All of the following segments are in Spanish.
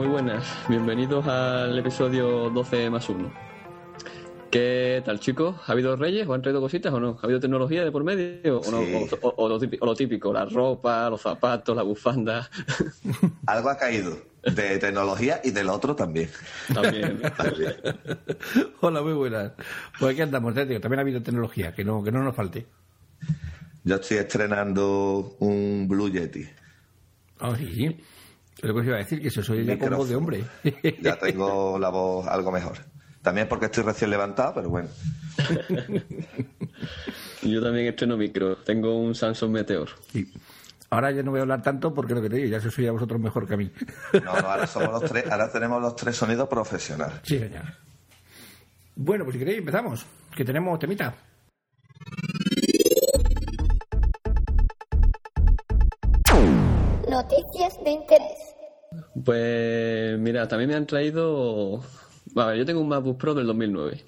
Muy buenas. Bienvenidos al episodio 12 más 1. ¿Qué tal, chicos? ¿Ha habido reyes o han traído cositas o no? ¿Ha habido tecnología de por medio? ¿O, no? O, o- o lo típico, o lo típico, la ropa, los zapatos, la bufanda? Algo ha caído de tecnología y del otro también. También. También. Hola, muy buenas. Pues aquí andamos, ya te digo, también ha habido tecnología, que no, que no nos falte. Yo estoy estrenando un Blue Yeti. Ah, sí, sí. Lo que os iba a decir, que se os oye ya con voz de hombre. Ya tengo la voz algo mejor. También porque estoy recién levantado, pero bueno. Yo también estreno micro. Tengo un Samsung Meteor. Sí. Ahora ya no voy a hablar tanto porque lo que te digo, ya se os oye a vosotros mejor que a mí. No, no, ahora somos los tres, ahora tenemos los tres sonidos profesionales. Sí, señor. Bueno, pues si queréis empezamos, que tenemos temita. Noticias de interés. Pues mira, también me han traído... A ver, yo tengo un MacBook Pro del 2009.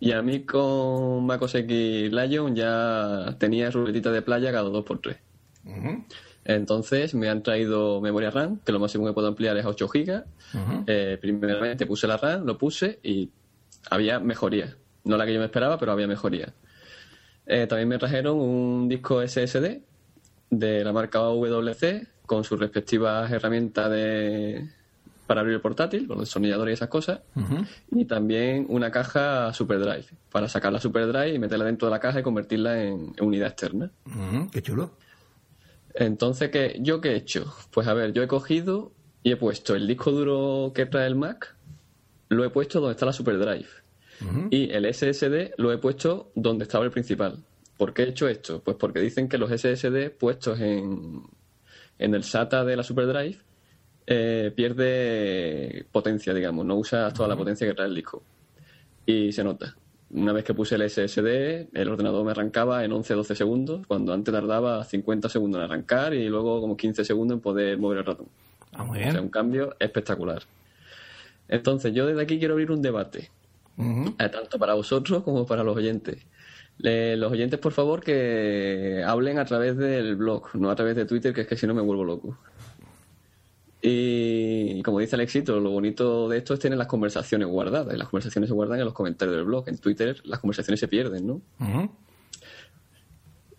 Y a mí con Mac OS X Lion ya tenía ruletita de playa cada 2x3. Entonces me han traído memoria RAM, que lo máximo que puedo ampliar es a 8 GB. Eh, primeramente puse la RAM, lo puse y había mejoría. No la que yo me esperaba, pero había mejoría. Eh, también me trajeron un disco SSD de la marca WC con sus respectivas herramientas de para abrir el portátil, con el destornillador y esas cosas. Y también una caja SuperDrive para sacar la SuperDrive y meterla dentro de la caja y convertirla en, en unidad externa. Qué chulo. Entonces, ¿qué, ¿yo qué he hecho? Pues a ver, yo he cogido y he puesto el disco duro que trae el Mac, lo he puesto donde está la SuperDrive. Y el SSD lo he puesto donde estaba el principal. ¿Por qué he hecho esto? Pues porque dicen que los SSD puestos en, en el SATA de la SuperDrive eh, pierde potencia, digamos, no usa toda la potencia que trae el disco. Y se nota. Una vez que puse el SSD, el ordenador me arrancaba en 11-12 segundos, cuando antes tardaba 50 segundos en arrancar y luego como 15 segundos en poder mover el ratón. Ah, muy O sea, bien. un cambio espectacular. Entonces, yo desde aquí quiero abrir un debate, eh, tanto para vosotros como para los oyentes. Le- los oyentes, por favor, que hablen a través del blog, no a través de Twitter, que es que si no me vuelvo loco. Y como dice Alexito, lo bonito de esto es tener las conversaciones guardadas. Y las conversaciones se guardan en los comentarios del blog. En Twitter las conversaciones se pierden, ¿no?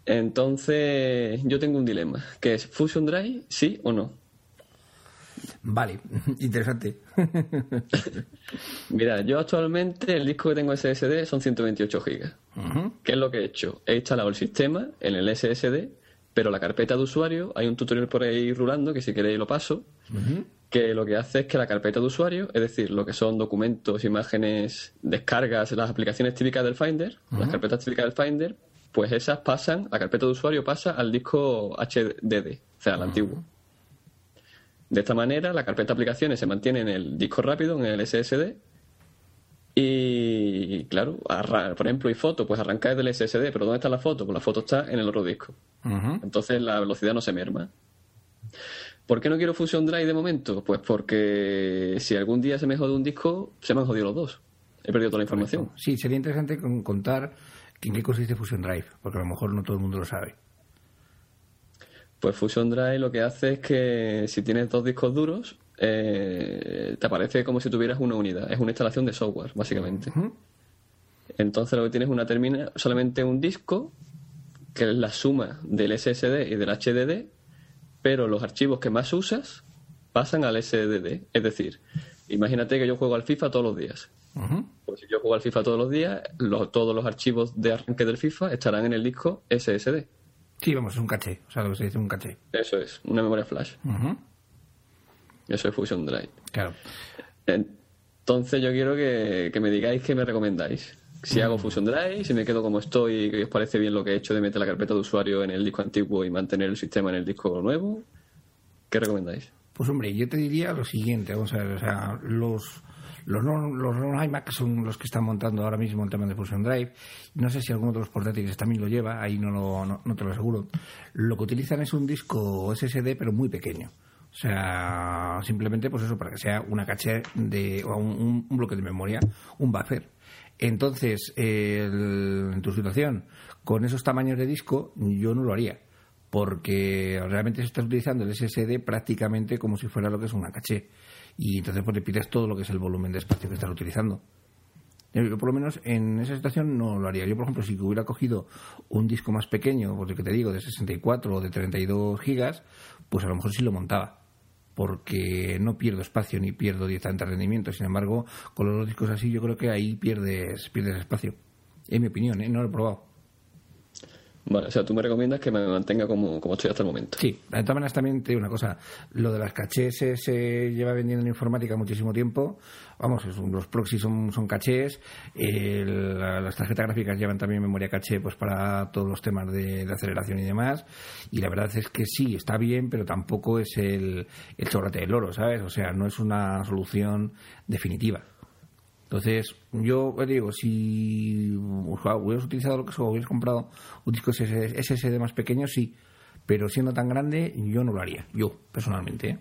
Entonces, yo tengo un dilema, que es Fusion Drive, sí o no. Vale, interesante. Mira, yo actualmente el disco que tengo SSD son 128 GB. ¿Qué es lo que he hecho? He instalado el sistema en el SSD, pero la carpeta de usuario, hay un tutorial por ahí rulando, que si queréis lo paso, que lo que hace es que la carpeta de usuario, es decir, lo que son documentos, imágenes, descargas, las aplicaciones típicas del Finder, las carpetas típicas del Finder, pues esas pasan, la carpeta de usuario pasa al disco HDD, o sea, al antiguo. De esta manera, la carpeta de aplicaciones se mantiene en el disco rápido, en el SSD, y claro, por ejemplo, y foto, pues arranca desde el SSD, pero ¿dónde está la foto? Pues la foto está en el otro disco. Entonces la velocidad no se merma. ¿Por qué no quiero Fusion Drive de momento? Pues porque si algún día se me jode un disco, se me han jodido los dos. He perdido toda la información. Sí, sería interesante con- contar en qué consiste Fusion Drive, porque a lo mejor no todo el mundo lo sabe. Pues Fusion Drive lo que hace es que si tienes dos discos duros, eh, te aparece como si tuvieras una unidad. Es una instalación de software, básicamente. Entonces lo que tienes es una termina solamente un disco, que es la suma del SSD y del HDD, pero los archivos que más usas pasan al SDD. Es decir, imagínate que yo juego al FIFA todos los días. Pues si yo juego al FIFA todos los días, los- todos los archivos de arranque del FIFA estarán en el disco SSD. Sí, vamos, es un caché, o sea, lo que se dice un caché. Eso es, una memoria flash. Eso es Fusion Drive. Claro. Entonces yo quiero que, que me digáis qué me recomendáis. Si hago Fusion Drive, si me quedo como estoy, que os parece bien lo que he hecho de meter la carpeta de usuario en el disco antiguo y mantener el sistema en el disco nuevo, ¿qué recomendáis? Pues hombre, yo te diría lo siguiente, vamos a ver, o sea, los los los iMac son los que están montando ahora mismo el tema de Fusion Drive. No sé si alguno de los portátiles también lo lleva, ahí no, lo, no, no te lo aseguro. Lo que utilizan es un disco SSD, pero muy pequeño. O sea, simplemente pues eso, para que sea una caché de, o un bloque de memoria, un buffer. Entonces, el- en tu situación, con esos tamaños de disco, yo no lo haría. porque realmente se está utilizando el SSD prácticamente como si fuera lo que es una caché. Y entonces pues le pides todo lo que es el volumen de espacio que estás utilizando. Yo, por lo menos en esa situación no lo haría. Yo, por ejemplo, si hubiera cogido un disco más pequeño, pues que te digo, de 64 o de 32 gigas, pues a lo mejor sí lo montaba. Porque no pierdo espacio ni pierdo directamente rendimiento. Sin embargo, con los discos así, yo creo que ahí pierdes, pierdes espacio. En mi opinión, ¿eh? no lo he probado. Vale, o sea, tú me recomiendas que me mantenga como, como estoy hasta el momento. Sí, de todas maneras también te digo una cosa, lo de las cachés se, lleva vendiendo en informática muchísimo tiempo, vamos, los proxies son, son cachés, las tarjetas gráficas llevan también memoria caché pues para todos los temas de, aceleración y demás, y la verdad es que sí, está bien, pero tampoco es el, el del oro, ¿sabes? O sea, no es una solución definitiva. Entonces, yo digo, si hubieras utilizado lo que o hubieras comprado un disco SSD más pequeño, sí, pero siendo tan grande, yo no lo haría, yo, personalmente. ¿eh?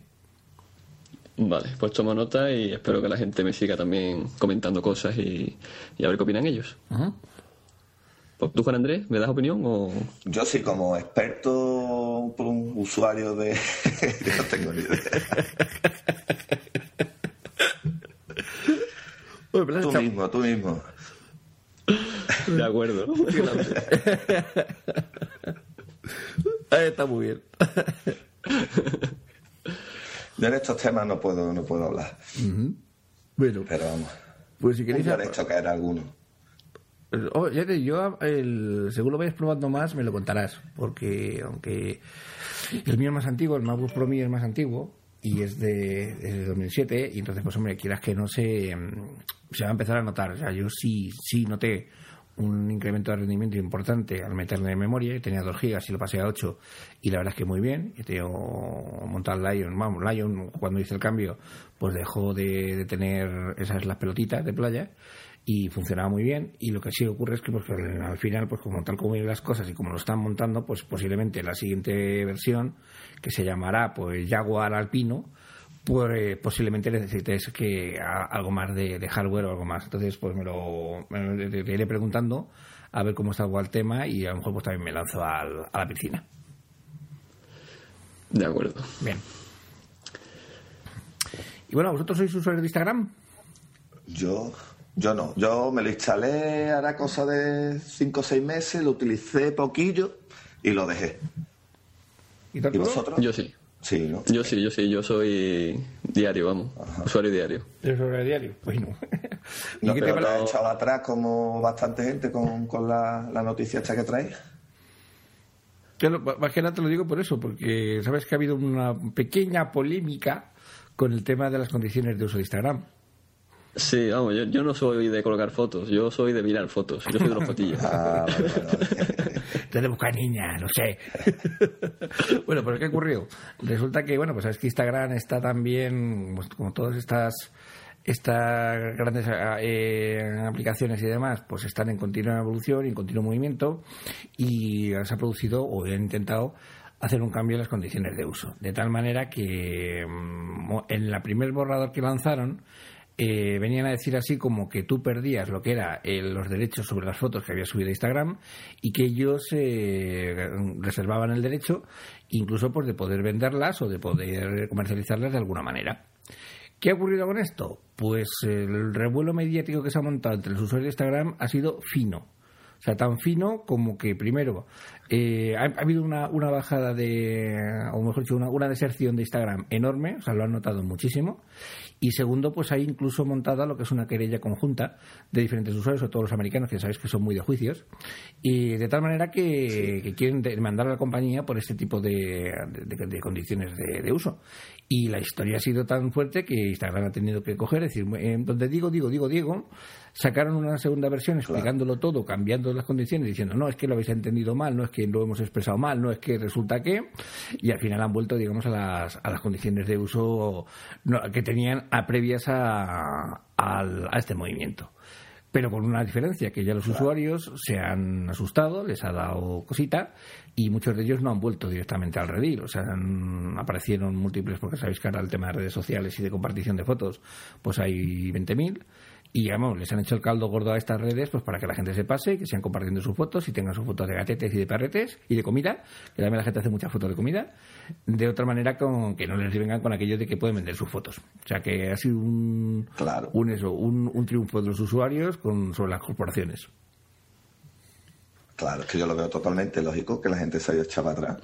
Vale, pues tomo nota y espero que la gente me siga también comentando cosas y, a ver qué opinan ellos. Pues, ¿Tú, Juan Andrés, me das opinión o...? Yo sí, como experto por un usuario de... yo no tengo ni idea. tú mismo, tú mismo. De acuerdo. está muy bien. Yo en estos temas no puedo, no puedo hablar. Bueno. Pero vamos. Pues si queréis. hecho caer alguno. Oh, yo, el, según lo vayas probando más, me lo contarás. Porque aunque el mío es más antiguo, el MacBook Pro mío es más antiguo, y es de, 2007 y entonces pues hombre quieras que no se se va a empezar a notar. O sea yo sí sí noté un incremento de rendimiento importante al meterle memoria. Tenía 2 gigas y lo pasé a 8 y la verdad es que muy bien. Y tengo montado Lion vamos Lion cuando hice el cambio pues dejó de, de tener esas las pelotitas de playa y funcionaba muy bien. Y lo que sí ocurre es que pues, al final pues como tal como vienen las cosas y como lo están montando pues posiblemente la siguiente versión que se llamará pues Jaguar Alpino pues eh, posiblemente necesites que algo más de, hardware o algo más. Entonces pues me lo iré preguntando a ver cómo está el tema y a lo mejor pues también me lanzo a la piscina. De acuerdo. Bien. Y bueno vosotros sois usuarios de Instagram yo yo no, yo me lo instalé hará cosa de 5 o 6 meses, lo utilicé poquillo y lo dejé. ¿Y, vosotros? Yo sí. Sí, ¿no? Yo sí, yo sí, yo soy diario, vamos, usuario diario. usuario diario? Bueno. ¿Y no, pero te, has echado atrás como bastante gente con, con la, la noticia esta que traes? más que nada te lo digo por eso, porque sabes que ha habido una pequeña polémica con el tema de las condiciones de uso de Instagram. Sí, vamos, yo, no soy de colocar fotos, yo soy de mirar fotos, yo soy de los fotillos. ah, de buscar niña, no sé. bueno, pero ¿qué ocurrió? Resulta que, bueno, pues es que Instagram está también, pues, como todas estas estas grandes eh, aplicaciones y demás pues están en continua evolución y en continuo movimiento y se ha producido o han intentado hacer un cambio en las condiciones de uso de tal manera que mm, en la primer borrador que lanzaron eh, venían a decir así como que tú perdías lo que era eh, los derechos sobre las fotos que había subido a Instagram y que ellos eh, reservaban el derecho incluso pues de poder venderlas o de poder comercializarlas de alguna manera. ¿Qué ha ocurrido con esto? Pues el revuelo mediático que se ha montado entre los usuarios de Instagram ha sido fino. O sea, tan fino como que primero ha, habido una, una, bajada de, o mejor dicho, una, una deserción de Instagram enorme, o sea, lo han notado muchísimo. Y segundo, pues hay incluso montada lo que es una querella conjunta de diferentes usuarios, sobre todo los americanos, que sabéis que son muy de juicios, y de tal manera que, quieren demandar a la compañía por este tipo de, condiciones de, uso. Y la historia ha sido tan fuerte que Instagram ha tenido que coger, decir, donde digo, digo, digo, Diego, sacaron una segunda versión explicándolo todo, cambiando las condiciones, diciendo, no, es que lo habéis entendido mal, no es que lo hemos expresado mal, no es que resulta que, y al final han vuelto, digamos, a las, a las condiciones de uso que tenían a previas a, a, este movimiento. Pero con una diferencia, que ya los usuarios se han asustado, les ha dado cosita, y muchos de ellos no han vuelto directamente al redil. O sea, aparecieron múltiples, porque sabéis que ahora el tema de redes sociales y de compartición de fotos, pues hay 20.000, Y vamos, les han hecho el caldo gordo a estas redes pues para que la gente se pase, que sigan compartiendo sus fotos y tengan sus fotos de gatetes y de perretes y de comida, que también la gente hace muchas fotos de comida, de otra manera con que no les vengan con aquello de que pueden vender sus fotos. O sea que ha sido un, Claro. un, eso, un, un triunfo de los usuarios con, sobre las corporaciones. Claro, es que yo lo veo totalmente lógico que la gente se haya echado para atrás.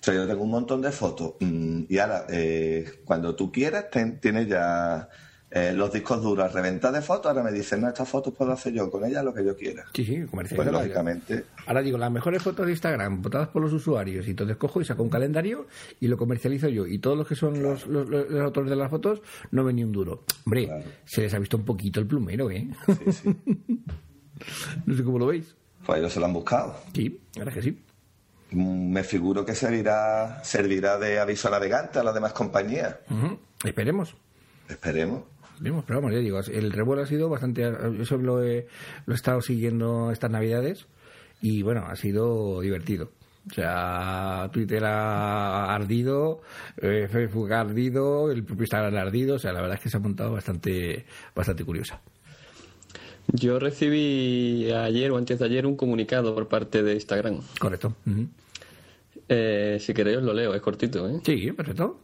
O sea, yo tengo un montón de fotos mm, y ahora, eh, cuando tú quieras, ten- tienes ya eh, los discos duros a reventar de fotos. Ahora me dicen, no, estas fotos puedo hacer yo con ellas lo que yo quiera. Sí, sí, Pues comercializar. lógicamente, Ahora digo, las mejores fotos de Instagram votadas por los usuarios y entonces cojo y saco un calendario y lo comercializo yo. Y todos los que son los, los- los- los autores de las fotos no ven ni un duro. Hombre, Claro. se les ha visto un poquito el plumero, ¿eh? sí, sí. no sé cómo lo veis. Pues ellos se lo han buscado. Sí, ahora que sí. Mm, Me figuro que servirá, servirá de aviso navegante a las demás compañías. Esperemos. Esperemos, pero vamos, ya digo, el revuelo ha sido bastante... Eso lo he, lo he estado siguiendo estas navidades y bueno, ha sido divertido. O sea, Twitter ha ardido, eh, Facebook ha ardido, el propio Instagram ha ardido, o sea, la verdad es que se ha montado bastante, bastante curiosa. Yo recibí ayer o antes de ayer un comunicado por parte de Instagram. Correcto. Ujú. Eh, si queréis os lo leo, es cortito. ¿eh? Sí, perfecto.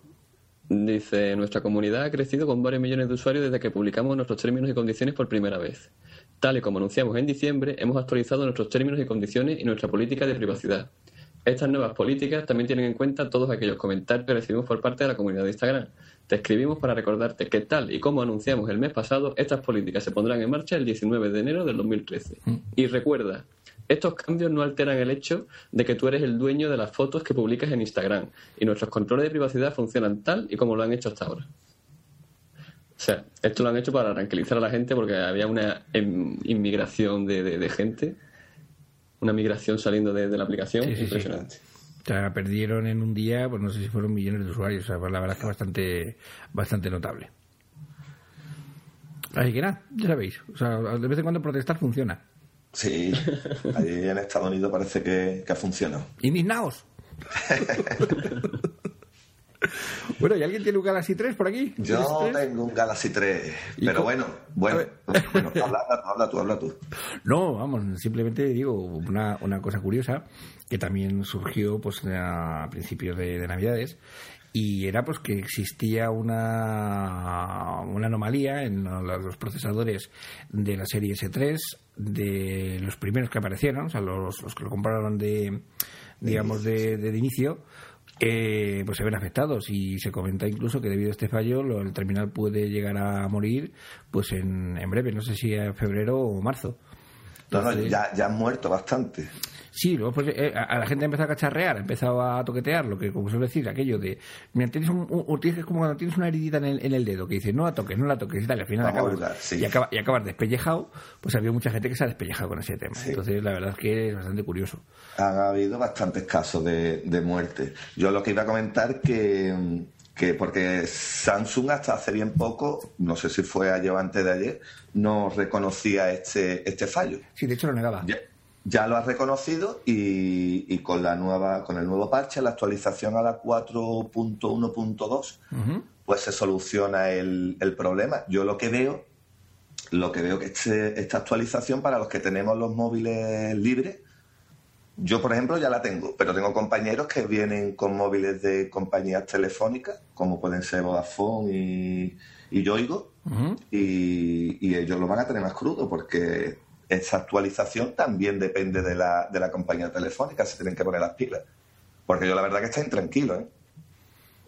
Dice, nuestra comunidad ha crecido con varios millones de usuarios desde que publicamos nuestros términos y condiciones por primera vez. Tal y como anunciamos en diciembre, hemos actualizado nuestros términos y condiciones y nuestra política de privacidad. Estas nuevas políticas también tienen en cuenta todos aquellos comentarios que recibimos por parte de la comunidad de Instagram. Te escribimos para recordarte que tal y como anunciamos el mes pasado, estas políticas se pondrán en marcha el 19 de enero del 2013. Y recuerda, estos cambios no alteran el hecho de que tú eres el dueño de las fotos que publicas en Instagram y nuestros controles de privacidad funcionan tal y como lo han hecho hasta ahora. O sea, esto lo han hecho para tranquilizar a la gente porque había una em, inmigración de, de- de gente, una migración saliendo de, de la aplicación Sí, sí, sí. impresionante. O sea, perdieron en un día, pues no sé si fueron millones de usuarios, o sea, pues la verdad es que bastante, bastante notable. Así que nada, ya sabéis, o sea, de vez en cuando protestar funciona. Sí, allí en Estados Unidos parece que, que ha funcionado. ¡Indignaos! bueno, ¿y alguien tiene un Galaxy 3 por aquí? Yo tengo un Galaxy 3, ¿Y pero bueno, bueno, bueno, habla, habla tú, habla tú. No, vamos, simplemente digo una, una cosa curiosa que también surgió pues a principios de, de Navidades y era pues que existía una, una anomalía en los los procesadores de la serie S3 de los primeros que aparecieron, o sea, los, los que lo compraron de digamos de, de inicio eh, pues se ven afectados y se comenta incluso que debido a este fallo lo- el terminal puede llegar a morir pues en, en breve, no sé si en febrero o marzo. No, no, ya, ya han muerto bastante. Sí, luego pues, eh, a, a la gente empezó a cacharrear, empezó a toquetear, lo que como suele decir, aquello de, mira, tienes un, un- un- tienes que- como cuando tienes una heridita en el, en el dedo, que dices, no la toques, no la toques y tal, y al final acabas, sí. y, acaba- y acabas despellejado, pues había mucha gente que se ha despellejado con ese tema. Sí. Entonces, la verdad es que es bastante curioso. Han habido bastantes casos de, de muerte. Yo lo que iba a comentar que, que porque Samsung hasta hace bien poco, no sé si fue ayer o antes de ayer, no reconocía este, este fallo. Sí, de hecho lo negaba. Ya, ya lo ha reconocido y, y con la nueva, con el nuevo parche, la actualización a la 4.1.2, Ujú. pues se soluciona el, el problema. Yo lo que veo, lo que veo que este- esta actualización para los que tenemos los móviles libres, yo por ejemplo ya la tengo, pero tengo compañeros que vienen con móviles de compañías telefónicas, como pueden ser Vodafone y, y Yoigo, y ellos lo van a tener más crudo porque esa actualización también depende de la, de la compañía telefónica, se tienen que poner las pilas. Porque yo la verdad que estoy intranquilo, ¿eh?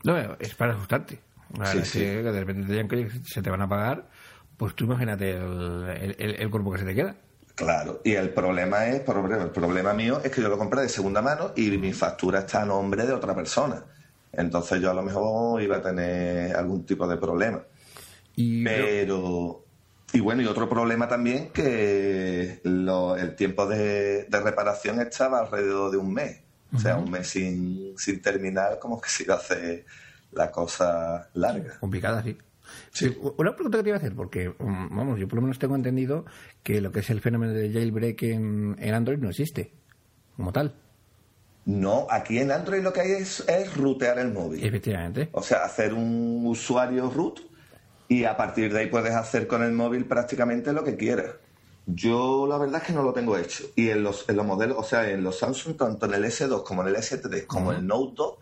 No, es para asustarte. Sí, es sí. que de repente que se te van a pagar, pues tú imagínate el, el, el- cuerpo que se te queda. Claro, y el problema es, el problema mío es que yo lo compré de segunda mano y mi factura está a nombre de otra persona. Entonces yo a lo mejor iba a tener algún tipo de problema. Y, Pero, y bueno, y otro problema también que lo- el tiempo de, de reparación estaba alrededor de un mes. O sea, un mes sin, sin terminar, como que se iba a hacer la cosa larga. complicada, sí. Sí, Una pregunta que te iba a hacer, porque, mm, vamos, yo por lo menos tengo entendido que lo que es el fenómeno de jailbreak en, en Android no existe, como tal, No, aquí en Android lo que hay es, es rutear el móvil. efectivamente. O sea, hacer un usuario root y a partir de ahí puedes hacer con el móvil prácticamente lo que quieras. Yo la verdad es que no lo tengo hecho. Y en los, en los modelos, o sea, en los Samsung, tanto en el S2 como en el S3 como en el Note 2,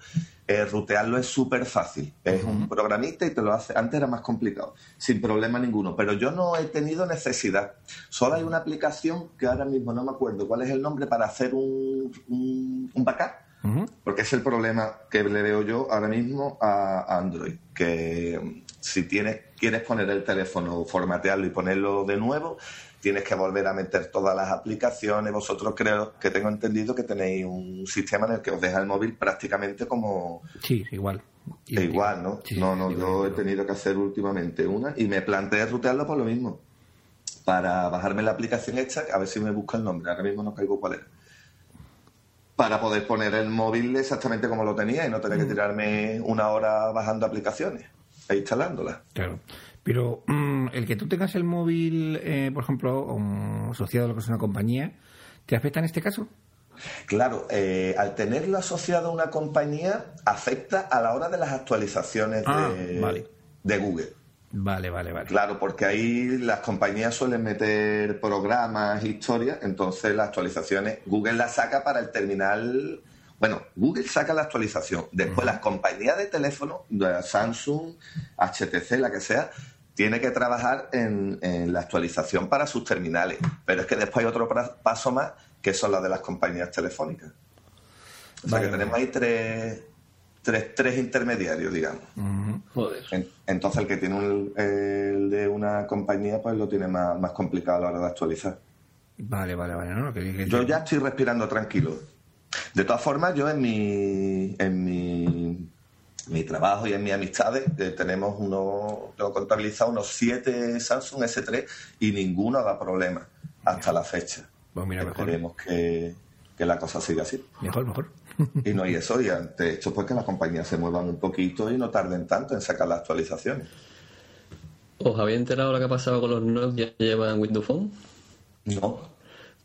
eh, rutearlo es súper fácil. Es un programista y te lo hace. Antes era más complicado, sin problema ninguno. Pero yo no he tenido necesidad. Solo hay una aplicación que ahora mismo no me acuerdo cuál es el nombre para hacer un, un, un backup. Porque es el problema que le veo yo ahora mismo a Android. Que si tienes, quieres poner el teléfono, formatearlo y ponerlo de nuevo, tienes que volver a meter todas las aplicaciones. Vosotros creo que tengo entendido que tenéis un sistema en el que os deja el móvil prácticamente como... Sí, igual. E igual, ¿no? no, no, yo he tenido que hacer últimamente una y me planteé rutearlo por lo mismo. Para bajarme la aplicación hecha, a ver si me busca el nombre, ahora mismo no caigo cuál es. Para poder poner el móvil exactamente como lo tenía y no tener que mm. tirarme una hora bajando aplicaciones instalándolas. Claro. Pero mm, el que tú tengas el móvil, eh, por ejemplo, asociado a lo que es una compañía, ¿te afecta en este caso? Claro, eh, al tenerlo asociado a una compañía, afecta a la hora de las actualizaciones ah, de, Google. Vale, vale, vale. Claro, porque ahí las compañías suelen meter programas, historias, entonces las actualizaciones, Google las saca para el terminal. Bueno, Google saca la actualización. Después las compañías de teléfono, Samsung, HTC, la que sea, tiene que trabajar en, la actualización para sus terminales. Pero es que después hay otro paso más, que son las de las compañías telefónicas. O sea que tenemos ahí tres, tres, tres intermediarios, digamos. Joder. entonces el que tiene el de una compañía, pues lo tiene más, complicado a la hora de actualizar. Vale, vale, vale. yo ya estoy respirando tranquilo. De todas formas, yo en mi, en mi mi trabajo y en mis amistades eh, tenemos uno, tengo contabilizado unos siete Samsung S3 y ninguno da problema hasta la fecha. Pues mira, Esperemos que, que, la cosa siga así. Mejor, mejor. y no, y eso, y de hecho, pues que las compañías se muevan un poquito y no tarden tanto en sacar las actualizaciones. ¿Os habéis enterado lo que ha pasado con los Nokia que llevan Windows Phone? No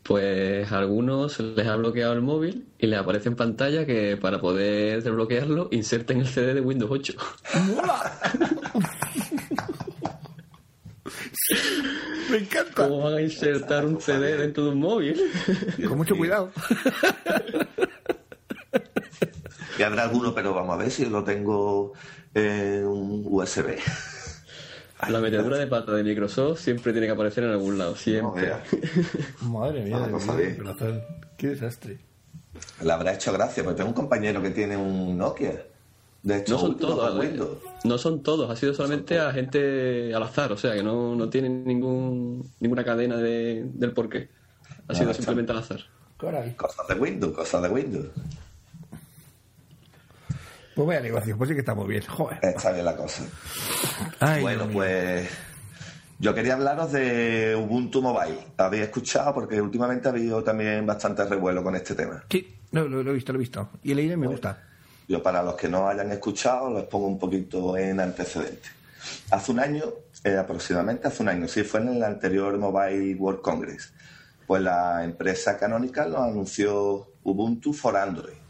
pues a algunos les ha bloqueado el móvil y les aparece en pantalla que para poder desbloquearlo inserten el CD de Windows 8. Me encanta. ¿Cómo van a insertar un CD dentro de un móvil? Con mucho cuidado. Y habrá alguno, pero vamos a ver si lo tengo en un USB. La metedura de pata de Microsoft siempre tiene que aparecer en algún lado, siempre. Madre mía, qué desastre. Le habrá hecho gracia, porque tengo un compañero que tiene un Nokia. De hecho, no son todos, no son todos, ha sido solamente a gente al azar, o sea que no, no tienen ningún, ninguna cadena de, del porqué. Ha sido simplemente al azar. Cosas de Windows, cosas de Windows. Pues vaya negocio, pues sí que está muy bien. Joder. Está bien la cosa. bueno, pues yo quería hablaros de Ubuntu Mobile. ¿Habéis escuchado? Porque últimamente ha habido también bastante revuelo con este tema. Sí, lo, lo, he visto, lo he visto. Y el aire me gusta. Yo para los que no hayan escuchado, los pongo un poquito en antecedentes. Hace un año, eh, aproximadamente hace un año, sí, fue en el anterior Mobile World Congress, pues la empresa Canonical lo anunció Ubuntu for Android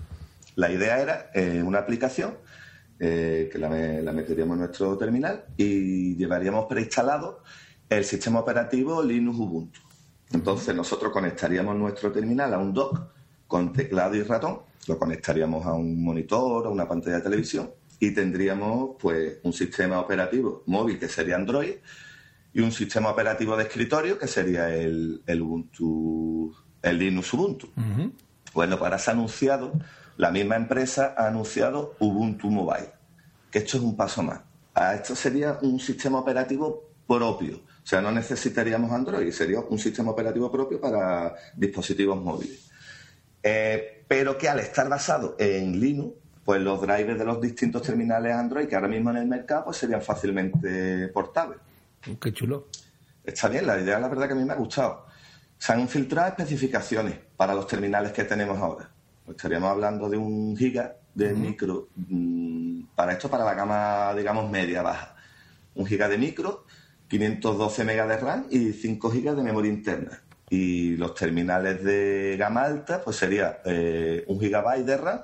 la idea era eh, una aplicación eh, que la, meteríamos en nuestro terminal y llevaríamos preinstalado el sistema operativo Linux Ubuntu. Entonces nosotros conectaríamos nuestro terminal a un dock con teclado y ratón, lo conectaríamos a un monitor o una pantalla de televisión y tendríamos pues un sistema operativo móvil que sería Android y un sistema operativo de escritorio que sería el, Ubuntu, el Linux Ubuntu. Bueno, para ese anunciado la misma empresa ha anunciado Ubuntu Mobile, que esto es un paso más. esto sería un sistema operativo propio, o sea, no necesitaríamos Android, sería un sistema operativo propio para dispositivos móviles. Eh, pero que al estar basado en Linux, pues los drivers de los distintos terminales Android que ahora mismo en el mercado pues serían fácilmente portables. Qué chulo. Está bien, la idea la verdad que a mí me ha gustado. Se han filtrado especificaciones para los terminales que tenemos ahora estaríamos hablando de un giga de micro, mm, para esto para la gama, digamos, media-baja. Un giga de micro, 512 megas de RAM y 5 gigas de memoria interna. Y los terminales de gama alta, pues sería eh, un gigabyte de RAM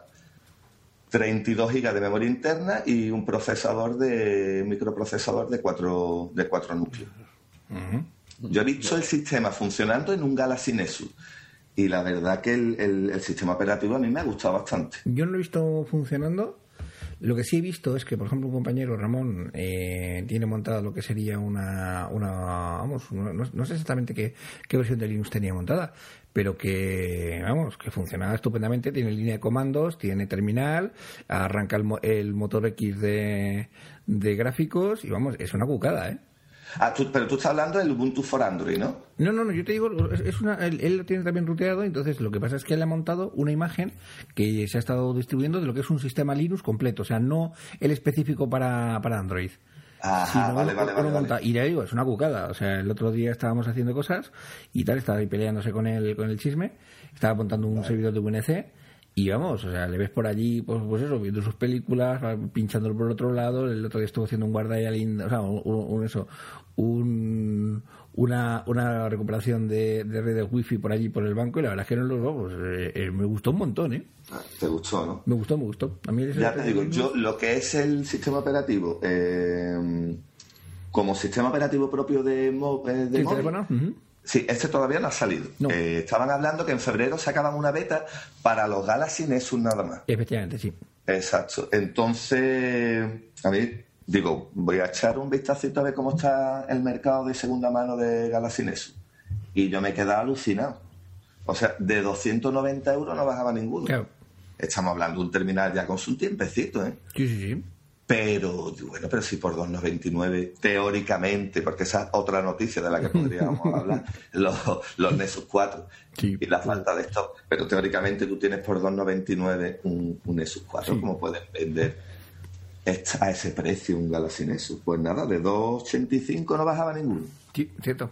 32 GB de memoria interna y un procesador de microprocesador de cuatro, de cuatro núcleos. Yo he visto el sistema funcionando en un Galaxy Nexus y la verdad que el, sistema operativo a mí me ha gustado bastante. Yo no lo he visto funcionando. Lo que sí he visto es que, por ejemplo, un compañero, Ramón, eh, tiene montada lo que sería una... una vamos, no, sé exactamente qué, qué versión de Linux tenía montada, pero que, vamos, que funcionaba estupendamente, tiene línea de comandos, tiene terminal, arranca el, motor X de, de gráficos y vamos, es una cucada, ¿eh? Ah, pero tú estás hablando del Ubuntu for Android, ¿no? No, no, no, yo te digo, es una, él, lo tiene también ruteado, entonces lo que pasa es que él ha montado una imagen que se ha estado distribuyendo de lo que es un sistema Linux completo, o sea, no el específico para, para Android. Ajá, vale, vale, vale, Y le digo, es una cucada. O sea, el otro día estábamos haciendo cosas y tal, estaba ahí peleándose con el, con el chisme, estaba montando un servidor de VNC y vamos, o sea, le ves por allí, pues, pues eso, viendo sus películas, pinchándolo por otro lado, el otro día estuvo haciendo un guarda o sea, un, eso, un, una, una recuperación de, de redes wifi por allí, por el banco, y la verdad es que no los pues, eh, eh, me gustó un montón, ¿eh? ¿Te gustó, no? Me gustó, me gustó. A mí ya te digo, yo lo que es el sistema operativo, eh, como sistema operativo propio de, de móvil, Sí, este todavía no ha salido. estaban hablando que en febrero sacaban una beta para los Galaxy Nexus nada más. Efectivamente, sí. Exacto. Entonces, a mí digo, voy a echar un vistacito a ver cómo está el mercado de segunda mano de Galaxy Nexus. Y yo me he quedado alucinado. O sea, de 290 euros no bajaba ninguno. Estamos hablando de un terminal ya con su tiempecito, ¿eh? Sí, sí, sí. Pero, bueno, pero si por 2,99, teóricamente, porque esa es otra noticia de la que podríamos hablar, los, los Nexus 4 y la falta de stock. Pero teóricamente tú tienes por 2,99 un, un Nexus 4, como puedes vender a ese precio un Galaxy Nexus. Pues nada, de 2,85 no bajaba ninguno. Sí, cierto.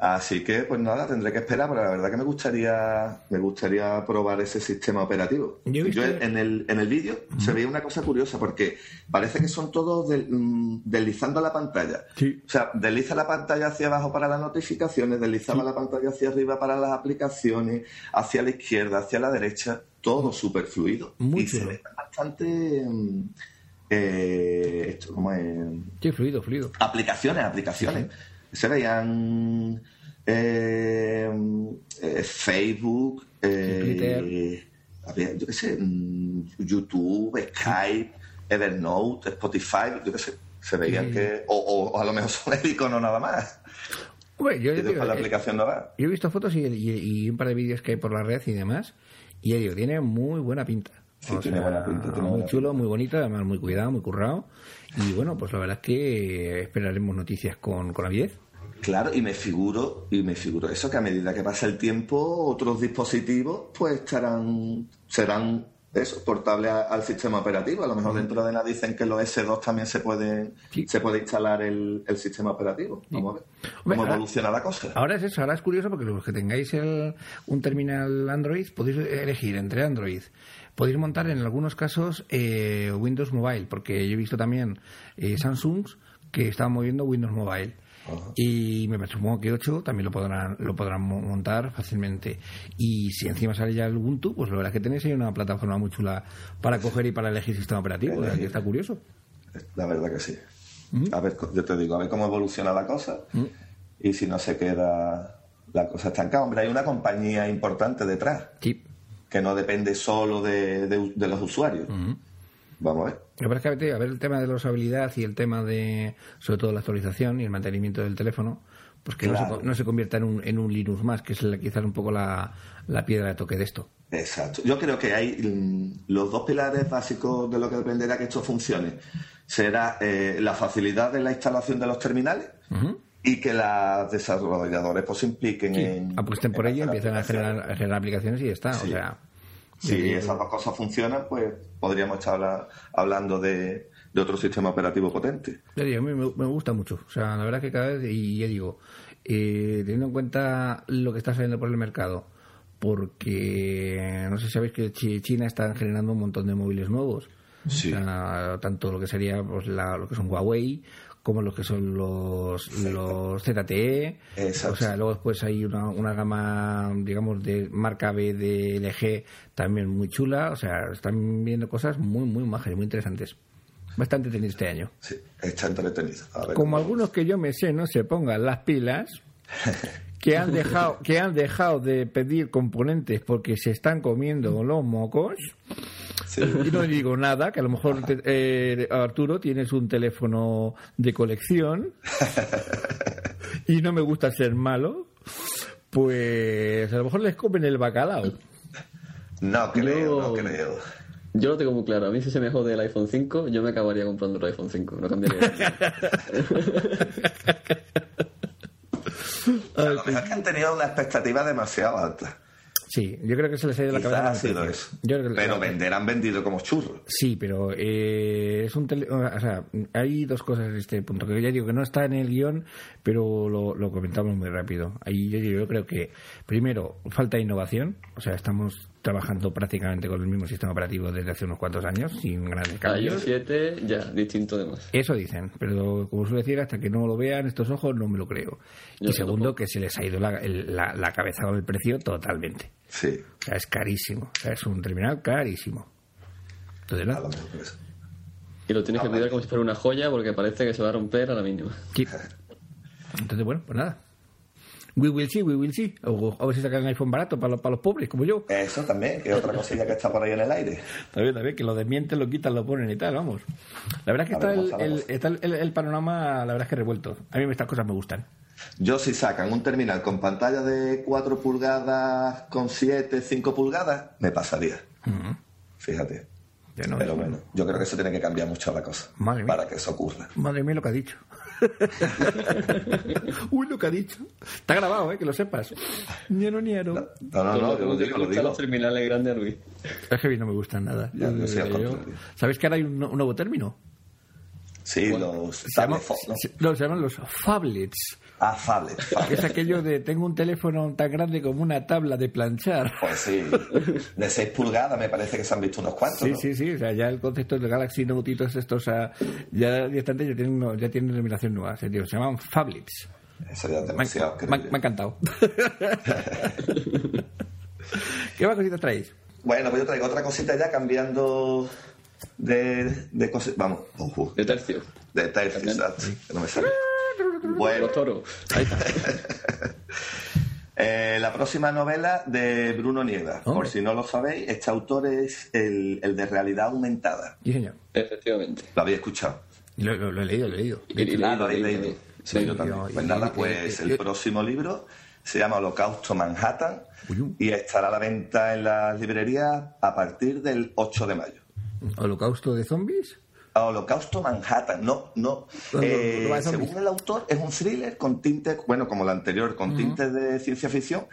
Así que, pues nada, tendré que esperar, pero la verdad que me gustaría, me gustaría probar ese sistema operativo. Yo, en el, en el vídeo se veía una cosa curiosa, porque parece que son todos mm, deslizando la pantalla. O sea, desliza la pantalla hacia abajo para las notificaciones, deslizaba la pantalla hacia arriba para las aplicaciones, hacia la izquierda, hacia la derecha, todo súper fluido. Muy y se ve bastante... Mm, eh, esto, como es? Sí, fluido, fluido. Aplicaciones, aplicaciones se veían eh, eh, Facebook, eh, yo qué sé, mm, YouTube, Skype, Evernote, Spotify, yo qué sé, se veían que, o, a lo mejor son el icono nada más. yo, la aplicación yo he visto fotos y, un par de vídeos que hay por la red y demás, y ello tiene muy buena pinta. Tiene buena pinta. muy chulo, muy bonito, además muy cuidado, muy currado. Y bueno, pues la verdad es que esperaremos noticias con, con avidez. Claro, y me figuro, y me figuro eso, que a medida que pasa el tiempo, otros dispositivos pues estarán, serán eso, portables al sistema operativo. A lo mejor dentro de nada dicen que los S2 también se pueden, se puede instalar el, sistema operativo. Vamos a ver cómo evoluciona la cosa. Ahora es eso, ahora es curioso porque los que tengáis un terminal Android podéis elegir entre Android podéis montar en algunos casos eh, Windows Mobile, porque yo he visto también eh, Samsung que estaban moviendo Windows Mobile. Y me supongo que 8 también lo podrán lo podrán montar fácilmente. Y si encima sale ya el Ubuntu, pues la verdad es que tenéis ahí una plataforma muy chula para coger y para elegir sistema operativo. que está curioso. La verdad que sí. A ver, yo te digo, a ver cómo evoluciona la cosa y si no se queda la cosa estancada. Hombre, hay una compañía importante detrás. Sí que no depende solo de, de, los usuarios. Vamos a ver. Lo que a ver el tema de la usabilidad y el tema de, sobre todo la actualización y el mantenimiento del teléfono, pues que no, se, no, se, convierta en un, en un Linux más, que es quizás un poco la, la piedra de toque de esto. Exacto. Yo creo que hay mm, los dos pilares básicos de lo que dependerá que esto funcione. Será eh, la facilidad de la instalación de los terminales y que los desarrolladores pues se impliquen en... Apuesten por ello, empiecen a generar, generar, aplicaciones y ya está. O sea, si esas dos cosas funcionan, pues podríamos estar hablando de, otro sistema operativo potente. a mí me, gusta mucho. O sea, la verdad que cada vez, y ya digo, eh, teniendo en cuenta lo que está saliendo por el mercado, porque no sé si sabéis que China está generando un montón de móviles nuevos. tanto lo que sería pues, lo que son Huawei como los que son los, los ZTE. O sea, luego después hay una, una gama, digamos, de marca B de LG también muy chula. O sea, están viendo cosas muy, muy majas y muy interesantes. Bastante entretenido este año. Sí, está entretenido. Como algunos que yo me sé no se pongan las pilas, que han dejado que han dejado de pedir componentes porque se están comiendo los mocos. Y no digo nada, que a lo mejor eh, Arturo tienes un teléfono de colección y no me gusta ser malo, pues a lo mejor les comen el bacalao. No creo, no creo. Yo lo tengo muy claro. A mí si se me jode el iPhone 5, yo me acabaría comprando el iPhone 5. No cambiaría. a lo mejor que han tenido una expectativa demasiado alta. Sí, yo creo que se les ha ido la cabeza. Ha sido eso. pero vender han vendido como churros. Sí, pero eh, es un o sea, hay dos cosas en este punto que ya digo que no está en el guion, pero lo, comentamos muy rápido. Ahí yo, yo creo que primero falta innovación, o sea, estamos trabajando prácticamente con el mismo sistema operativo desde hace unos cuantos años, sin grandes cambios. 7 ya, distinto de más. Eso dicen, pero como suele decir, hasta que no lo vean estos ojos no me lo creo. y segundo, que se les ha ido la, la, cabeza con el precio totalmente. Sí. O sea, es carísimo. O sea, es un terminal carísimo. Entonces, Y lo tienes que cuidar como si fuera una joya porque parece que se va a romper a la mínima. Entonces, bueno, pues nada. We will see, we will see. O a ver si sacan iPhone barato para los, para los pobres, como yo. Eso también, que es otra cosilla que está por ahí en el aire. También, también, que lo desmienten, lo quitan, lo ponen y tal, vamos. La verdad es que está, el, está el, panorama, la verdad es que revuelto. A mí estas cosas me gustan. Yo si sacan un terminal con pantalla de 4 pulgadas, con 7, 5 pulgadas, me pasaría. Fíjate. Pero bueno, yo creo que eso tiene que cambiar mucho la cosa para que eso ocurra. Madre mía lo que ha dicho. Uy, lo que ha dicho. Está grabado, ¿eh? Que lo sepas. Niero, niero. No, no, no, yo lo digo, lo digo. los terminales grandes, Luis. Es que no me gustan nada. ¿Sabes que ahora hay un, nuevo término? Sí, los... no, se llaman los phablets. Ah, Fablet, Es aquello de tengo un teléfono tan grande como una tabla de planchar. Pues sí, de 6 pulgadas me parece que se han visto unos cuantos. Sí, sí, sí. O sea, ya el concepto de Galaxy Note y todos estos, o sea, ya directamente ya tienen, ya tienen denominación nueva. Se, se llaman Fablets. Eso ya es demasiado. Me, me, ha encantado. ¿Qué más cositas traéis? Bueno, pues yo traigo otra cosita ya cambiando de, de cosas. Vamos, de tercio. De tercio, exacto. Que no me sale. Bueno, toro. eh, la próxima novela de Bruno Nieva. Por si no lo sabéis, este autor es el, el de realidad aumentada. Sí, señor. Efectivamente. Lo habéis escuchado. Lo, he leído, lo he leído. Ah, lo habéis leído. Sí, yo también. Pues nada, pues el próximo libro se llama Holocausto Manhattan y estará a la venta en las librerías a partir del 8 de mayo. ¿Holocausto de zombies? Holocausto Manhattan. No, no. Eh, según el autor, es un thriller con tintes, bueno, como el anterior, con tintes de ciencia ficción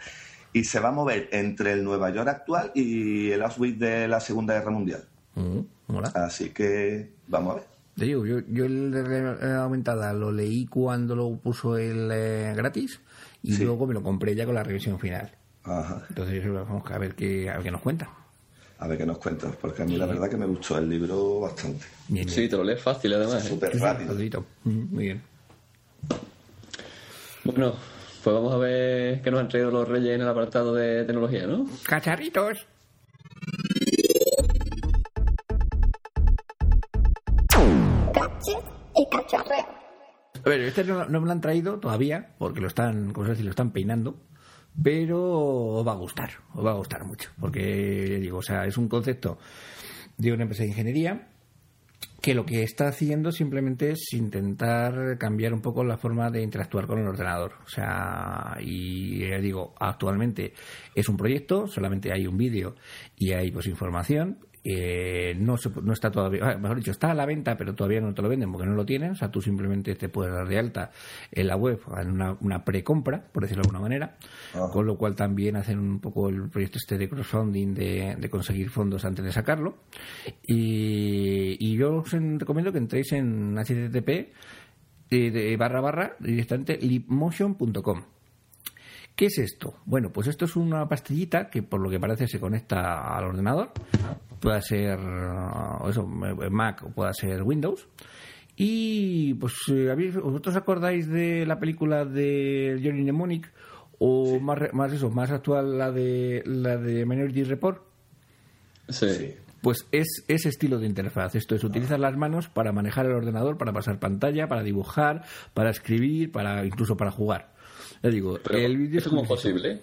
y se va a mover entre el Nueva York actual y el Auschwitz de la Segunda Guerra Mundial. Así que vamos a ver. Yo, yo, el de aumentada lo leí cuando lo puso el eh, gratis y luego me lo compré ya con la revisión final. Entonces vamos a ver qué, a ver qué nos cuenta a ver qué nos cuentas, porque a mí la verdad que me gustó el libro bastante. Sí, te lo lees fácil además. ¿eh? Súper rápido. Muy bien. Bueno, pues vamos a ver qué nos han traído los reyes en el apartado de tecnología, ¿no? ¡Cacharritos! y cacharreo. A ver, este no, no, me lo han traído todavía, porque lo están, como se dice, lo están peinando pero os va a gustar, os va a gustar mucho, porque digo, o sea, es un concepto de una empresa de ingeniería que lo que está haciendo simplemente es intentar cambiar un poco la forma de interactuar con el ordenador. O sea, y digo, actualmente es un proyecto, solamente hay un vídeo y hay pues información, eh, no, no está todavía, ah, mejor dicho, está a la venta, pero todavía no te lo venden porque no lo tienen. O sea, tú simplemente te puedes dar de alta en la web en una, una precompra, por decirlo de alguna manera. Ah. Con lo cual también hacen un poco el proyecto este de crowdfunding de, de conseguir fondos antes de sacarlo. Y, y yo os recomiendo que entréis en http eh, de barra barra directamente lipmotion.com ¿Qué es esto? Bueno, pues esto es una pastillita que por lo que parece se conecta al ordenador, puede ser uh, eso, Mac o puede ser Windows, Y pues, eh, ¿habéis- ¿vosotros acordáis de la película de Johnny Mnemonic? O más, re- más eso, más actual la de la de Minority Report. Sí. Sí. Pues es ese estilo de interfaz. Esto es utilizar las manos para manejar el ordenador, para pasar pantalla, para dibujar, para escribir, para incluso para jugar. Ya digo, Pero, el vídeo ¿Es como posible?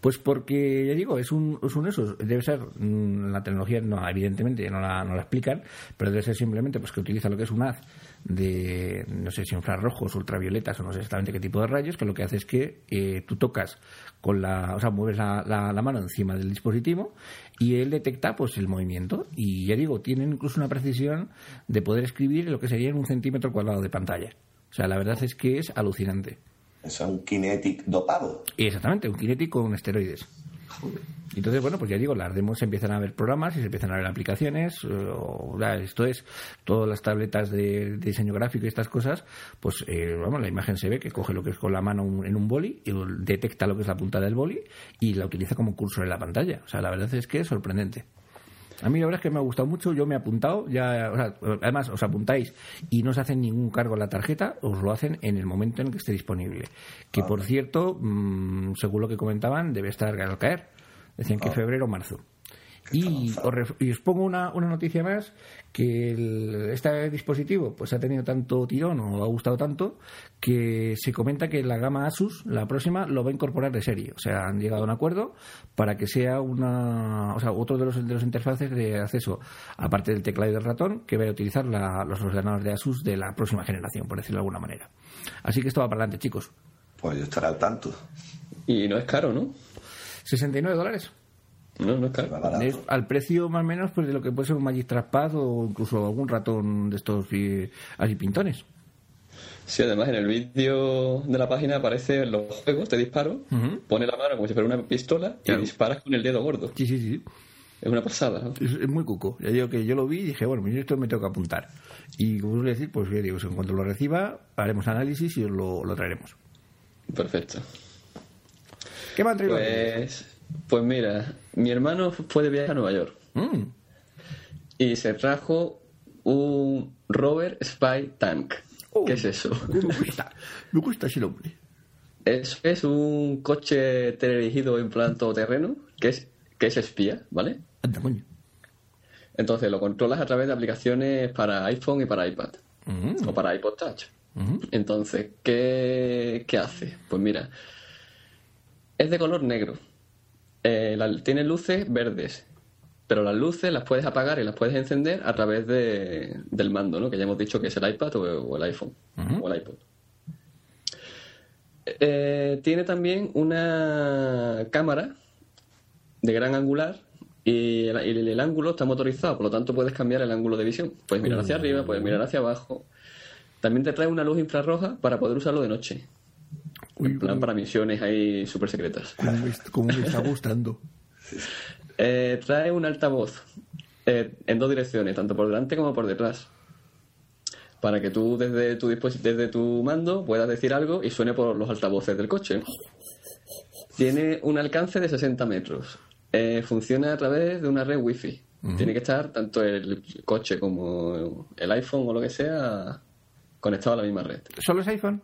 Pues porque, ya digo, es un, es un eso. Debe ser, mm, la tecnología, no, evidentemente no la, no la explican, pero debe ser simplemente pues que utiliza lo que es un haz de, no sé si infrarrojos, ultravioletas o no sé exactamente qué tipo de rayos, que lo que hace es que eh, tú tocas con la, o sea, mueves la, la- la mano encima del dispositivo y él detecta pues el movimiento. Y ya digo, tienen incluso una precisión de poder escribir lo que sería en un centímetro cuadrado de pantalla. O sea, la verdad es que es alucinante. Es un kinetic dopado. Exactamente, un kinético con esteroides. Entonces, bueno, pues ya digo, las demos se empiezan a ver programas y se empiezan a ver aplicaciones. eh, o, esto es, todas las tabletas de, de diseño gráfico y estas cosas, pues, eh, vamos, la imagen se ve que coge lo que es con la mano un- en un boli, y detecta lo que es la punta del boli y la utiliza como cursor en la pantalla. O sea, la verdad es que es sorprendente. A mí la verdad es que me ha gustado mucho, yo me he apuntado, ya, o sea, además os apuntáis y no os hacen ningún cargo en la tarjeta, os lo hacen en el momento en que esté disponible. Que por cierto, mm, según lo que comentaban, debe estar al caer. Decían que febrero o marzo. Y os, y os pongo una, una noticia más, que el- este dispositivo pues ha tenido tanto tirón o ha gustado tanto que se comenta que la gama Asus, la próxima, lo va a incorporar de serie. O sea, han llegado a un acuerdo para que sea una, o sea, otro de los, de los interfaces de acceso, aparte del teclado y del ratón, que vaya a utilizar la- los ordenadores de Asus de la próxima generación, por decirlo de alguna manera. Así que esto va para adelante, chicos. Pues yo estaré al tanto. Y no es caro, ¿no? 69 dólares. No, no es caro. Va barato. Es al precio más o menos pues de lo que puede ser un Magic o incluso algún ratón de estos eh, así pintones. Sí, además en el vídeo de la página aparecen los juegos, te disparo, pone la mano como si fuera una pistola Claro. y disparas con el dedo gordo. Sí, sí, sí. Es una pasada. ¿no? Es, es muy cuco. Ya digo que yo lo vi y dije, bueno, pues esto me tengo que apuntar. Y como os voy a decir, pues ya digo, en cuanto lo reciba, haremos análisis y os lo, lo traeremos. Perfecto. ¿Qué me han traído? Pues, pues mira, mi hermano fue de viaje a Nueva York Mm, y se trajo un Rover Spy Tank. Oh. ¿Qué es eso? me gusta. Me gusta ese nombre. Es, es un coche teledirigido en plan todoterreno que es, que es espía, ¿vale? Anda, coño. Entonces lo controlas a través de aplicaciones para iPhone y para iPad Mm, o para iPod Touch. ujú. Entonces, ¿qué, qué hace? Pues mira, es de color negro. Eh, la- tiene luces verdes, pero las luces las puedes apagar y las puedes encender a través de, del mando, ¿no? Que ya hemos dicho que es el iPad o, o el iPhone o el iPod. Eh, tiene también una cámara de gran angular y el, y el ángulo está motorizado, por lo tanto puedes cambiar el ángulo de visión. Puedes mirar hacia arriba, puedes mirar hacia abajo. También te trae una luz infrarroja para poder usarlo de noche. Uy, En plan para misiones ahí súper secretas. cómo me, cómo me está gustando. Eh, trae un altavoz eh, en dos direcciones, tanto por delante como por detrás. Para que tú desde tu, desde tu mando puedas decir algo y suene por los altavoces del coche. Tiene un alcance de 60 metros. Eh, funciona a través de una red wifi. Tiene que estar tanto el coche como el iPhone o lo que sea conectado a la misma red. ¿Solo es iPhone?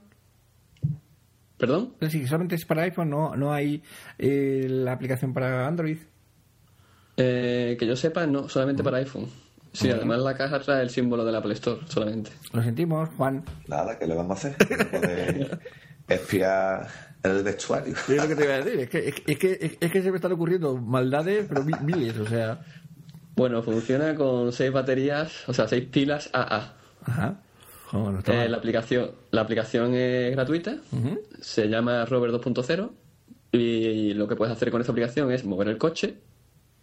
¿Perdón? Decir, solamente es para iPhone, no, no hay eh, la aplicación para Android. Eh, que yo sepa, no, solamente para iPhone. Sí, además la caja trae el símbolo del Apple Store, solamente. Lo sentimos, Juan. Nada, ¿qué le vamos a hacer? Espiar el vestuario. Es lo que te iba a decir. Es que, es, es que, es que se me están ocurriendo maldades, pero mi- miles, o sea. Bueno, funciona con seis baterías, o sea, seis pilas AA. Ajá. Oh, no Eh, la aplicación la aplicación es gratuita, se llama Rover 2.0 y lo que puedes hacer con esta aplicación es mover el coche.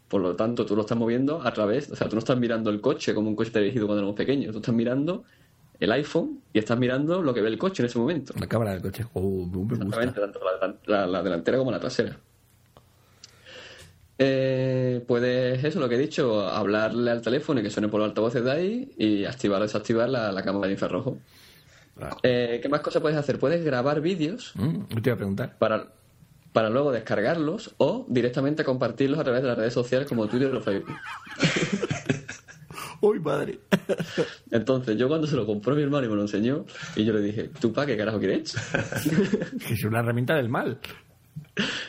Por lo tanto, tú lo estás moviendo a través, o sea, tú no estás mirando el coche como un coche dirigido cuando éramos pequeños, tú estás mirando el iPhone y estás mirando lo que ve el coche en ese momento. La cámara del coche. Oh, me me gusta. Exactamente, tanto la, la- la delantera como la trasera. Eh, puedes, eso, lo que he dicho, hablarle al teléfono y que suene por los altavoces de ahí y activar o desactivar la, la cámara de infrarrojo. Ah. Eh, ¿Qué más cosas puedes hacer? Puedes grabar vídeos Mm, te iba a preguntar. para, para luego descargarlos o directamente compartirlos a través de las redes sociales como Twitter o Facebook. ¡Uy, madre! Entonces, yo cuando se lo compró mi hermano y me lo enseñó, y yo le dije, ¿tú pa qué carajo quieres? Que es una herramienta del mal.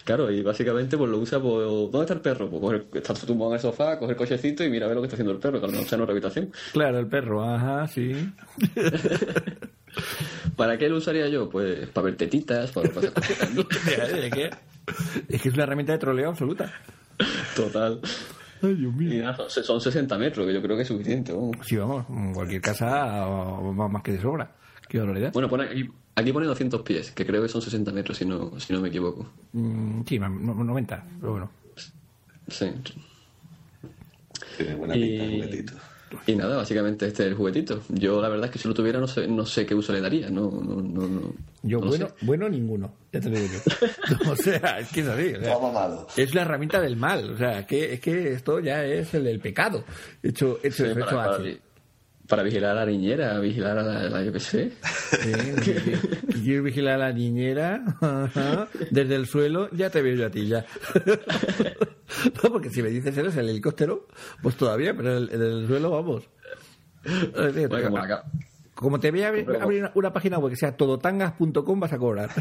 Claro, y básicamente pues lo usa por... ¿Dónde está el perro? Pues coger, está tumbado en el sofá, coger el cochecito y mira a ver lo que está haciendo el perro, que a lo mejor está en otra habitación. Claro, el perro, ajá, sí. ¿Para qué lo usaría yo? Pues para ver tetitas, para pasar. ¿De qué? Es que es una herramienta de troleo absoluta. Total. Ay, Dios Y mío. nada, son son 60 metros, que yo creo que es suficiente. vamos. Sí, vamos, en cualquier casa más que de sobra. Qué barbaridad. Bueno, pone aquí, aquí pone 200 pies, que creo que son 60 metros, si no, si no me equivoco. Mm, sí, no- 90, pero bueno. Sí. Tiene buena Y- pinta el juguetito. Y nada, básicamente este es el juguetito. Yo la verdad es que si lo tuviera no sé, no sé qué uso le daría. No, no, no, no. Yo, no bueno, sé. bueno, ninguno. Ya te lo digo yo. o sea, es que es así. o sea, Todo malo. es la herramienta del mal. O sea, que, es que esto ya es el, el pecado. Hecho, hecho, Sí, hecho para, para para vigilar a la niñera, vigilar a la, la yo qué sé. Sí, quieres vigilar a la niñera ajá, desde el suelo, ya te veo yo a ti ya. No, porque si me dices eres el helicóptero, pues todavía, pero en el, el suelo vamos. Bueno, como acá. Como te voy a abrir, Pero- abrir una, una página web que sea todotangas.com vas a cobrar.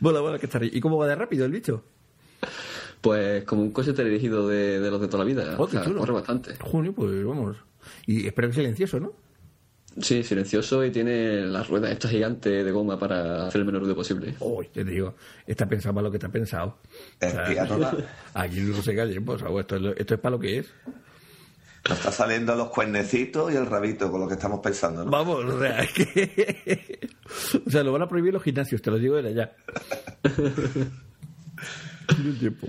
Bola, bola, que está ahí. ¿Y cómo va de rápido el bicho? Pues como un coche dirigido de, de los de toda la vida. Oh, O sea, chulo. corre bastante. Junio, pues vamos. Y espero que silencioso, ¿no? Sí, silencioso y tiene las ruedas estas gigantes de goma para hacer el menor ruido posible. Uy, te digo, está pensado para lo que está pensado. O sea, aquí no se calle, pues esto, esto es para lo que es. Nos está saliendo los cuernecitos y el rabito con lo que estamos pensando, ¿no? Vamos, o sea, es que... O sea, lo van a prohibir los gimnasios, te lo digo ya. Tiene tiempo.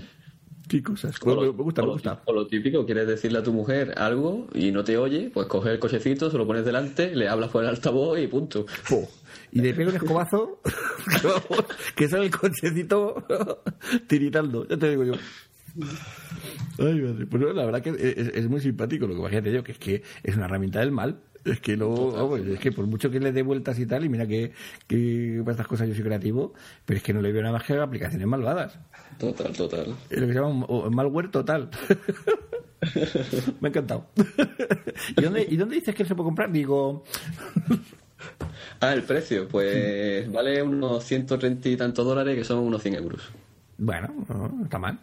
Qué cosas. O lo- me gusta, o me gusta. O lo típico, quieres decirle a tu mujer algo y no te oye, pues coges el cochecito, se lo pones delante, le hablas por el altavoz y punto. Po. Y le pega un escobazo que sale el cochecito tiritando, ya te digo yo. Ay, madre. Pues no, la verdad que es, es muy simpático lo que imagínate yo, que es que es una herramienta del mal. Es que no, vamos, es que por mucho que le dé vueltas y tal, y mira que, que para estas cosas yo soy creativo, pero es que no le veo nada más que aplicaciones malvadas. Total, total. Es lo que se llama malware total. Me ha encantado. ¿Y dónde, ¿Y dónde dices que se puede comprar? Digo, Ah, el precio, pues vale unos 130 y tantos dólares, que son unos 100 euros. bueno, no está mal.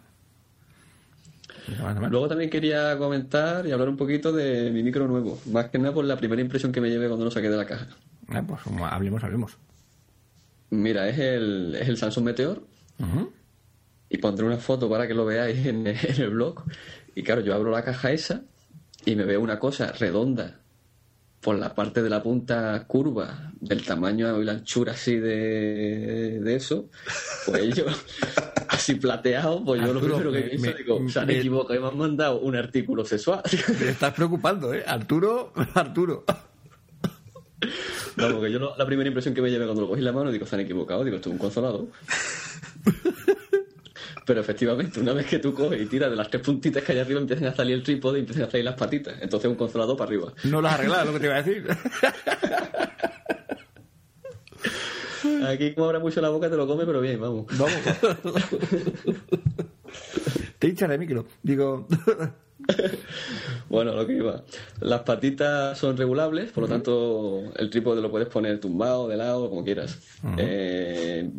No no. Luego también quería comentar y hablar un poquito de mi micro nuevo. Más que nada por la primera impresión que me llevé cuando lo saqué de la caja. Ah, pues hablemos, hablemos. Mira, es el, es el Samsung Meteor y pondré una foto para que lo veáis en, en el blog. Y claro, yo abro la caja esa y me veo una cosa redonda por la parte de la punta curva, del tamaño y la anchura así de, de eso. Pues yo, así plateado, pues yo lo primero que me- pienso, me- digo, se han equivocado y me han mandado un artículo sexual. Me estás preocupando, ¿eh? Arturo, Arturo. Vamos, que yo lo- la primera impresión que me llevé cuando lo cogí en la mano, digo, se han equivocado, digo, esto es un consolador. Pero efectivamente, una vez que tú coges y tiras de las tres puntitas que hay arriba, empiezan a salir el trípode y empiezan a salir las patitas. Entonces un consolador para arriba. No lo has arreglado, lo que te iba a decir. Aquí como abra mucho la boca te lo come, pero bien, vamos. Vamos. Te hinchas de micro. Digo, Bueno, lo que iba. Las patitas son regulables, por lo tanto el trípode lo puedes poner tumbado, de lado, como quieras. Eh,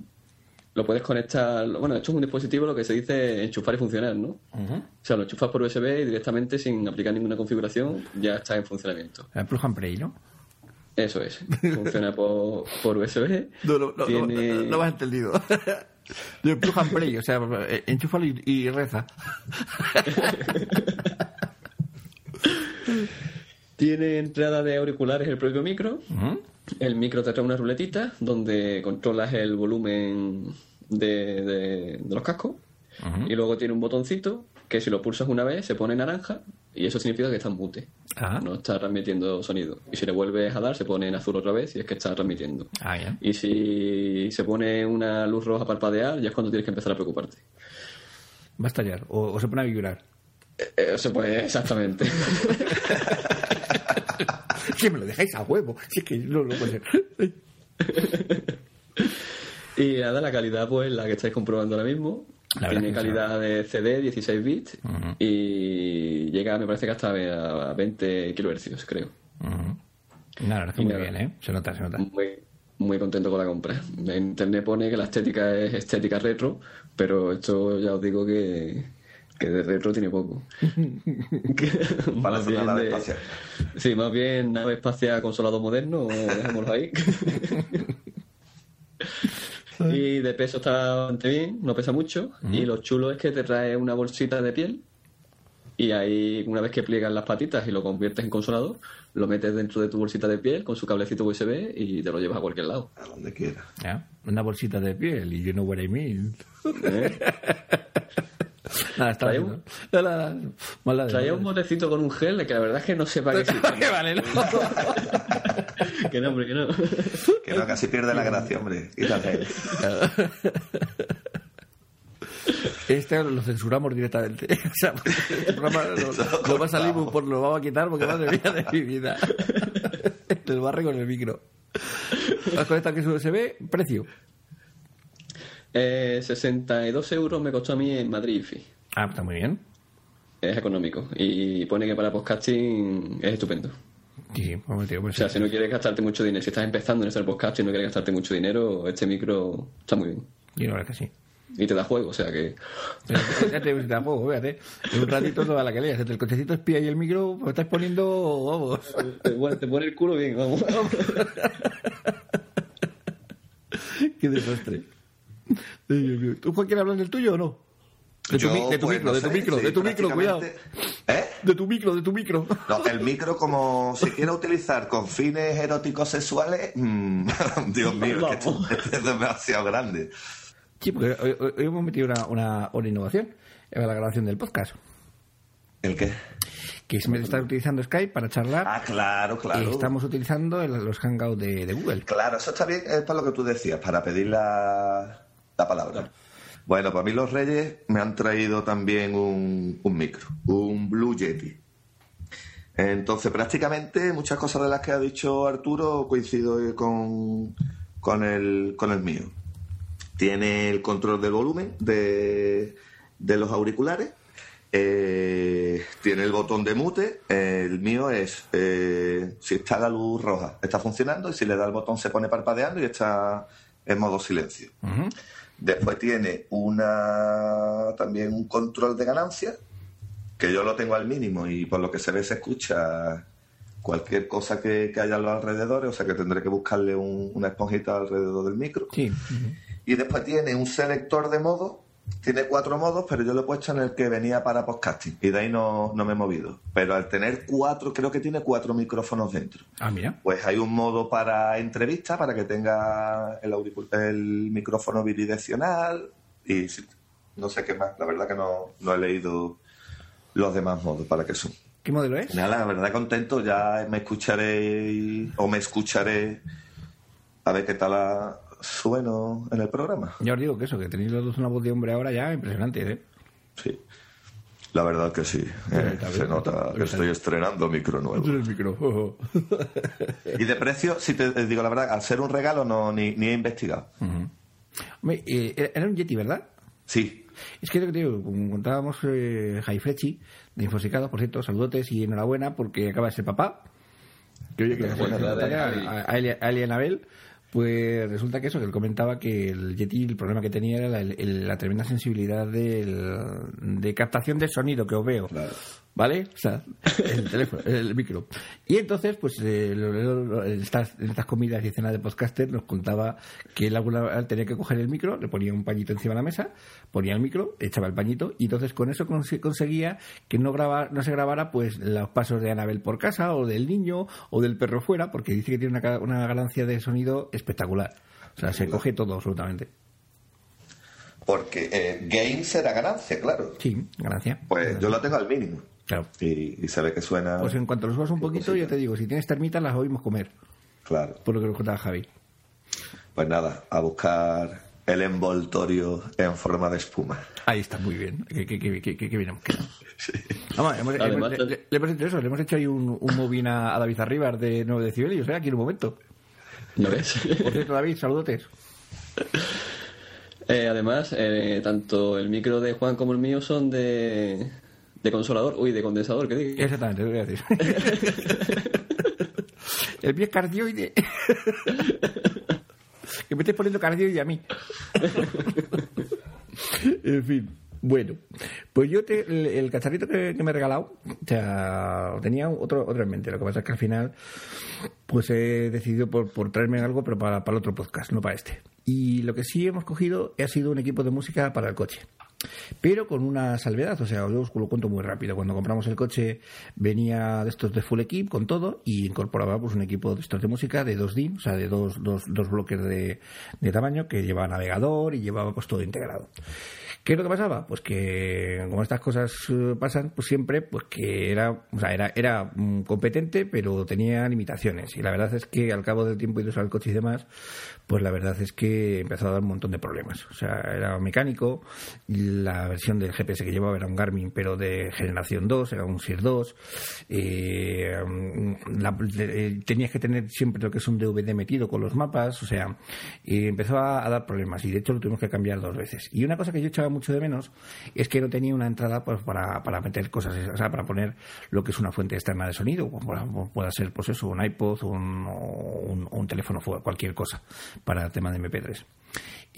lo puedes conectar... Bueno, esto es un dispositivo lo que se dice enchufar y funcionar, ¿no? O sea, lo enchufas por USB y directamente sin aplicar ninguna configuración ya está en funcionamiento. el plug and play, ¿no? Eso es. Funciona por, por USB. No, no, no, Tiene- no, no me has entendido. De plug and play, o sea, eh, enchúfalo y, y reza. Tiene entrada de auriculares el propio micro. El micro te trae una ruletita donde controlas el volumen de, de- de los cascos. Y luego tiene un botoncito que si lo pulsas una vez se pone naranja y eso significa que está en mute. Ah. No está transmitiendo sonido. Y si le vuelves a dar se pone en azul otra vez y es que está transmitiendo. Ah, ya. Y si se pone una luz roja a parpadear ya es cuando tienes que empezar a preocuparte. Va a estallar. O, o se pone a vibrar. Eh, Eso pues exactamente. Que me lo dejáis a huevo. Si es que no lo puede ser. Ay. Y nada, la calidad, pues la que estáis comprobando ahora mismo. La Tiene calidad de CD, 16 bits, y llega me parece que hasta a 20 kHz, creo. Nada, está muy bien, ¿eh? Se nota, se nota. Muy, muy contento con la compra. En internet pone que la estética es estética retro, pero esto ya os digo que, que de retro tiene poco. Para hacer una nave espacial. Sí, más bien nave espacial con solado moderno, dejémoslo ahí. y de peso está bastante bien, no pesa mucho. Y lo chulo es que te trae una bolsita de piel. Y ahí, una vez que pliegas las patitas y lo conviertes en consolador, lo metes dentro de tu bolsita de piel con su cablecito USB y te lo llevas a cualquier lado. A donde quiera. Ya, Una bolsita de piel y you know what I mean. ¿Eh? Nada, está bien. un- ¿no? La- la- mala de- Traía un botecito con un gel que la verdad es que no sepa qué existe. ¿Qué vale, no? que no, hombre, que no. Que no, casi pierde la gracia, hombre. Quítate. Este lo censuramos directamente. O sea, el programa lo, lo va a salir por lo vamos a quitar porque madre mía de mi vida. El barre con el micro. Vas con esta que es USB, precio. Eh, 62 euros me costó a mí en Madrid. Ah, está muy bien. Es económico. Y pone que para podcasting es estupendo. Sí, pues, tío, pues, O sea, sí. si no quieres gastarte mucho dinero, si estás empezando en este podcast y no quieres gastarte mucho dinero, este micro está muy bien. Y la verdad que sí. Y te da juego, o sea que. Ya te tampoco, fíjate. En un ratito toda la que leas. Entre el cochecito espía y el micro, pues estás poniendo, vamos. Te te pone el culo bien, vamos. Qué desastre. ¿Tú, Juan, quieres hablar del tuyo o no? De tu, Yo, mi- de tu pues, micro, no de tu sé, micro, sí, de tu micro, cuidado. ¿Eh? De tu micro, de tu micro. No, el micro como se quiere utilizar con fines eróticos sexuales, mm, Dios mío, es que esto, esto es demasiado grande. Sí, porque hoy, hemos metido una, una, una innovación en la grabación del podcast. ¿El qué? Que es en vez de estar utilizando Skype para charlar, Ah, claro, claro. estamos utilizando el- los hangouts de, de Google. Claro, eso está bien, es para lo que tú decías, para pedir la, la palabra. Bueno, para mí los Reyes me han traído también un, micro, un Blue Yeti. Entonces, prácticamente muchas cosas de las que ha dicho Arturo coincido con, con, el, con el mío. Tiene el control del volumen de, de los auriculares. eh, tiene el botón de mute. el mío es, eh, si está la luz roja, está funcionando y si le da el botón se pone parpadeando y está en modo silencio. Después tiene una también un control de ganancia, que yo lo tengo al mínimo y por lo que se ve se escucha cualquier cosa que, que haya a los alrededores, o sea que tendré que buscarle un- una esponjita alrededor del micro. Sí. Y después tiene un selector de modos, tiene cuatro modos, pero yo lo he puesto en el que venía para podcasting y de ahí no, no me he movido. Pero al tener cuatro, creo que tiene cuatro micrófonos dentro. Ah, mira. Pues hay un modo para entrevista, para que tenga el, el micrófono bidireccional y no sé qué más. La verdad que no, no he leído los demás modos para qué son. ¿Qué modelo es? Nada, la verdad contento, ya me escucharé o me escucharé a ver qué tal a- sueno en el programa. Ya os digo que eso, que tenéis los dos una voz de hombre ahora ya impresionante, ¿eh? Sí. La verdad que sí. eh, se nota que estoy estrenando micro nuevo. el micro. Y de precio, si te digo la verdad, al ser un regalo no ni, ni he investigado. Hombre, eh, era un Yeti, ¿verdad? Sí, Es que lo que te digo, como contábamos eh, Jai Frechi, de Infosicados, por cierto, saludotes y enhorabuena porque acaba de ser papá. Que oye, que le Javi. a, a a Eli Anabel, pues resulta que eso, que él comentaba que el Yeti, el problema que tenía era la, el- la tremenda sensibilidad del- de captación de sonido que os veo. ¿Vale? O sea, el teléfono, el micro. Y entonces, pues, eh, en, estas, en estas comidas y cenas de podcaster nos contaba que él alguna vez tenía que coger el micro, le ponía un pañito encima de la mesa, ponía el micro, echaba el pañito, y entonces con eso conseguía que no, graba, no se grabara, pues, los pasos de Anabel por casa, o del niño, o del perro fuera, porque dice que tiene una, ganancia de sonido espectacular. O sea, se coge todo absolutamente. porque eh, game será ganancia, claro. Sí, ganancia. Pues yo lo tengo al mínimo. Claro. Y, y se ve que suena. Pues en cuanto lo subas un poquito, cosita. ya te digo, si tienes termitas las oímos comer, Claro. por lo que nos contaba Javi. Pues nada, a buscar el envoltorio en forma de espuma. Ahí está, muy bien. Qué, qué, qué, qué- qué- qué bien hemos quedado. Vamos, hemos- Además, hemos- le, le- le hemos hecho eso, le hemos hecho ahí un, un movin a, a David Arribas de 9 decibelios, ¿eh? Aquí en un momento. ¿No ves? Por cierto, David, saludotes. Eh, además, eh, tanto el micro de Juan como el mío son de, de consolador, uy, de condensador, ¿qué digo? Exactamente, lo voy a decir. el pie es cardioide. que me estés poniendo cardioide a mí. en fin. Bueno, pues yo te, el, el cacharrito que, que me he regalado, o sea, tenía otro, otro en mente. Lo que pasa es que al final, pues he decidido por, por traerme algo, pero para, para el otro podcast, no para este. Y lo que sí hemos cogido ha sido un equipo de música para el coche. Pero con una salvedad, o sea, yo os lo cuento muy rápido. Cuando compramos el coche venía de estos de full equip con todo y incorporaba pues un equipo de estos de música de dos DIN, o sea, de dos, dos, dos bloques de, de tamaño que llevaba navegador y llevaba pues todo integrado. ¿Qué es lo que pasaba? Pues que como estas cosas eh, pasan, pues siempre, pues que era, o sea, era, era mm, competente, pero tenía limitaciones. Y la verdad es que al cabo del tiempo y de usar el coche y demás, pues la verdad es que empezó a dar un montón de problemas. O sea, era mecánico, la versión del GPS que llevaba era un Garmin, pero de generación 2, era un SIR 2. Eh, la- eh, tenías que tener siempre lo que es un DVD metido con los mapas, o sea, y empezó a, a dar problemas y de hecho lo tuvimos que cambiar dos veces. Y una cosa que yo echaba mucho de menos es que no tenía una entrada pues, para, para meter cosas, o sea, para poner lo que es una fuente externa de sonido, como pueda- ser pues eso, un iPod un, un, un teléfono, cualquier cosa para el tema de MP3.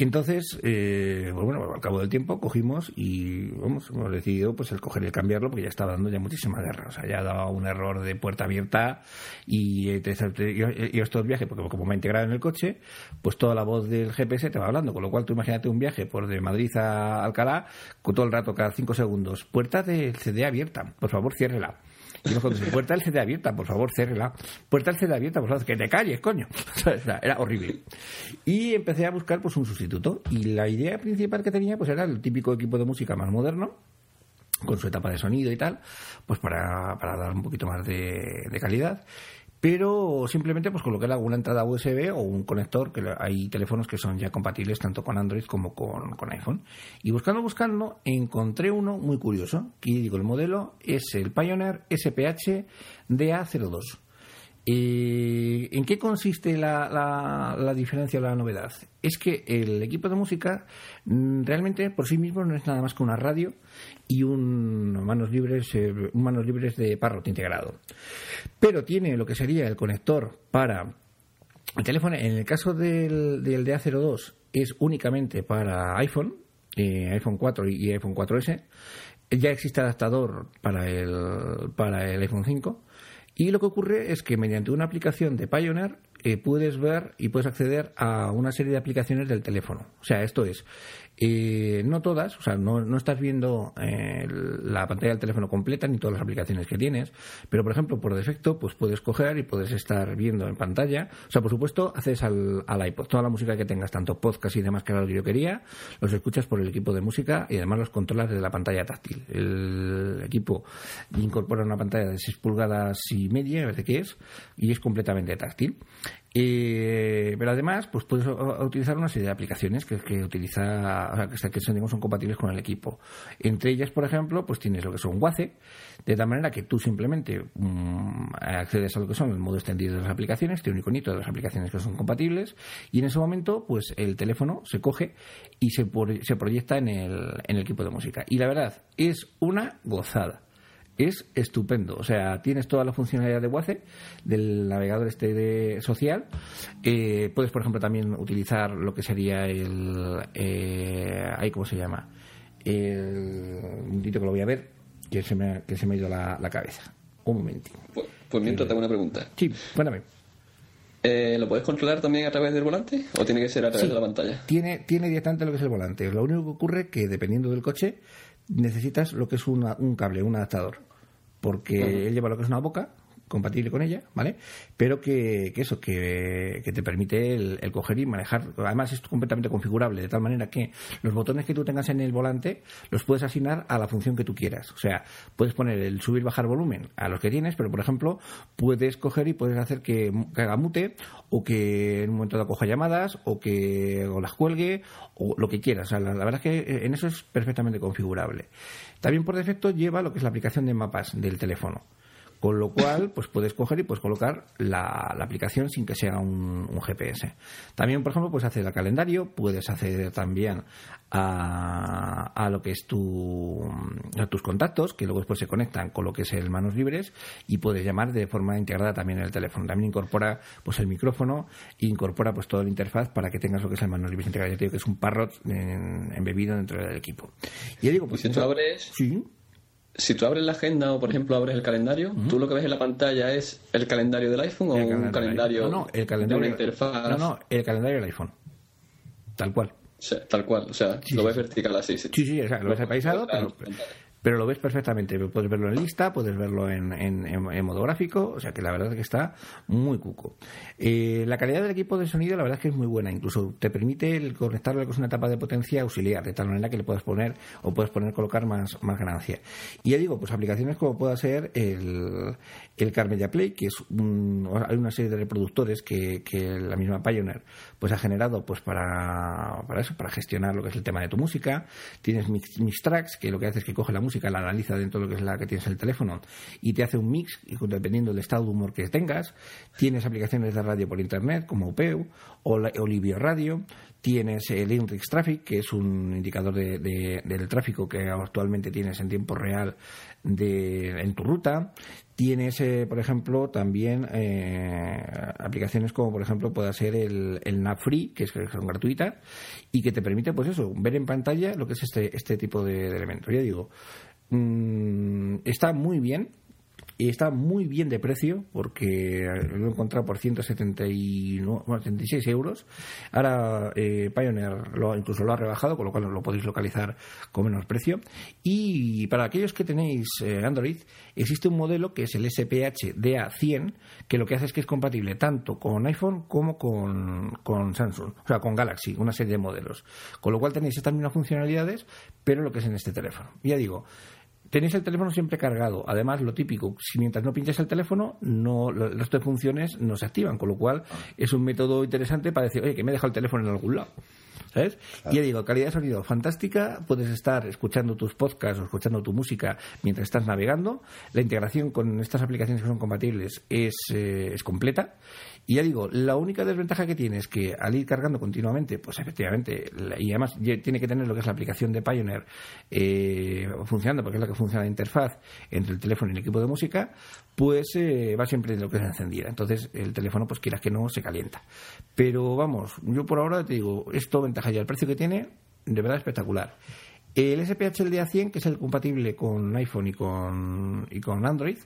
Y entonces, eh, pues bueno, al cabo del tiempo cogimos y vamos, hemos decidido pues el coger y el cambiarlo porque ya estaba dando ya muchísima guerra. O sea, ya daba un error de puerta abierta y, eh, te- te- y, y estos viajes, porque como me ha integrado en el coche, pues toda la voz del GPS te va hablando. Con lo cual, tú imagínate un viaje por de Madrid a Alcalá, con todo el rato, cada cinco segundos. Puerta del CD abierta, por favor, ciérrela. Y nosotros, puerta del CD abierta, por favor, ciérrela. Puerta del CD abierta, por favor, que te calles, coño. Era horrible. Y empecé a buscar pues un sustituto. Y la idea principal que tenía pues era el típico equipo de música más moderno, con su etapa de sonido y tal, pues para, para dar un poquito más de calidad. Pero simplemente pues colocar alguna entrada USB o un conector, que hay teléfonos que son ya compatibles tanto con Android como con, con iPhone. Y buscando, buscando, encontré uno muy curioso, que digo, el modelo es el Pioneer SPH DA02. Eh, ¿En qué consiste la, la, la diferencia o la novedad? Es que el equipo de música mm, realmente por sí mismo no es nada más que una radio y un manos libres, eh, manos libres de Parrot integrado. Pero tiene lo que sería el conector para el teléfono. En el caso del, del DA02 es únicamente para iPhone, eh, iPhone 4 y, y iPhone 4S. Ya existe adaptador para el, para el iPhone 5. Y lo que ocurre es que mediante una aplicación de Pioneer eh, puedes ver y puedes acceder a una serie de aplicaciones del teléfono. O sea, esto es, eh, no todas, o sea, no, no estás viendo eh, la pantalla del teléfono completa ni todas las aplicaciones que tienes, pero por ejemplo, por defecto, pues puedes coger y puedes estar viendo en pantalla. O sea, por supuesto, haces al, al iPod toda la música que tengas, tanto podcast y demás que era lo que yo quería, los escuchas por el equipo de música y además los controlas desde la pantalla táctil. El equipo incorpora una pantalla de 6 pulgadas y media, a ver de qué es, y es completamente táctil. Eh, pero además, pues puedes utilizar una serie de aplicaciones que, que utiliza, o sea, que, son, compatibles con el equipo. Entre ellas, por ejemplo, pues tienes lo que son WACE, de tal manera que tú simplemente mm, accedes a lo que son el modo extendido de las aplicaciones, tiene un iconito de las aplicaciones que son compatibles, y en ese momento, pues el teléfono se coge y se, por- se proyecta en el, en el equipo de música. Y la verdad, es una gozada es estupendo. O sea, tienes toda la funcionalidad de WACE, del navegador este de social. Eh, puedes, por ejemplo, también utilizar lo que sería el... Eh, ahí, ¿Cómo se llama? El, un momentito que lo voy a ver, que se me, que se me ha ido la, la cabeza. Un momentito. Pues, pues mientras tengo una pregunta. Sí, cuéntame. Eh, ¿Lo puedes controlar también a través del volante o tiene que ser a través Sí. de la pantalla? Tiene, tiene directamente lo que es el volante. Lo único que ocurre que dependiendo del coche necesitas lo que es una- un cable, un adaptador. Porque él lleva lo que es una boca compatible con ella, ¿vale? Pero que, que eso, que, te permite el, coger y manejar. Además es completamente configurable, de tal manera que los botones que tú tengas en el volante los puedes asignar a la función que tú quieras. O sea, puedes poner el subir bajar volumen a los que tienes, pero por ejemplo, puedes coger y puedes hacer que, haga mute o que en un momento dado coja llamadas o que las cuelgue o lo que quieras. O sea, la, la verdad es que en eso es perfectamente configurable. También por defecto lleva lo que es la aplicación de mapas del teléfono Con lo cual, pues puedes coger y puedes colocar la, aplicación sin que sea un, GPS. También, por ejemplo, puedes hacer el calendario, puedes acceder también a, a lo que es tu, a tus contactos, que luego después se conectan con lo que es el manos libres, y puedes llamar de forma integrada también en el teléfono. También incorpora pues el micrófono e incorpora pues toda la interfaz para que tengas lo que es el manos libres integrado. Yo te digo que es un parrot embebido dentro del equipo. Y digo, pues, si tú abres, sí si tú abres la agenda o, por ejemplo, abres el calendario, tú lo que ves en la pantalla es el calendario del iPhone o un calendario, no, el calendario de una interfaz. No, no, el calendario del iPhone. Tal cual. tal cual, o sea, lo ves vertical así. Sí, sí, o sea, lo ves apaisado, pero lo ves perfectamente. Puedes verlo en lista, puedes verlo en, en, modo gráfico, o sea que la verdad es que está muy cuco. Eh, la calidad del equipo de sonido, la verdad es que es muy buena, incluso te permite el conectarlo con una etapa de potencia auxiliar, de tal manera que le puedes poner o puedes poner colocar más, más ganancia. Y ya digo, pues aplicaciones como pueda ser el, el Carmedia Play, que es hay una serie de reproductores que, que la misma Pioneer pues ha generado pues para, para eso, para gestionar lo que es el tema de tu música. Tienes Mix, Mix Tracks, que lo que hace es que coge la música música, la analiza dentro de lo que es la que tienes en el teléfono y te hace un mix dependiendo del estado de humor que tengas. Tienes aplicaciones de radio por internet como UPEU o, Olivio Radio. Tienes el Inrix Traffic, que es un indicador del tráfico que actualmente tienes en tiempo real de, en tu ruta. Tienes, eh, por ejemplo, también eh, aplicaciones como, por ejemplo, puede ser el, el Free, que, es, que son gratuitas, y que te permite, pues eso, ver en pantalla lo que es este, este tipo de, elementos. Ya digo, mm, está muy bien, y está muy bien de precio porque lo he encontrado por 176 euros. Ahora eh, Pioneer lo, incluso lo ha rebajado, con lo cual lo podéis localizar con menos precio. Y para aquellos que tenéis eh, Android, existe un modelo que es el SPH DA100, que lo que hace es que es compatible tanto con iPhone como con, con Samsung, o sea, con Galaxy, una serie de modelos. Con lo cual tenéis estas mismas funcionalidades, pero lo que es en este teléfono. Ya digo, tenéis el teléfono siempre cargado. Además, lo típico, si mientras no pinches el teléfono, no, el resto de funciones no se activan, con lo cual es un método interesante para decir, oye, que me he dejado el teléfono en algún lado. ¿Sabes? Y ya digo, calidad de sonido fantástica, puedes estar escuchando tus podcasts o escuchando tu música mientras estás navegando. La integración con estas aplicaciones que son compatibles es, eh, es completa. Y ya digo, la única desventaja que tiene es que al ir cargando continuamente, pues efectivamente, y además tiene que tener lo que es la aplicación de Pioneer eh, funcionando, porque es la que funciona la interfaz entre el teléfono y el equipo de música, pues eh, va siempre lo que es encendida. Entonces el teléfono, pues quieras que no, se calienta. Pero vamos, yo por ahora te digo, esto ventaja ya. El precio que tiene, de verdad espectacular. El SPH LDA 100, que es el compatible con iPhone y con, y con Android,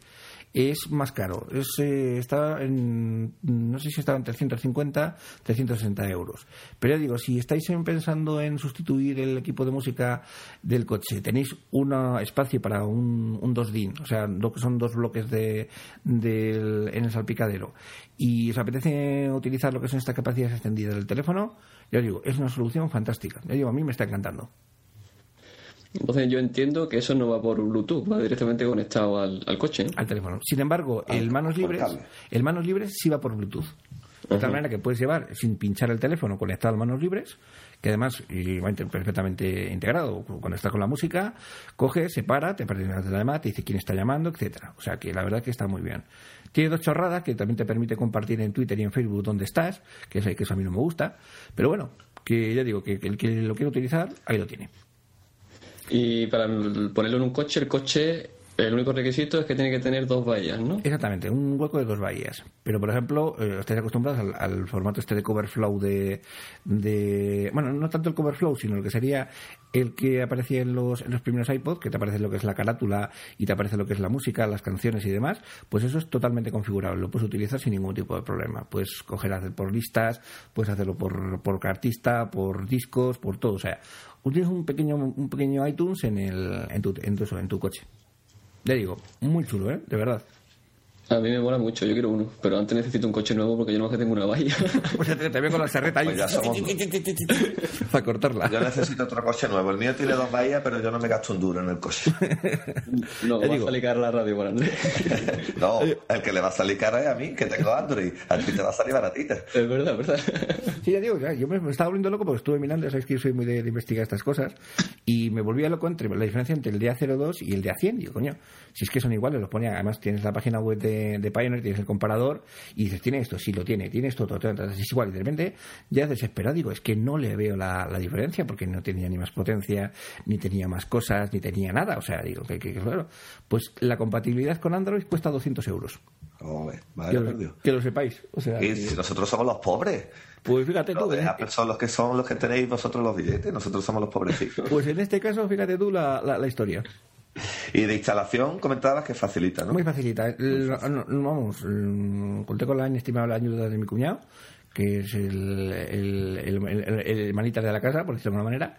es más caro. Es, eh, está en, no sé si estaba en 350, 360 euros. Pero ya digo, si estáis pensando en sustituir el equipo de música del coche, tenéis un espacio para un, un 2DIN, o sea, son dos bloques de, en el salpicadero, y os apetece utilizar lo que son estas capacidades extendidas del teléfono, ya digo, es una solución fantástica. Ya digo, a mí me está encantando. Entonces yo entiendo que eso no va por Bluetooth, va directamente conectado al, coche. Al teléfono. Sin embargo, el manos libres, el manos libres sí va por Bluetooth. De tal manera que puedes llevar sin pinchar el teléfono conectado a manos libres, que además va perfectamente integrado. Cuando estás con la música, coge, se para, te pertenece la llamada, te dice quién está llamando, etcétera. O sea que la verdad que está muy bien. Tiene dos chorradas que también te permite compartir en Twitter y en Facebook dónde estás, que es que eso a mí no me gusta. Pero bueno, que ya digo que el que lo quiere utilizar, ahí lo tiene. Y para ponerlo en un coche, el coche, el único requisito es que tiene que tener dos bahías, ¿no? Exactamente, un hueco de dos bahías. Pero, por ejemplo, eh, estáis acostumbrados al, formato este de cover flow de, de, Bueno, no tanto el cover flow, sino lo que sería el que aparecía en los, en los primeros iPods, que te aparece lo que es la carátula y te aparece lo que es la música, las canciones y demás, pues eso es totalmente configurable. Lo puedes utilizar sin ningún tipo de problema. Puedes coger hacer por listas, puedes hacerlo por, por cartista, por discos, por todo. O sea, Tienes un pequeño, un pequeño iTunes en, el, en, tu, en, tu, en tu coche. Le digo, muy chulo, ¿eh? De verdad. A mí me mola mucho, yo quiero uno, pero antes necesito un coche nuevo porque yo no más que tengo una valla. Pues te, te veo con la serreta ahí Pues ya somos dos. para cortarla. Yo necesito otro coche nuevo. El mío tiene dos bahías, pero yo no me gasto un duro en el coche. No, va a digo. salir cara la radio por Andrés. No, el que le va a salir cara es a mí, que tengo Android. A ti te va a salir baratita. es verdad, es verdad. Sí, ya digo, ya, yo me, me estaba volviendo loco porque estuve mirando, ya sabéis que yo soy muy de, de investigar estas cosas, y me volvía loco entre la diferencia entre el día 02 y el día 100. Digo, coño, si es que son iguales, los ponía, además tienes la página web de, de Pioneer, tienes el comparador, y dices, tiene esto, sí lo tiene, tiene esto, otro, otro, otro, es igual, y de repente ya desesperado, digo, es que no le veo la, la diferencia, porque no tenía ni más potencia, ni tenía más cosas, ni tenía nada, o sea, digo, que, que- que claro, pues la compatibilidad con Android cuesta 200 euros. Que lo, perdido. que lo sepáis, o sea, Y si nosotros somos los pobres. pues fíjate tú, ¿eh? Son los que son los que tenéis vosotros los billetes. Nosotros somos los pobrecitos. Pues en este caso, fíjate tú la, la, la historia. Y de instalación comentabas que facilita, ¿no? Muy facilita. El- vamos, mm, conté con la inestimable ayuda de mi cuñado, que es el, el, el, el- el manita de la casa, por decirlo de alguna manera.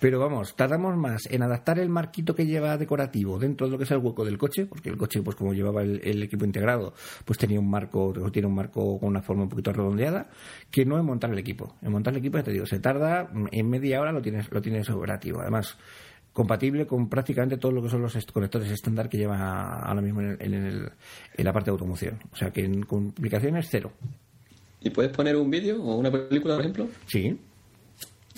Pero vamos, tardamos más en adaptar el marquito que lleva decorativo dentro de lo que es el hueco del coche, porque el coche, pues como llevaba el, el equipo integrado, pues tenía un marco, tiene un marco con una forma un poquito redondeada, que no en montar el equipo. En montar el equipo, ya te digo, se tarda, mm, en media hora lo tienes, lo tienes operativo. Además, compatible con prácticamente todo lo que son los conectores estándar que lleva ahora mismo en, el- en el- en la parte de automoción. O sea que en complicaciones cero. ¿Y puedes poner un vídeo o una película, por ejemplo? Sí,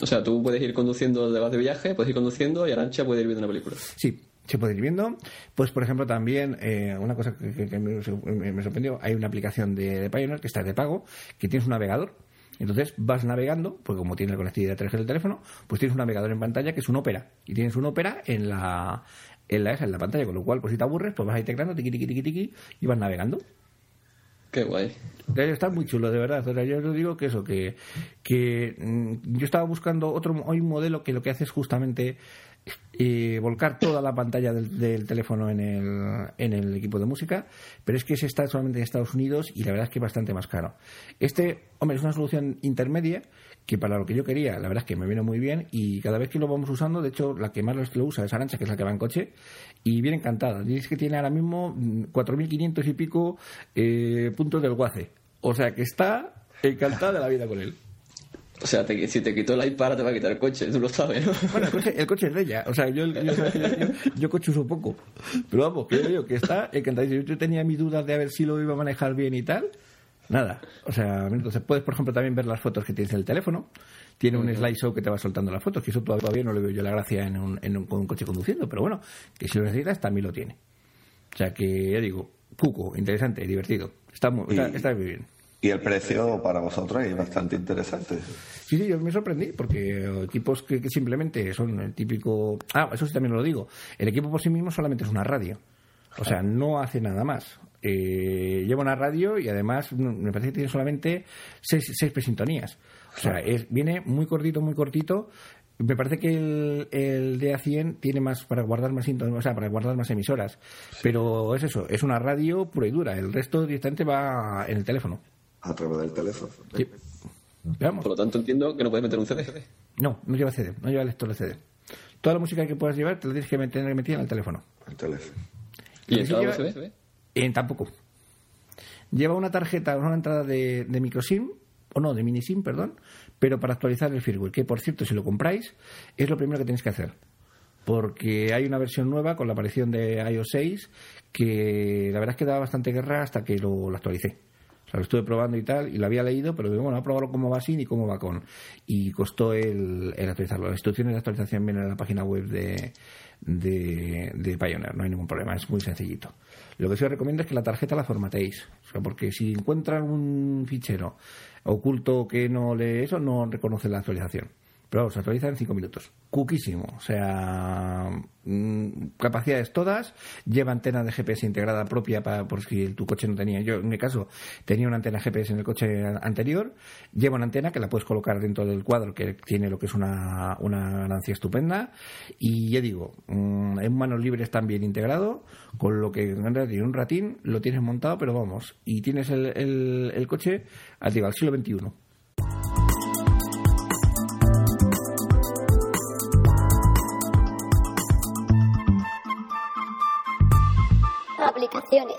O sea, tú puedes ir conduciendo vas de viaje, puedes ir conduciendo y Arancha puede ir viendo una película. sí. Se puede ir viendo. Pues, por ejemplo, también eh, una cosa que, me sorprendió, hay una aplicación de, de Pioneer que está de pago, que tienes un navegador. Entonces vas navegando, porque como tiene la conectividad 3G del teléfono, pues tienes un navegador en pantalla que es un Opera. Y tienes un Opera en la, en la, en la pantalla, con lo cual, pues si te aburres, pues vas ahí teclando, tiqui, tiqui, tiqui, tiqui, y vas navegando. Qué guay. Está muy chulo, de verdad. O sea, yo os digo que eso, que, que mm, yo estaba buscando otro hoy un modelo que lo que hace es justamente eh, volcar toda la pantalla del, del teléfono en el, en el equipo de música, pero es que ese está solamente en Estados Unidos y la verdad es que es bastante más caro. Este, hombre, es una solución intermedia que para lo que yo quería, la verdad es que me viene muy bien y cada vez que lo vamos usando, de hecho, la que más lo usa es Arancha, que es la que va en coche, y viene encantada. Dice que tiene ahora mismo mm, 4.500 y pico eh, puntos del guace. O sea que está encantada de la vida con él. O sea, te- si te quitó el iPad te va a quitar el coche, tú lo sabes, ¿no? Bueno, el coche, el coche es de ella. O sea, yo, yo, yo, coche uso poco. Pero vamos, que yo digo que está encantadísimo. Yo tenía mis dudas de a ver si lo iba a manejar bien y tal. Nada. O sea, entonces puedes, por ejemplo, también ver las fotos que tienes en el teléfono. Tiene un slideshow que te va soltando las fotos, que eso todavía no le veo yo la gracia en un, en un, con un coche conduciendo. Pero bueno, que si lo necesitas también lo tiene. O sea, que ya digo, cuco, interesante, divertido. Está muy, está muy bien. Y el precio para vosotros es bastante interesante. Sí, sí, yo me sorprendí porque equipos que, que simplemente son el típico. Ah, eso sí también lo digo. El equipo por sí mismo solamente es una radio. O sea, no hace nada más. Eh, lleva una radio y además mm, me parece que tiene solamente seis, seis presintonías. O sea, es, viene muy cortito, muy cortito. Me parece que el, el DA100 tiene más para guardar más o sea, para guardar más emisoras. Pero es eso, es una radio pura y dura. El resto directamente va en el teléfono. A través del teléfono. Sí. Por lo tanto, entiendo que no puedes meter un CD. No, no lleva CD, no lleva lector de CD. Toda la música que puedas llevar te la tienes que tener metida en el teléfono. El teléfono. ¿Y cable lleva- USB? Eh, tampoco. Lleva una tarjeta, una entrada de, de microSIM, o no, de mini SIM, perdón, pero para actualizar el firmware, que por cierto, si lo compráis, es lo primero que tenéis que hacer. Porque hay una versión nueva con la aparición de iOS 6 que la verdad es que daba bastante guerra hasta que lo, lo actualicé. Lo estuve probando y tal, y lo había leído, pero digo, bueno, a probarlo cómo va sin y cómo va con. Y costó el, el actualizarlo. Las instrucciones de actualización vienen en la página web de, de, de Pioneer, no hay ningún problema, es muy sencillito. Lo que sí os recomiendo es que la tarjeta la formateéis, o sea, porque si encuentran un fichero oculto que no lee eso, no reconoce la actualización. Pero vamos, se actualiza en 5 minutos. Cuquísimo. O sea, mm, capacidades todas. Lleva antena de GPS integrada propia para, por si tu coche no tenía. Yo, en mi caso, tenía una antena GPS en el coche anterior. Lleva una antena que la puedes colocar dentro del cuadro, que tiene lo que es una, una ganancia estupenda. Y ya digo, mm, en manos libres también integrado, con lo que en un ratín, lo tienes montado, pero vamos. Y tienes el, el, el coche, al digo, al siglo XXI. Aplicaciones.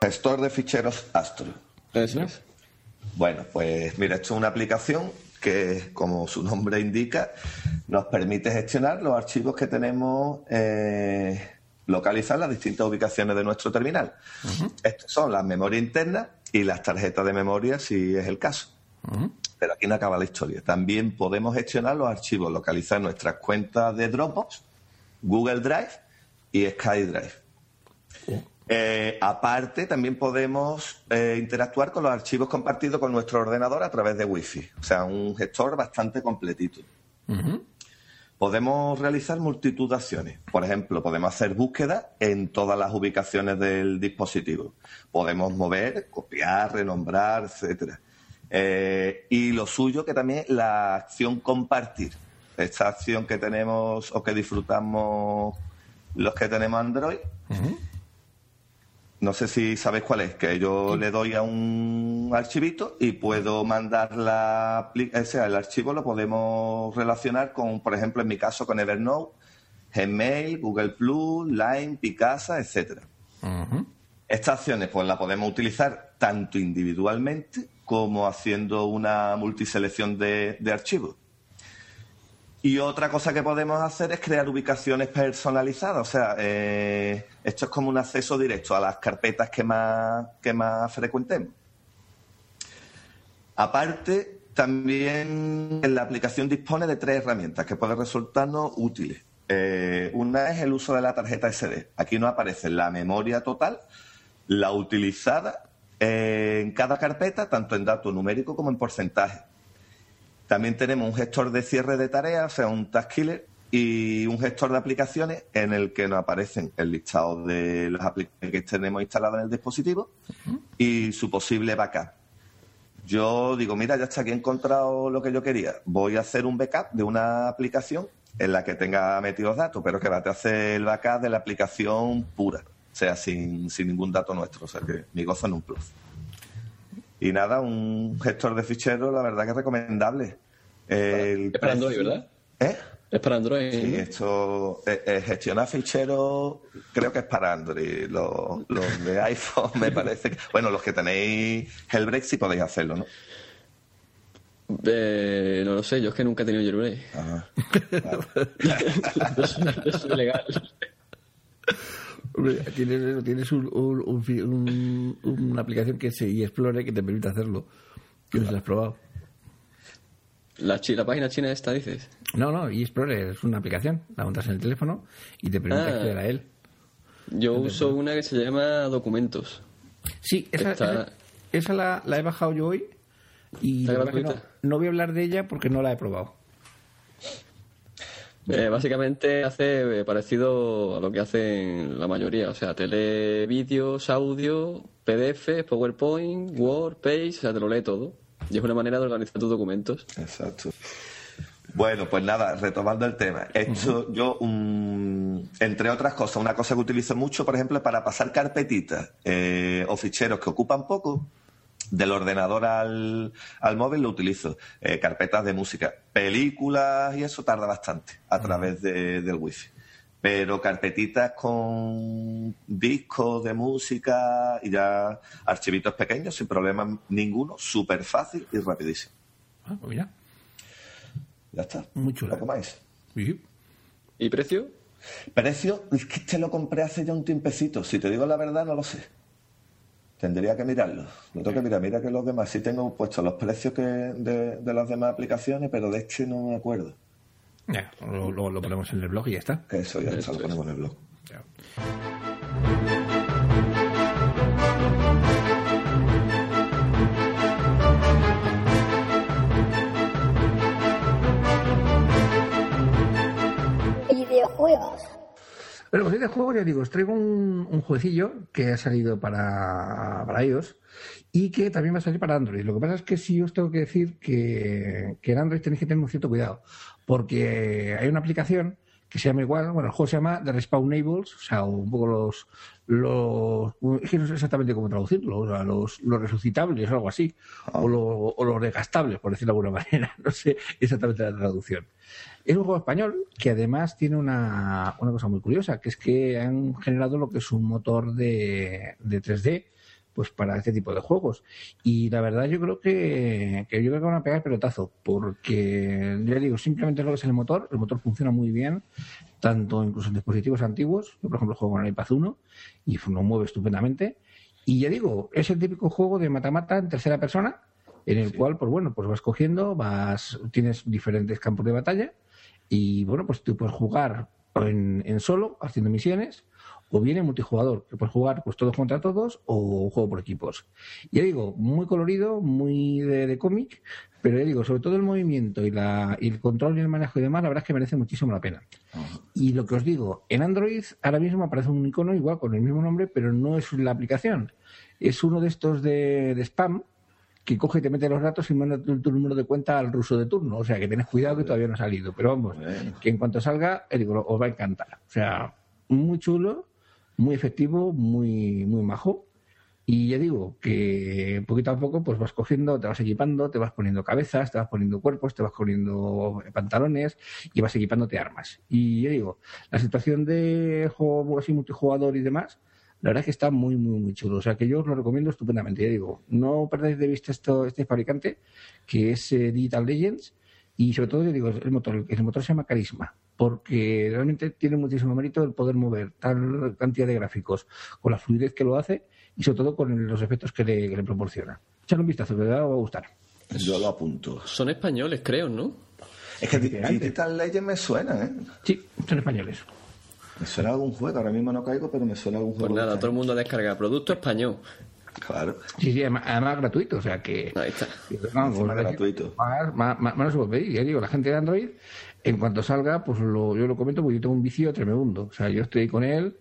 Gestor de ficheros Astro. Eso es. Bueno, pues mira, esto es una aplicación que, como su nombre indica, nos permite gestionar los archivos que tenemos eh, localizados en las distintas ubicaciones de nuestro terminal. Estas son las memorias internas y las tarjetas de memoria, si es el caso. Pero aquí no acaba la historia. También podemos gestionar los archivos localizados en nuestras cuentas de Dropbox, Google Drive y SkyDrive. Eh, aparte, también podemos eh, interactuar con los archivos compartidos con nuestro ordenador a través de Wi-Fi. O sea, un gestor bastante completito. Podemos realizar multitud de acciones. Por ejemplo, podemos hacer búsqueda en todas las ubicaciones del dispositivo. Podemos mover, copiar, renombrar, etcétera. Eh, y lo suyo que también la acción compartir. Esta acción que tenemos o que disfrutamos los que tenemos Android. No sé si sabéis cuál es, que yo le doy a un archivito y puedo mandar la o sea, el archivo lo podemos relacionar con, por ejemplo, en mi caso con Evernote, Gmail, Google Plus, Line, Picasa, etcétera. Estas acciones pues las podemos utilizar tanto individualmente como haciendo una multiselección de, de archivos. Y otra cosa que podemos hacer es crear ubicaciones personalizadas. O sea, eh, esto es como un acceso directo a las carpetas que más, que más frecuentemos. Aparte, también la aplicación dispone de tres herramientas que pueden resultarnos útiles. Eh, una es el uso de la tarjeta SD. Aquí nos aparece la memoria total, la utilizada eh, en cada carpeta, tanto en dato numérico como en porcentaje. También tenemos un gestor de cierre de tareas, o sea, un task killer, y un gestor de aplicaciones en el que nos aparecen el listado de las aplicaciones que tenemos instaladas en el dispositivo y su posible backup. Yo digo, mira, ya está aquí he encontrado lo que yo quería. Voy a hacer un backup de una aplicación en la que tenga metidos datos, pero que va a hacer el backup de la aplicación pura, o sea, sin, sin ningún dato nuestro. O sea, que mi gozo en un plus. Y nada, un gestor de ficheros, la verdad que es recomendable. es para Android, ¿verdad? ¿Eh? Es para Android. Sí, esto, eh, eh, gestionar ficheros, creo que es para Android. Los, de iPhone, me parece. Que, bueno, los que tenéis Hellbreak sí podéis hacerlo, ¿no? Eh, no lo sé, yo es que nunca he tenido jailbreak. Ajá. eso, es legal. Tienes, tienes una aplicación que es Explore que te permite hacerlo. Que no se la has probado. ¿La, ¿La, página china esta dices? No, no, eXplorer es una aplicación. La montas en el teléfono y te permite ah. acceder a él. Yo uso una que se llama Documentos. Sí, esa, esa, la, he bajado yo hoy y no, no voy a hablar de ella porque no la he probado. Eh, básicamente hace eh, parecido a lo que hacen la mayoría, o sea, tele, vídeos, audio, PDF, PowerPoint, Word, Page, o sea, te lo lee todo. Y es una manera de organizar tus documentos. Exacto. Bueno, pues nada, retomando el tema. Esto yo, entre otras cosas, una cosa que utilizo mucho, por ejemplo, para pasar carpetitas eh, o ficheros que ocupan poco, del ordenador al, al móvil lo utilizo. Eh, carpetas de música, películas y eso tarda bastante a través de, del wifi. Pero carpetitas con discos de música y ya archivitos pequeños sin problema ninguno, súper fácil y rapidísimo. Ah, pues mira. Ya está. Muy chulo. ¿Lo más? ¿Y precio? Precio, es que este lo compré hace ya un tiempecito. Si te digo la verdad, no lo sé. Tendría que mirarlo. Lo tengo que mirar. Mira que los demás sí tengo puestos los precios que de, de las demás aplicaciones, pero de este no me acuerdo. Ya, luego lo, ponemos en el blog y ya está. Eso, ya está, lo ponemos en el blog. Videojuegos. Bueno, pues de juego ya digo, os traigo un, un jueguecillo que ha salido para, para iOS y que también va a salir para Android. Lo que pasa es que sí os tengo que decir que, que en Android tenéis que tener un cierto cuidado, porque hay una aplicación que se llama igual, bueno, el juego se llama The Respawnables, o sea, un poco los, los es que no sé exactamente cómo traducirlo, o sea, los, los resucitables o algo así, o, lo- o los desgastables, por decirlo de alguna manera, no sé exactamente la traducción. Es un juego español que además tiene una, una cosa muy curiosa, que es que han generado lo que es un motor de, de 3D pues para este tipo de juegos. Y la verdad yo creo que, que yo creo que van a pegar pelotazo, porque ya digo, simplemente lo que es el motor, el motor funciona muy bien, tanto incluso en dispositivos antiguos, yo por ejemplo juego con el iPad 1 y lo mueve estupendamente. Y ya digo, es el típico juego de mata-mata en tercera persona, en el cual, pues bueno, pues vas cogiendo, vas, tienes diferentes campos de batalla, y bueno, pues tú puedes jugar en, en solo, haciendo misiones, o bien en multijugador, que puedes jugar pues todos contra todos o juego por equipos. Ya digo, muy colorido, muy de, de cómic, pero ya digo, sobre todo el movimiento y, la, y el control y el manejo y demás, la verdad es que merece muchísimo la pena. Y lo que os digo, en Android ahora mismo aparece un icono igual con el mismo nombre, pero no es la aplicación. Es uno de estos de, de spam que coge y te mete los datos y manda tu, tu número de cuenta al ruso de turno. O sea, que tenés cuidado que todavía no ha salido. Pero vamos, que en cuanto salga, eh, digo, os va a encantar. O sea, muy chulo, muy efectivo, muy, muy majo. Y ya digo que poquito a poco pues vas cogiendo, te vas equipando, te vas poniendo cabezas, te vas poniendo cuerpos, te vas poniendo pantalones y vas equipándote armas. Y ya digo, la situación de juego así multijugador y demás, la verdad es que está muy, muy, muy chulo. O sea que yo os lo recomiendo estupendamente. Ya digo, no perdáis de vista esto, este fabricante, que es eh, Digital Legends, y sobre todo, yo digo, el motor, el motor se llama Carisma, porque realmente tiene muchísimo mérito el poder mover tal cantidad de gráficos con la fluidez que lo hace y sobre todo con los efectos que le, que le proporciona. Echadle un vistazo, que os va a gustar. Yo lo apunto. Son españoles, creo, ¿no? Es que. Digital Legends me suena, ¿eh? Sí, son españoles. Me suena algún juego, ahora mismo no caigo, pero me suena algún Pues juego. nada, todo el mundo descarga producto español. Claro. Sí, sí, además, además gratuito, o sea que... Ahí está. No, pues, gratuito. Más, más, más- más no se puede pedir. Ya digo, la gente de Android, en cuanto salga, pues lo, yo lo comento porque yo tengo un vicio tremendo. O sea, yo estoy con él,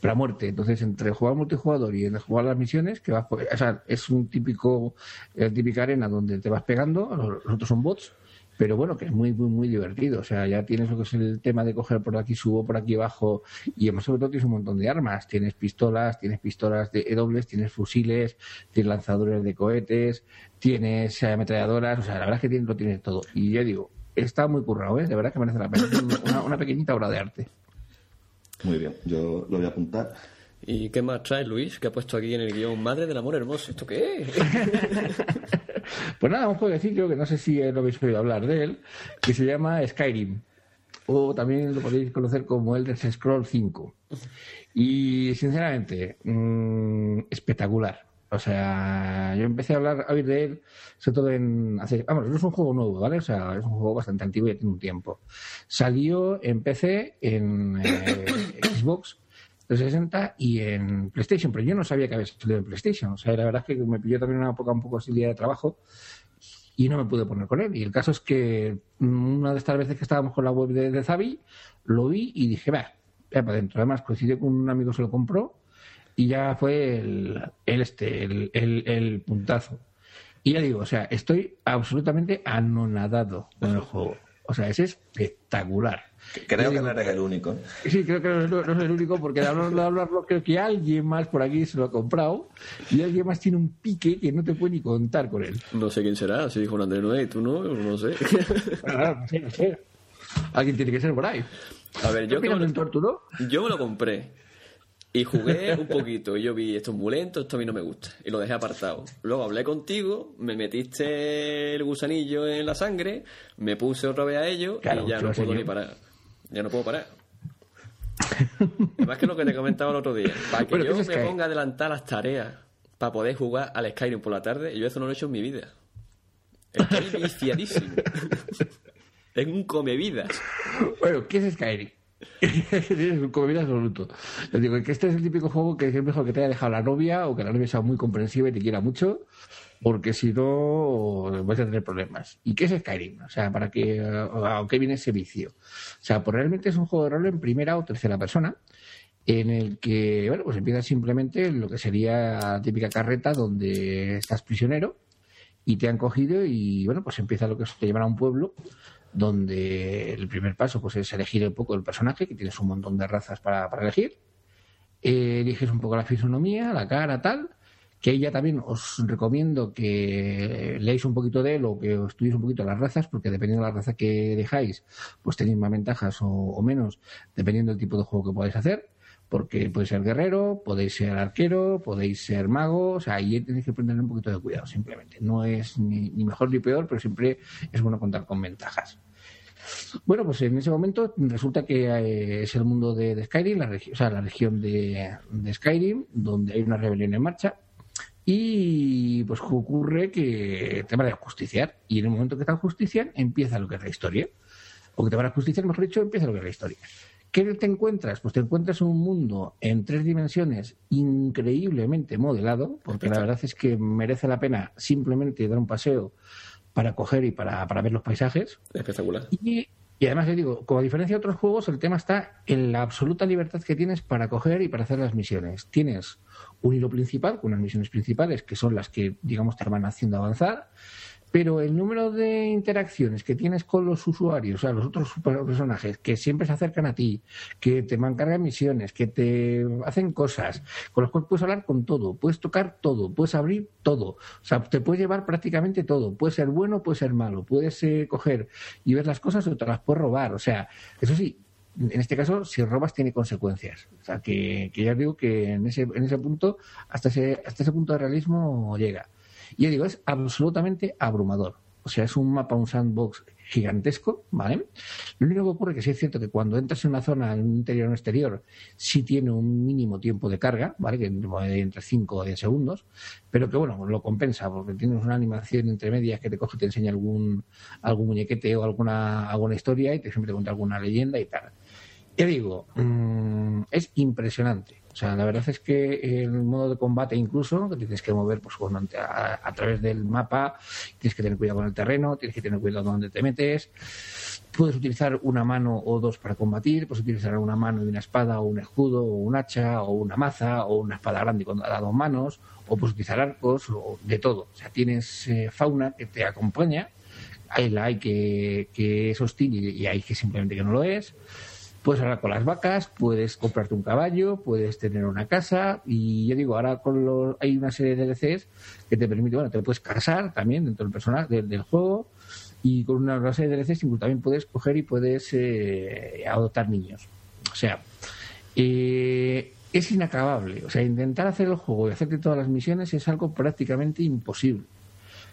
pero a muerte. Entonces, entre jugar multijugador y jugar las misiones, que vas, por- o sea, es un típico, eh, típica arena donde te vas pegando, los, los otros son bots, pero bueno, que es muy, muy, muy divertido. O sea, ya tienes lo que es el tema de coger por aquí, subo por aquí abajo, y además sobre todo tienes un montón de armas. Tienes pistolas, tienes pistolas de dobles, tienes fusiles, tienes lanzadores de cohetes, tienes ametralladoras, o sea, la verdad es que tienes, lo tienes todo. Y ya digo, está muy currado, ¿eh? De verdad que merece la pena. Una, una pequeñita obra de arte. Muy bien, yo lo voy a apuntar. ¿Y qué más trae Luis? Que ha puesto aquí en el guion Madre del amor hermoso. ¿Esto qué es? Pues nada, un jueguecillo que no sé si lo habéis oído hablar de él, que se llama Skyrim. O también lo podéis conocer como Elder Scroll 5. Y sinceramente, mm, espectacular. O sea, yo empecé a hablar, a oír de él, sobre todo en. Hace, vamos, no es un juego nuevo, ¿vale? O sea, es un juego bastante antiguo y ya tiene un tiempo. Salió en PC, en eh, Xbox 360 y en PlayStation, pero yo no sabía que había salido en PlayStation. O sea, la verdad es que me pilló también una época un poco así de trabajo y no me pude poner con él. Y el caso es que una de estas veces que estábamos con la web de, de Zavi, lo vi y dije, va, ya para adentro. Además, coincidió con un amigo se lo compró y ya fue el, el este, el, el, el puntazo. Y ya digo, o sea, estoy absolutamente anonadado con el juego. O sea, es espectacular. Creo que no eres el único. ¿eh? Sí, creo que no, no soy el único, porque de hablarlo, de hablarlo, creo que alguien más por aquí se lo ha comprado y alguien más tiene un pique que no te puede ni contar con él. No sé quién será. Si dijo un Andrés Noé, tú no, no sé. Ah, no sé, no sé. Alguien tiene que ser por ahí. A ver, ¿Qué yo, que me lo, yo me lo compré. Y jugué un poquito. Y yo vi esto es muy lento, esto a mí no me gusta. Y lo dejé apartado. Luego hablé contigo, me metiste el gusanillo en la sangre, me puse otra vez a ello Claro, y ya ¿qué no puedo ni parar. Ya no puedo parar. Además que lo que te comentaba el otro día. Para que Bueno, ¿qué yo me ponga a adelantar las tareas para poder jugar al Skyrim por la tarde, yo eso no lo he hecho en mi vida. Estoy viciadísimo. es un come vidas. Bueno, ¿qué es Skyrim? es un comida absoluto. Les digo que este es el típico juego que es mejor que te haya dejado la novia o que la novia sea muy comprensiva y te quiera mucho, porque si no vas a tener problemas. ¿Y qué es Skyrim? O sea, ¿para qué, a qué viene ese vicio? O sea, pues realmente es un juego de rol en primera o tercera persona en el que, bueno, pues empieza simplemente lo que sería la típica carreta donde estás prisionero y te han cogido y, bueno, pues empieza lo que te llevan a un pueblo donde el primer paso pues es elegir un poco el personaje, que tienes un montón de razas para, para elegir. Eh, eliges un poco la fisonomía, la cara, tal, que ella también os recomiendo que leáis un poquito de él o que estudiéis un poquito las razas, porque dependiendo de la raza que dejáis, pues tenéis más ventajas o, menos, dependiendo del tipo de juego que podáis hacer, porque podéis ser guerrero, podéis ser arquero, podéis ser mago, o sea, ahí tenéis que tener un poquito de cuidado, simplemente. No es ni, mejor ni peor, pero siempre es bueno contar con ventajas. Bueno, pues en ese momento resulta que eh, es el mundo de, Skyrim, la o sea, la región de Skyrim, donde hay una rebelión en marcha y pues ocurre que te van a justiciar. Y en el momento que te justician, empieza lo que es la historia. O que te van a justiciar, mejor dicho, empieza lo que es la historia. ¿Qué te encuentras? Pues te encuentras un mundo en tres dimensiones increíblemente modelado, porque la verdad es que merece la pena simplemente dar un paseo para coger y para, para ver los paisajes. Espectacular. Y y además, le digo, como a diferencia de otros juegos, el tema está en la absoluta libertad que tienes para coger y para hacer las misiones. Tienes un hilo principal, con unas misiones principales, que son las que, digamos, te van haciendo avanzar, pero el número de interacciones que tienes con los usuarios, o sea, los otros personajes que siempre se acercan a ti, que te mancargan misiones, que te hacen cosas, con los cuales puedes hablar con todo, puedes tocar todo, puedes abrir todo, o sea, te puedes llevar prácticamente todo, puede ser bueno, puede ser malo, puedes eh, coger y ver las cosas o te las puedes robar, o sea, eso sí, en este caso, si robas tiene consecuencias. O sea, que, que ya digo que en ese, en ese punto, hasta ese, hasta ese punto de realismo llega. Y yo digo, es absolutamente abrumador. O sea, es un mapa, un sandbox gigantesco, ¿vale? Lo único que ocurre es que sí es cierto que cuando entras en una zona, en un interior o un exterior, sí tiene un mínimo tiempo de carga, ¿vale? Que entre 5 o 10 segundos, pero que bueno, lo compensa, porque tienes una animación entre medias que te coge y te enseña algún, algún muñequete o alguna, alguna historia y te siempre te cuenta alguna leyenda y tal. Ya digo, mm, es impresionante. O sea, la verdad es que el modo de combate incluso, que tienes que mover pues, a, través del mapa, tienes que tener cuidado con el terreno, tienes que tener cuidado donde te metes. Puedes utilizar una mano o dos para combatir, puedes utilizar una mano y una espada o un escudo o un hacha o una maza o una espada grande con a dos manos, o puedes utilizar arcos o de todo. O sea, tienes eh, fauna que te acompaña, hay la hay que, que es hostil y hay que simplemente que no lo es Puedes hablar con las vacas, puedes comprarte un caballo, puedes tener una casa y yo digo, ahora con los, hay una serie de DLCs que te permite, bueno, te puedes casar también dentro del personaje del, juego y con una, serie de DLCs incluso también puedes coger y puedes eh, adoptar niños. O sea, eh, es inacabable. O sea, intentar hacer el juego y hacerte todas las misiones es algo prácticamente imposible.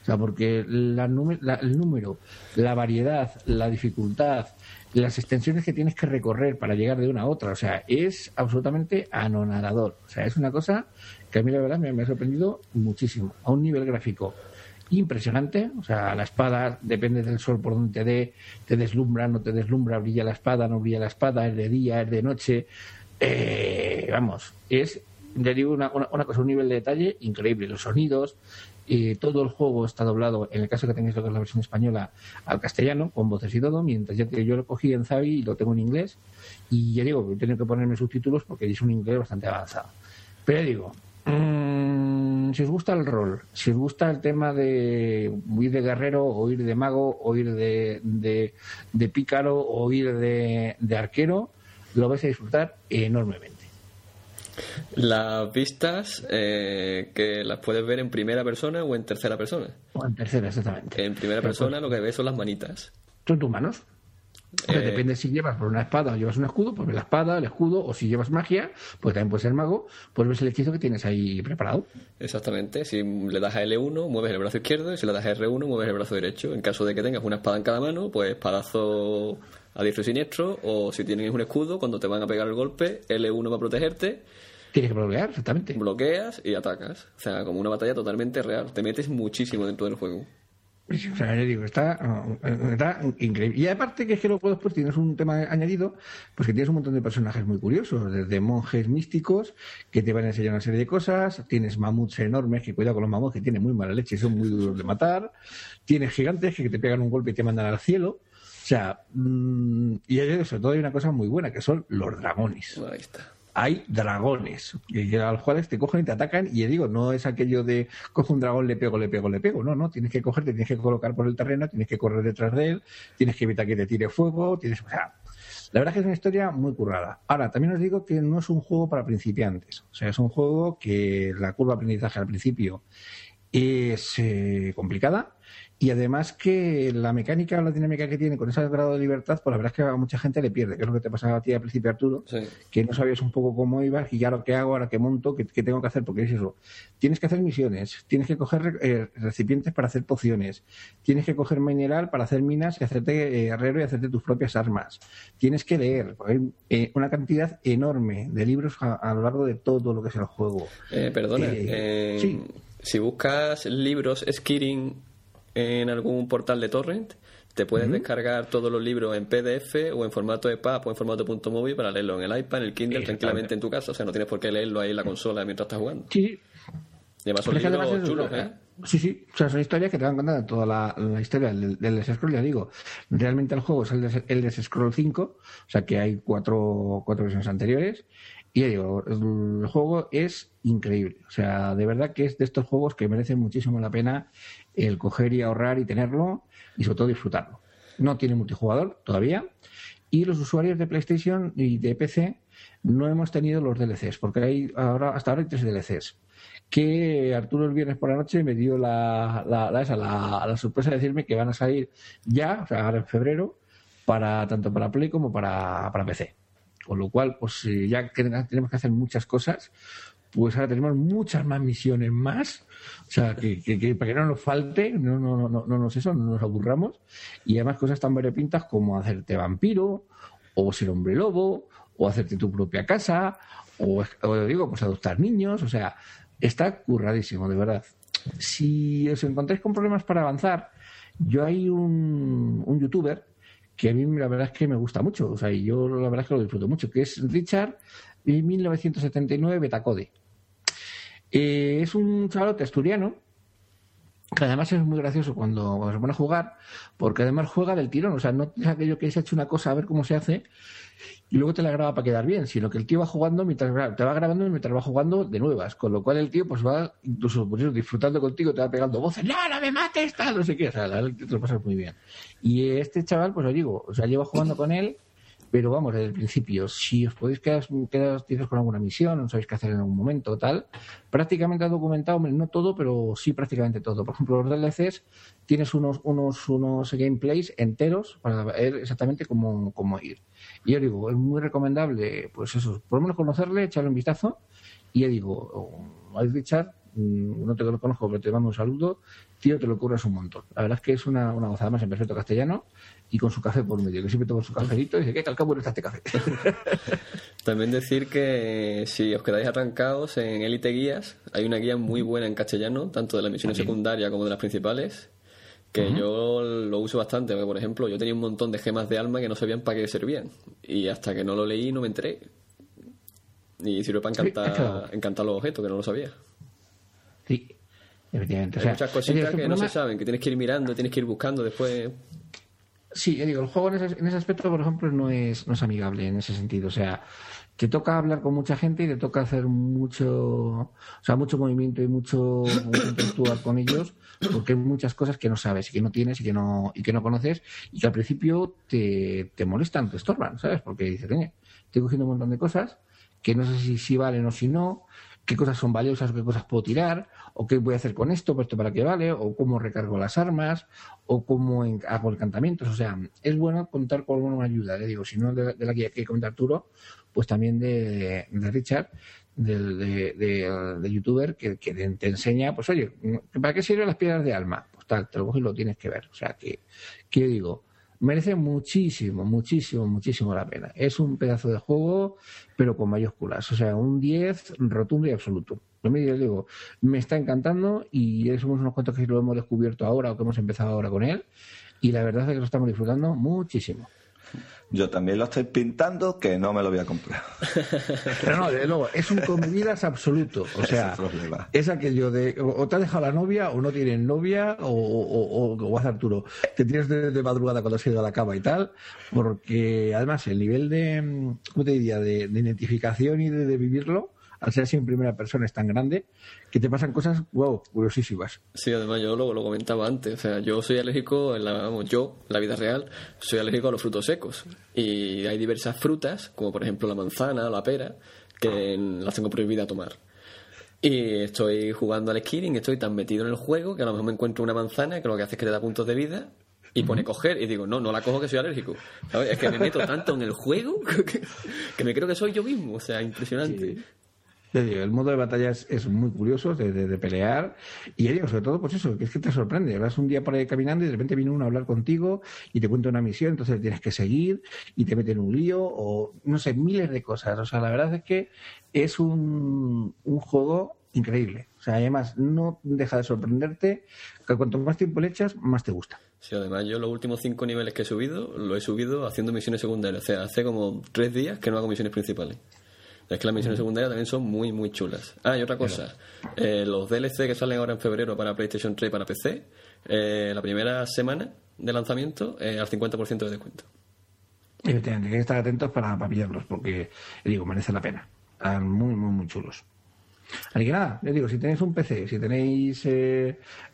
O sea, porque el número, la variedad, la dificultad, las extensiones que tienes que recorrer para llegar de una a otra. O sea, es absolutamente anonadador. O sea, es una cosa que a mí la verdad me, ha sorprendido muchísimo, a un nivel gráfico impresionante. O sea, la espada, depende del sol por donde te dé, te deslumbra, no te deslumbra, brilla la espada, no brilla la espada, es de día, es de noche. Eh, vamos, es, ya digo, una, una, cosa, un nivel de detalle increíble. Los sonidos, y todo el juego está doblado, en el caso que tengáis lo que es la versión española, al castellano, con voces y todo, mientras ya que yo lo cogí en Zavi y lo tengo en inglés, y ya digo, he tenido que ponerme subtítulos porque es un inglés bastante avanzado. Pero digo, mmm, si os gusta el rol, si os gusta el tema de ir de guerrero, o ir de mago, o ir de, de, pícaro, o ir de arquero, lo vais a disfrutar enormemente. Las vistas eh, que las puedes ver en primera persona o en tercera persona. O en tercera, exactamente. En primera persona lo que ves son las manitas. Son tus manos. Eh, depende si llevas por una espada o llevas un escudo, pues ves la espada, el escudo, o si llevas magia, pues también puedes ser mago, pues ves el hechizo que tienes ahí preparado. Exactamente. Si le das a L1, mueves el brazo izquierdo, y si le das a R1, mueves el brazo derecho. En caso de que tengas una espada en cada mano, pues espadazo a diestro y siniestro, o si tienes un escudo, cuando te van a pegar el golpe, L1 va a protegerte Tienes que bloquear, exactamente. Bloqueas y atacas. O sea, como una batalla totalmente real. Te metes muchísimo dentro del juego. O sea, ya digo, está, está, increíble. Y aparte que es que luego después tienes un tema añadido, pues que tienes un montón de personajes muy curiosos, desde monjes místicos que te van a enseñar una serie de cosas, tienes mamuts enormes, que cuidado con los mamuts que tienen muy mala leche y son muy duros de matar, tienes gigantes que te pegan un golpe y te mandan al cielo. O sea, mm, y sobre todo hay una cosa muy buena, que son los dragones. Ahí está hay dragones, y a los cuales te cogen y te atacan, y digo, no es aquello de cojo un dragón, le pego, le pego, le pego, no, no, tienes que cogerte, tienes que colocar por el terreno, tienes que correr detrás de él, tienes que evitar que te tire fuego, tienes, o sea, la verdad es que es una historia muy currada. Ahora, también os digo que no es un juego para principiantes, o sea, es un juego que la curva de aprendizaje al principio es eh, complicada, y además que la mecánica o la dinámica que tiene con ese grado de libertad, pues la verdad es que a mucha gente le pierde, que es lo que te pasaba a ti al principio, Arturo, que no sabías un poco cómo ibas y ya lo que hago, ahora que monto, qué, tengo que hacer, porque es eso. Tienes que hacer misiones, tienes que coger eh, recipientes para hacer pociones, tienes que coger mineral para hacer minas y hacerte eh, herrero y hacerte tus propias armas. Tienes que leer, hay eh, una cantidad enorme de libros a, lo largo de todo lo que es el juego. perdona, si buscas libros Skiring en algún portal de torrent, te puedes descargar todos los libros en PDF o en formato EPUB o en formato punto móvil para leerlo en el iPad, en el Kindle, tranquilamente en tu casa. O sea, no tienes por qué leerlo ahí en la consola mientras estás jugando. Sí. Y además son libros chulos, ¿eh? Sí, sí, o sea, son historias que te van contando toda la, historia del, del Scroll, ya digo. Realmente el juego es el de, el Scroll 5, o sea que hay cuatro, cuatro versiones anteriores. Y ya digo, el juego es increíble. O sea, de verdad que es de estos juegos que merecen muchísimo la pena el coger y ahorrar y tenerlo y sobre todo disfrutarlo. No tiene multijugador todavía y los usuarios de PlayStation y de PC no hemos tenido los DLCs porque hay ahora hasta ahora hay tres DLCs que Arturo el viernes por la noche me dio la, la, esa, la, sorpresa de decirme que van a salir ya, o sea, ahora en febrero, para tanto para Play como para, para PC. Con lo cual, pues ya que tenemos que hacer muchas cosas, pues ahora tenemos muchas más misiones más, o sea, que, para que no nos falte, no, no, no, no, nos eso, no nos aburramos, y además cosas tan variopintas como hacerte vampiro, o ser hombre lobo, o hacerte tu propia casa, o, digo, pues adoptar niños, o sea, está curradísimo, de verdad. Si os encontráis con problemas para avanzar, yo hay un, un youtuber que a mí la verdad es que me gusta mucho, o sea, y yo la verdad es que lo disfruto mucho, que es Richard 1979 Betacode. Eh, es un chavalote asturiano que además es muy gracioso cuando se pone a jugar, porque además juega del tirón, o sea, no es aquello que se ha hecho una cosa a ver cómo se hace y luego te la graba para quedar bien, sino que el tío va jugando mientras te va grabando mientras va jugando de nuevas, con lo cual el tío pues va incluso pues, disfrutando contigo, te va pegando voces, no, no me mates, tal, no sé qué, o sea, te lo pasas muy bien. Y este chaval, pues lo digo, o sea, lleva jugando con él pero vamos, desde el principio, si os podéis quedar, quedar con alguna misión, no sabéis qué hacer en algún momento tal, prácticamente ha documentado, no todo, pero sí prácticamente todo. Por ejemplo, los DLCs tienes unos, unos, unos gameplays enteros para ver exactamente cómo, cómo ir. Y yo digo, es muy recomendable, pues eso, por lo menos conocerle, echarle un vistazo. Y yo digo, Richard, mm, no te lo conozco, pero te mando un saludo, tío, te lo curras un montón. La verdad es que es una, una gozada más en perfecto castellano y con su café por medio, que siempre toma su cafelito y dice, ¿qué tal cabo está este café? También decir que si os quedáis arrancados en Elite Guías, hay una guía muy buena en castellano, tanto de las misiones secundarias como de las principales, que yo lo uso bastante, porque por ejemplo yo tenía un montón de gemas de alma que no sabían para qué servían, y hasta que no lo leí no me enteré. Y sirve para encantar, encantar los objetos, que no lo sabía. Sí, efectivamente. Hay muchas cositas que no se saben, que tienes que ir mirando, tienes que ir buscando después. Sí, digo, el juego en ese, en ese, aspecto, por ejemplo, no es, no es amigable en ese sentido. O sea, te toca hablar con mucha gente y te toca hacer mucho, o sea, mucho movimiento y mucho, interactuar con ellos, porque hay muchas cosas que no sabes y que no tienes y que no, y que no conoces y que al principio te, te molestan, te estorban, ¿sabes? Porque dices, estoy cogiendo un montón de cosas que no sé si, si valen o si no, qué cosas son valiosas, qué cosas puedo tirar, o qué voy a hacer con esto, pues esto para qué vale, o cómo recargo las armas, o cómo hago encantamientos. O sea, es bueno contar con alguna ayuda, le digo, si no de, la guía que comenta Arturo, pues también de, Richard, del de, youtuber, que, te enseña, pues oye, ¿para qué sirven las piedras de alma? Pues tal, te lo coges y lo tienes que ver. O sea, que, que yo digo, merece muchísimo, muchísimo, muchísimo la pena. Es un pedazo de juego, pero con mayúsculas. O sea, un 10 rotundo y absoluto. Yo me digo, me está encantando y somos unos cuantos que lo hemos descubierto ahora o que hemos empezado ahora con él. Y la verdad es que lo estamos disfrutando muchísimo. Yo también lo estoy pintando, que no me lo voy a comprar. Pero no, de nuevo, es un comidas absoluto. O sea, es, aquello de o te ha dejado la novia, o no tienes novia, o, o, o, hace Arturo, te tienes de, madrugada cuando has ido a la cama y tal, porque además el nivel de, ¿cómo te diría?, de, identificación y de vivirlo al ser así en primera persona es tan grande que te pasan cosas, wow, curiosísimas. Sí, además yo lo, lo comentaba antes, o sea, yo soy alérgico, en la, vamos, yo, en la vida real, soy alérgico a los frutos secos. Y hay diversas frutas, como por ejemplo la manzana o la pera, que las tengo prohibida tomar. Y estoy jugando al skiing, estoy tan metido en el juego que a lo mejor me encuentro una manzana que lo que hace es que te da puntos de vida y pone coger y digo, no, no la cojo que soy alérgico. Es que me meto tanto en el juego que, me creo que soy yo mismo, o sea, impresionante el modo de batalla es, muy curioso de, pelear y digo, sobre todo, pues eso, que es que te sorprende. Vas un día por ahí caminando y de repente viene uno a hablar contigo y te cuenta una misión, entonces tienes que seguir y te mete en un lío o no sé, miles de cosas. O sea, la verdad es que es un, un juego increíble. O sea, además no deja de sorprenderte que cuanto más tiempo le echas, más te gusta. Sí, además yo los últimos cinco niveles que he subido, lo he subido haciendo misiones secundarias. O sea, hace como tres días que no hago misiones principales. Es que las misiones secundarias también son muy, muy chulas. Ah, y otra cosa. Eh, los DLC que salen ahora en febrero para PlayStation 3 y para PC, eh, la primera semana de lanzamiento eh, al 50% de descuento. Y tienen que estar atentos para, para pillarlos, porque, digo, merece la pena. Están muy, muy, muy chulos. Así que nada, les digo, si tenéis un PC, si tenéis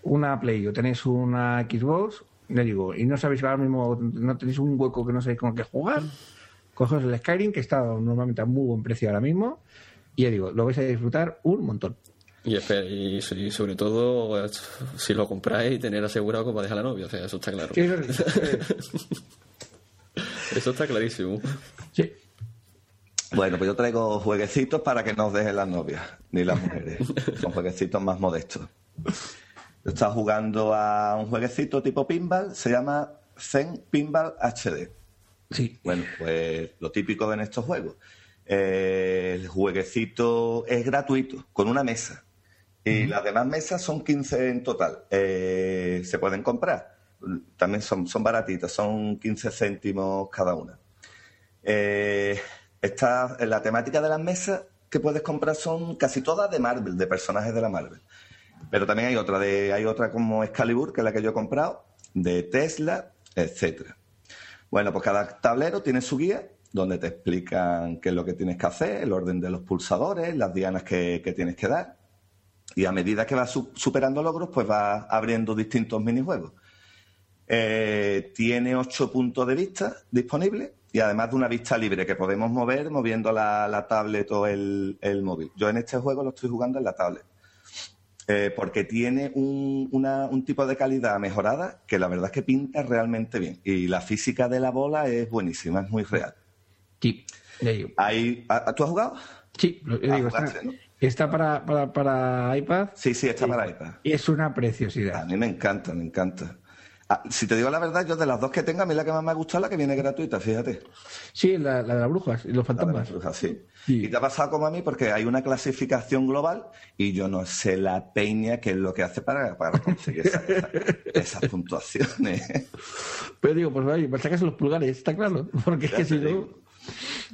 una Play o tenéis una Xbox, les digo, y no sabéis ahora mismo, no tenéis un hueco que no sabéis con qué jugar, cogeos el Skyrim, que está normalmente a muy buen precio ahora mismo, y ya digo, lo vais a disfrutar un montón. Y, y, sobre todo, si lo compráis, tener asegurado que va a dejar la novia, o sea, eso está claro. eso está clarísimo. Sí. Bueno, pues yo traigo jueguecitos para que no os dejen las novias, ni las mujeres. Son jueguecitos más modestos. Yo estaba jugando a un jueguecito tipo pinball, se llama Zen Pinball HD. Sí. Bueno, pues lo típico en estos juegos. Eh, el jueguecito es gratuito, con una mesa. Y las demás mesas son 15 en total. Eh, se pueden comprar. También son, son baratitas, son 15 céntimos cada una. Eh, esta, la temática de las mesas que puedes comprar son casi todas de Marvel, de personajes de la Marvel. Pero también hay otra, de, hay otra como Excalibur, que es la que yo he comprado, de Tesla, etcétera. Bueno, pues cada tablero tiene su guía donde te explican qué es lo que tienes que hacer, el orden de los pulsadores, las dianas que, tienes que dar. Y a medida que vas superando logros, pues vas abriendo distintos minijuegos. Eh, tiene ocho puntos de vista disponibles y además de una vista libre que podemos mover moviendo la, tablet o el, móvil. Yo en este juego lo estoy jugando en la tablet. Eh, porque tiene un, tipo de calidad mejorada que la verdad es que pinta realmente bien. Y la física de la bola es buenísima, es muy real. Sí, ¿Tú has jugado? Sí, lo digo, está, para, para, para, iPad. Sí, sí, está para iPad. Y es una preciosidad. A mí me encanta, me encanta. Ah, si te digo la verdad, yo de las dos que tengo, a mí la que más me ha gustado es la que viene gratuita, fíjate. Sí, la, de las brujas y los fantasmas. sí. Y te ha pasado como a mí porque hay una clasificación global y yo no sé la peña que es lo que hace para, para conseguir esas puntuaciones. Pero digo, pues vaya, para sacarse los pulgares, está claro. Porque es que si no...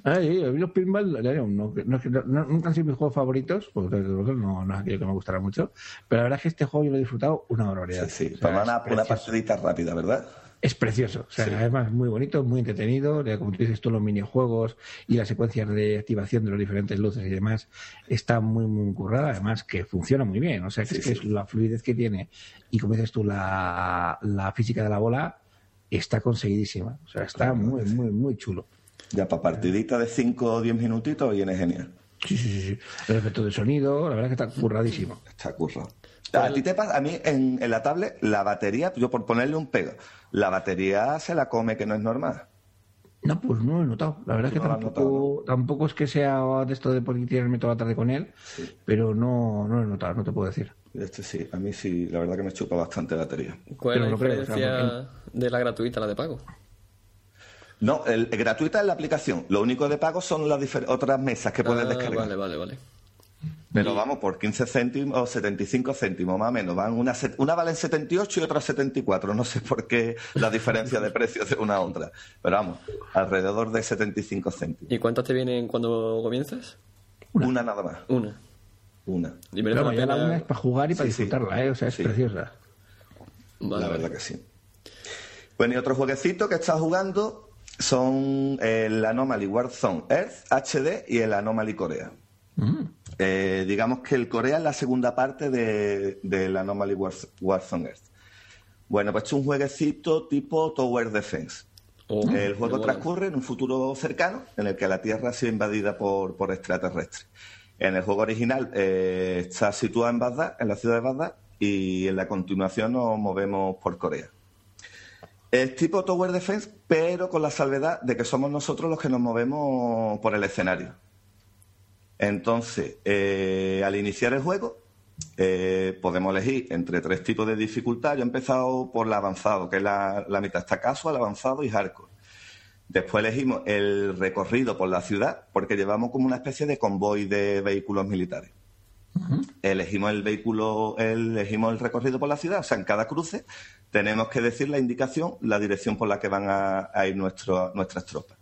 Ay, a mí los pinball no, nunca han sido mis juegos favoritos, porque no, no es aquello que me gustará mucho, pero la verdad es que este juego yo lo he disfrutado una barbaridad. Sí, sí, para una, una partidita rápida, ¿verdad? Es precioso, o sea, además muy bonito, muy entretenido, como tú dices, todos los minijuegos y las secuencias de activación de las diferentes luces y demás está muy, muy currada, además que funciona muy bien, o sea, que, es, es la fluidez que tiene y como dices tú, la, la física de la bola está conseguidísima, o sea, está muy, muy, muy chulo. Ya para partidita de 5 o 10 minutitos viene genial. Sí, sí, sí. El efecto de sonido, la verdad que está curradísimo. Está currado. A ti te pasa, a mí en, la tablet, la batería, yo por ponerle un pego, la batería se la come que no es normal. No, pues no lo he notado. La verdad es que tampoco, tampoco es que sea de esto de por tirarme toda la tarde con él, pero no, no lo he notado, no te puedo decir. Este sí, a mí sí, la verdad que me chupa bastante la batería. ¿Cuál es la diferencia de la gratuita a la de pago? No, el, gratuita es la aplicación. Lo único de pago son las otras mesas que puedes ah, descargar. Vale, vale, vale. Pero vamos, por 15 céntimos o 75 céntimos más o menos. Van una, una vale en 78 y otra 74. No sé por qué la diferencia de precios de una a otra. Pero vamos, alrededor de 75 céntimos. ¿Y cuántas te vienen cuando comienzas? Una, nada más. Una. Una. Y la, una es para jugar y para disfrutarla, ¿eh? O sea, es preciosa. la verdad que sí. Bueno, y otro jueguecito que he estado jugando son el Anomaly Warzone Earth HD y el Anomaly Corea. Mm. Eh, digamos que el Corea es la segunda parte del de, Anomaly Warzone Earth. Bueno, pues es un jueguecito tipo Tower Defense. Oh, el juego transcurre en un futuro cercano en el que la Tierra ha sido invadida por, por extraterrestres. En el juego original eh, está situado en Bagdad, en la ciudad de Bagdad, y en la continuación nos movemos por Corea. Es tipo Tower Defense, pero con la salvedad de que somos nosotros los que nos movemos por el escenario. Entonces, eh, al iniciar el juego, eh, podemos elegir entre tres tipos de dificultad. Yo he empezado por el avanzado, que es la, mitad está casual, avanzado y hardcore. Después elegimos el recorrido por la ciudad, porque llevamos como una especie de convoy de vehículos militares. Elegimos el vehículo, elegimos el recorrido por la ciudad, o sea, en cada cruce tenemos que decir la indicación, la dirección por la que van a, ir nuestras tropas.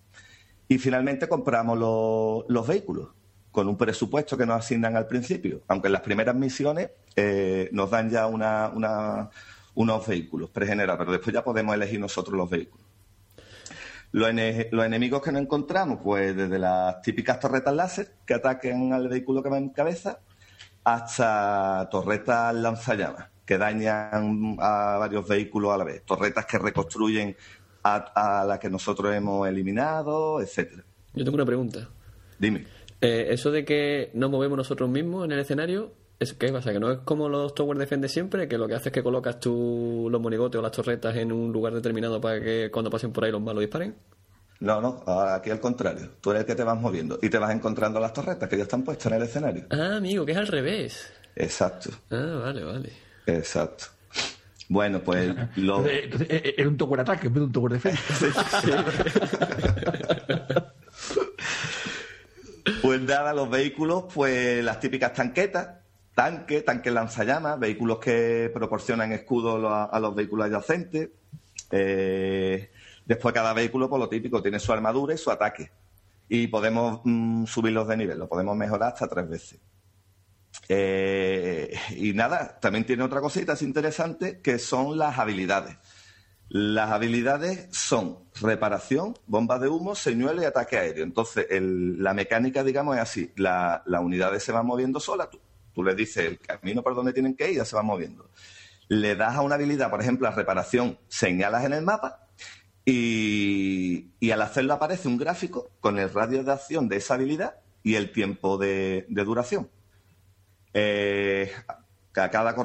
Y finalmente compramos los vehículos con un presupuesto que nos asignan al principio, aunque en las primeras misiones eh, nos dan ya unos vehículos pregenerados, pero después ya podemos elegir nosotros los vehículos. Los, enemigos que nos encontramos, pues desde las típicas torretas láser que ataquen al vehículo que va en cabeza, hasta torretas lanzallamas que dañan a varios vehículos a la vez, torretas que reconstruyen a, a las que nosotros hemos eliminado, etcétera. Yo tengo una pregunta. Dime. Eh, eso de que nos movemos nosotros mismos en el escenario, ¿es qué pasa? ¿Que no es como los Tower Defense siempre? ¿Que lo que haces es que colocas tú los monigotes o las torretas en un lugar determinado para que cuando pasen por ahí los malos disparen? No, no, aquí al contrario. Tú eres el que te vas moviendo y te vas encontrando las torretas que ya están puestas en el escenario. Ah, amigo, que es al revés. Exacto. Ah, vale, vale. Exacto. Bueno, pues lo... Entonces, eh, era un tower ataque en vez de un tower defense. Pues nada, los vehículos, pues las típicas tanquetas, tanque, tanque lanzallamas, vehículos que proporcionan escudos a, los vehículos adyacentes. Eh, después cada vehículo, por pues lo típico, tiene su armadura y su ataque. Y podemos mm, subirlos de nivel, lo podemos mejorar hasta tres veces. Eh, y nada, también tiene otra cosita interesante que son las habilidades. Las habilidades son reparación, bomba de humo, señuelo y ataque aéreo. Entonces, la mecánica, digamos, es así. las unidades se van moviendo solas. Tú, tú les dices el camino por donde tienen que ir ya se van moviendo. Le das a una habilidad, por ejemplo, la reparación, señalas en el mapa y, al hacerlo aparece un gráfico con el radio de acción de esa habilidad y el tiempo de, de duración. Eh, a cada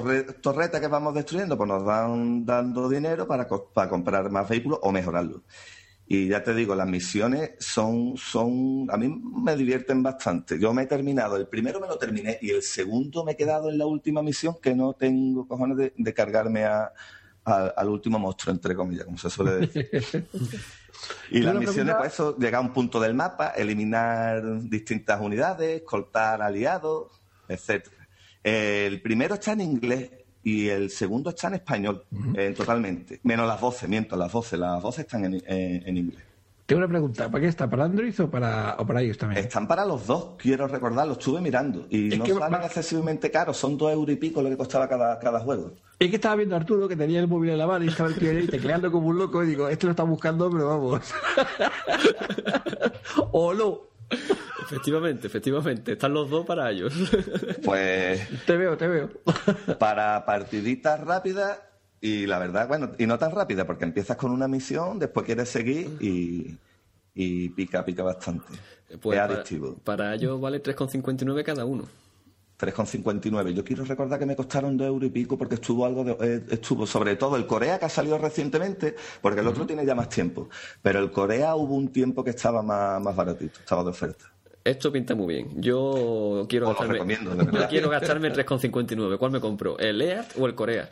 torreta que vamos destruyendo, pues nos van dando dinero para, para comprar más vehículos o mejorarlos. Y ya te digo, las misiones son, son, a mí me divierten bastante. Yo me he terminado, el primero me lo terminé y el segundo me he quedado en la última misión que no tengo cojones de, cargarme al último monstruo, entre comillas, como se suele decir. y las misiones, pues eso, llegar a un punto del mapa, eliminar distintas unidades, cortar aliados, etcétera. El primero está en inglés y el segundo está en español, eh, totalmente. Menos las voces, miento, las voces. Las voces están en, eh, inglés. Tengo una pregunta, ¿para qué está? ¿Para Android o para, o para ellos también? Están para los dos, quiero recordar, lo estuve mirando. Y no salen excesivamente caros, son dos euros y pico lo que costaba cada, cada juego. Es que estaba viendo a Arturo que tenía el móvil en la mano y estaba el tío ahí tecleando como un loco y digo, este lo está buscando, pero vamos. o no. Efectivamente, efectivamente. Están los dos para ellos. Pues. Te veo, te veo. Para partiditas rápidas y la verdad, bueno, y no tan rápida, porque empiezas con una misión, después quieres seguir y, y pica, pica bastante. Pues es adictivo. Para, ellos vale 3,59 cada uno. 3,59. Yo quiero recordar que me costaron dos euros y pico porque estuvo algo de, eh, estuvo sobre todo el Corea que ha salido recientemente, porque el otro tiene ya más tiempo. Pero el Corea hubo un tiempo que estaba más, más baratito, estaba de oferta. Esto pinta muy bien. Yo quiero gastarme, yo quiero gastarme 3,59. ¿Cuál me compro? ¿El EAT o el Corea?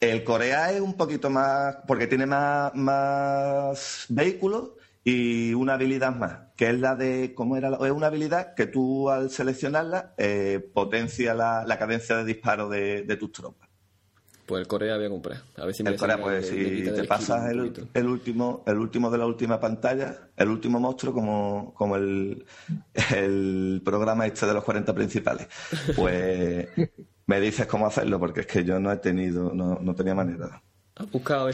El Corea es un poquito más, porque tiene más, más vehículos y una habilidad más, que es la de, ¿cómo era? Es una habilidad que tú al seleccionarla eh, potencia la, cadencia de disparo de, tus tropas. Pues el Corea voy a comprar. A ver si me el Corea, pues si te pasas el, último, el último de la última pantalla, el último monstruo como, como el, el programa este de los 40 principales, pues me dices cómo hacerlo, porque es que yo no he tenido, no, no tenía manera. ¿Has buscado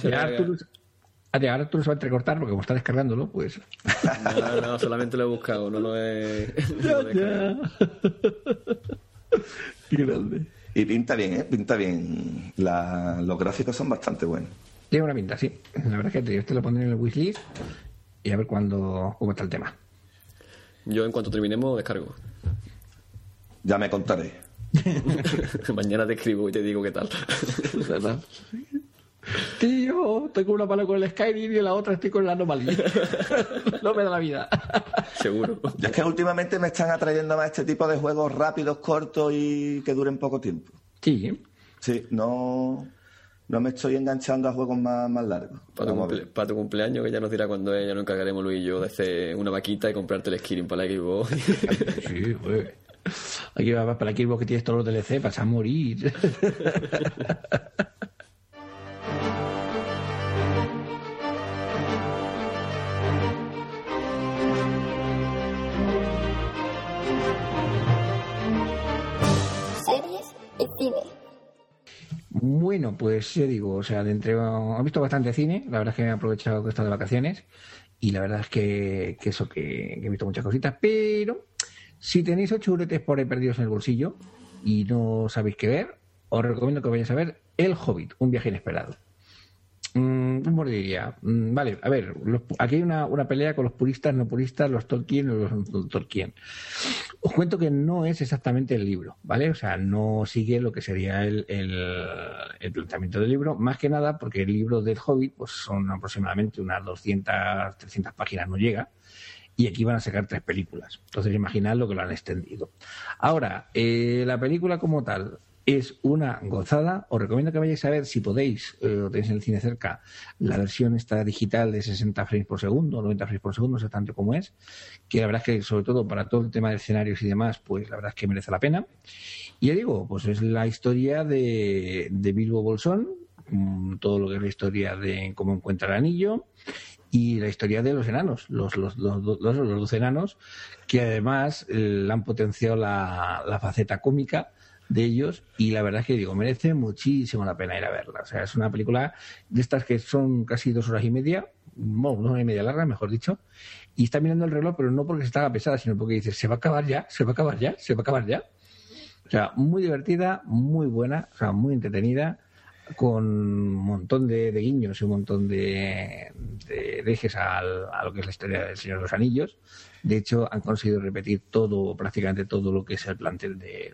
ahora tú no sabes entrecortar porque como está descargándolo, pues. No, no, solamente lo he buscado, no lo he. Qué grande. Y pinta bien, ¿eh? Pinta bien. los gráficos son bastante buenos. Tiene una pinta, sí. La verdad es que yo te lo pondré en el wishlist y a ver cuándo, cómo está el tema. Yo, en cuanto terminemos, descargo. Ya me contaré. Mañana te escribo y te digo qué tal. Tío, tengo una mano con el Skyrim y la otra estoy con la anomalía. no me da la vida. Seguro. es que últimamente me están atrayendo más este tipo de juegos rápidos, cortos y que duren poco tiempo. Sí. Sí, no, no me estoy enganchando a juegos más, más largos. Para tu, cumpleaños, que ya nos dirá cuando es, ya nos encargaremos Luis y yo de hacer una vaquita y comprarte el Skyrim para la Xbox. sí, pues. Aquí va para la Xbox que tienes todos los DLC, vas a morir. Bueno, pues yo digo, o sea, de entre, he visto bastante cine, la verdad es que me he aprovechado que he estado de vacaciones y la verdad es que, eso, que, he visto muchas cositas, pero si tenéis ocho juguetes por ahí perdidos en el bolsillo y no sabéis qué ver, os recomiendo que vayáis a ver El Hobbit, un viaje inesperado. Mm, ¿Cómo? Mm, vale, a ver, aquí hay una, una, pelea con los puristas, no puristas, los Tolkien o los Tolkien. Os cuento que no es exactamente el libro, ¿vale? O sea, no sigue lo que sería el, el, planteamiento del libro, más que nada porque el libro del Hobbit pues son aproximadamente unas 200, 300 páginas, no llega y aquí van a sacar tres películas. Entonces, imaginad lo que lo han extendido. Ahora, eh, la película como tal, es una gozada. Os recomiendo que vayáis a ver, si podéis, eh, o tenéis en el cine cerca, la versión esta digital de 60 frames por segundo, 90 frames por segundo, no sé tanto como es, que la verdad es que sobre todo para todo el tema de escenarios y demás, pues la verdad es que merece la pena. Y ya digo, pues es la historia de, de Bilbo Bolsón, mm, todo lo que es la historia de cómo encuentra el anillo y la historia de los enanos, los, los, los, los, enanos, que además eh, han potenciado la faceta cómica de ellos y la verdad es que digo, merece muchísimo la pena ir a verla. O sea, es una película de estas que son casi dos horas y media, bueno, dos horas y media larga, mejor dicho, y está mirando el reloj, pero no porque se está pesada, sino porque dice, se va a acabar ya, se va a acabar ya, se va a acabar ya. O sea, muy divertida, muy buena, o sea, muy entretenida, con un montón de, guiños y un montón de, de dejes a lo que es la historia del Señor de los Anillos. De hecho, han conseguido repetir todo, prácticamente todo lo que es el plantel de,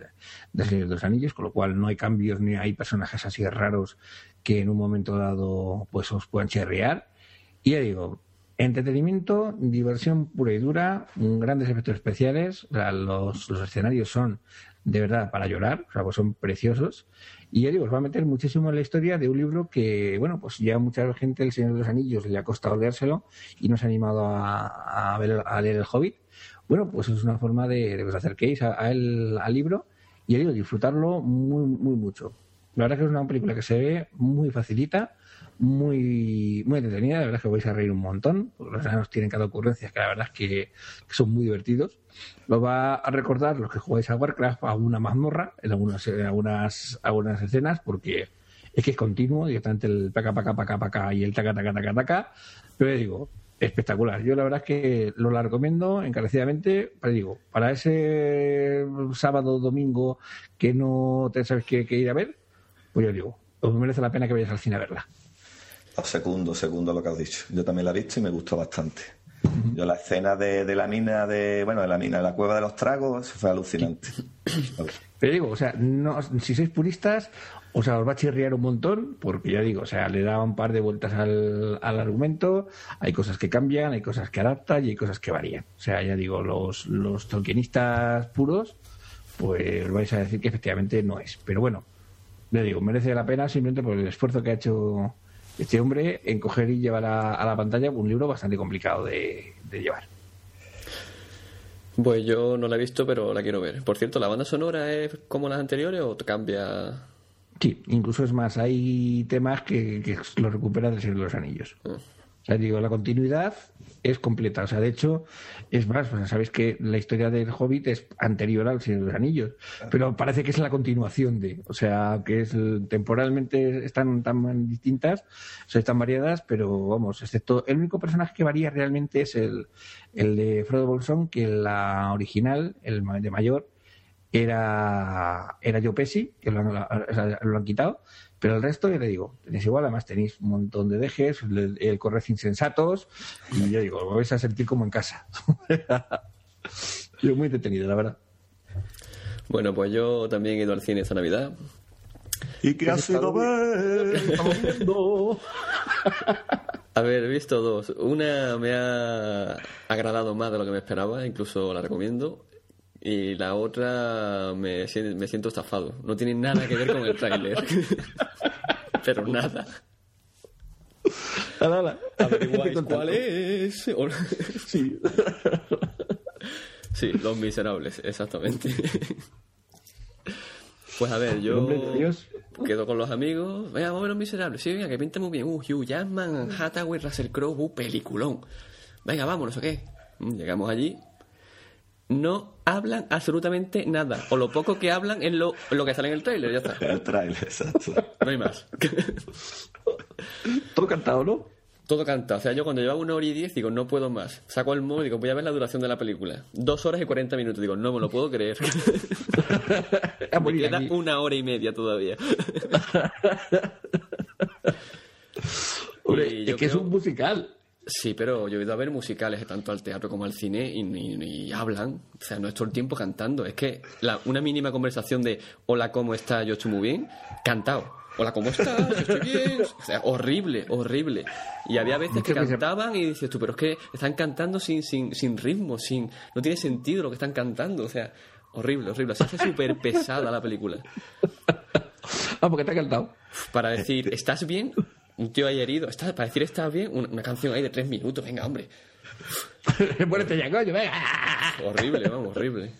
de Señor de los Anillos, con lo cual no hay cambios ni hay personajes así raros que en un momento dado pues os puedan cherrear. Y ya digo, entretenimiento, diversión pura y dura, grandes efectos especiales, los, los escenarios son de verdad para llorar, o sea, pues son preciosos. Y ya digo, os va a meter muchísimo en la historia de un libro que, bueno, pues ya mucha gente, El Señor de los Anillos, le ha costado leérselo y no se ha animado a, ver, a leer El Hobbit. Bueno, pues es una forma de, que os acerquéis a, al libro y ya digo, disfrutarlo muy, muy mucho. La verdad que es una película que se ve muy facilita, muy, muy entretenida, la verdad es que vais a reír un montón, porque los enanos tienen cada ocurrencia que la verdad es que, son muy divertidos. Lo va a recordar los que jugáis a Warcraft a una mazmorra en algunas, algunas, algunas escenas, porque es que es continuo, directamente el paca, paca, paca, paca y el taca, taca, taca, taca. Pero digo, espectacular. Yo la verdad es que lo la recomiendo encarecidamente, pero digo, para ese sábado, domingo que no te sabes qué, ir a ver, pues yo digo, os merece la pena que vayáis al cine a verla. Segundo, segundo lo que has dicho. Yo también la he visto y me gustó bastante. Yo la escena de, de, la mina de, bueno, de la mina de la cueva de los tragos, fue alucinante. Pero digo, o sea, no, si sois puristas, o sea, os va a chirriar un montón, porque ya digo, o sea, le da un par de vueltas al, al argumento, hay cosas que cambian, hay cosas que adaptan y hay cosas que varían. O sea, ya digo, los, los tolkienistas puros, pues vais a decir que efectivamente no es. Pero bueno, le digo, merece la pena simplemente por el esfuerzo que ha hecho este hombre en coger y llevar a, a la pantalla un libro bastante complicado de, de llevar. Pues yo no la he visto, pero la quiero ver. Por cierto, ¿la banda sonora es como las anteriores o cambia? Sí, incluso es más, hay temas que, que lo recuperan del Señor de los Anillos. Ah. O sea, digo, la continuidad es completa. O sea, de hecho, es más, o sea, sabéis que la historia del Hobbit es anterior al Señor de los Anillos, pero parece que es la continuación de. O sea, que es temporalmente están tan distintas, o sea, están variadas, pero vamos, excepto el único personaje que varía realmente es el, el de Frodo Bolsón, que la original, el de mayor, era, era Joe Pesci, que lo han, lo han quitado, pero el resto, ya le digo, tenéis igual, además tenéis un montón de dejes, el, el correr insensatos, y yo digo, lo vais a sentir como en casa. yo muy entretenido, la verdad. Bueno, pues yo también he ido al cine esta Navidad. ¿Y qué ha sido ver? A ver, he visto dos. Una me ha agradado más de lo que me esperaba, incluso la recomiendo. Y la otra me, me siento estafado. No tiene nada que ver con el tráiler. Pero nada. Nada. Averiguáis cuál es. O- Sí. Sí, Los Miserables, exactamente. Pues a ver, yo quedo con los amigos. Venga, vamos a ver Los Miserables. Sí, venga, que pinta muy bien. Uh, Hugh Jackman, Hathaway, Russell Crowe, uh, peliculón. Venga, vamos, no sé qué. Mm, Llegamos allí. No hablan absolutamente nada. O lo poco que hablan es lo, lo que sale en el tráiler, ya está. El trailer, exacto. No hay más. Todo cantado, ¿no? Todo cantado. O sea, yo cuando llevaba una hora y diez digo, no puedo más. Saco el móvil y digo, voy a ver la duración de la película. Dos horas y cuarenta minutos. Digo, no me lo puedo creer. Me queda una hora y media todavía. Hombre, es que es un musical. Sí, pero yo he ido a ver musicales tanto al teatro como al cine y ni hablan. O sea, no es todo el tiempo cantando. Es que la- una mínima conversación de hola, ¿cómo está? Yo estoy muy bien. Cantado. Hola, ¿cómo estás? Yo estoy bien. O sea, horrible, horrible. Y había veces que cantaban y dices tú, pero es que están cantando sin, sin, sin ritmo, sin, no tiene sentido lo que están cantando. O sea, horrible, horrible. Se hace súper pesada la película. Ah, porque te ha cantado. Para decir, ¿estás bien? Un tío ahí herido. ¿Estás, para decir, ¿estás bien? Una, una canción ahí de tres minutos. Venga, hombre. Muérete ya, coño, venga. Horrible, vamos, horrible.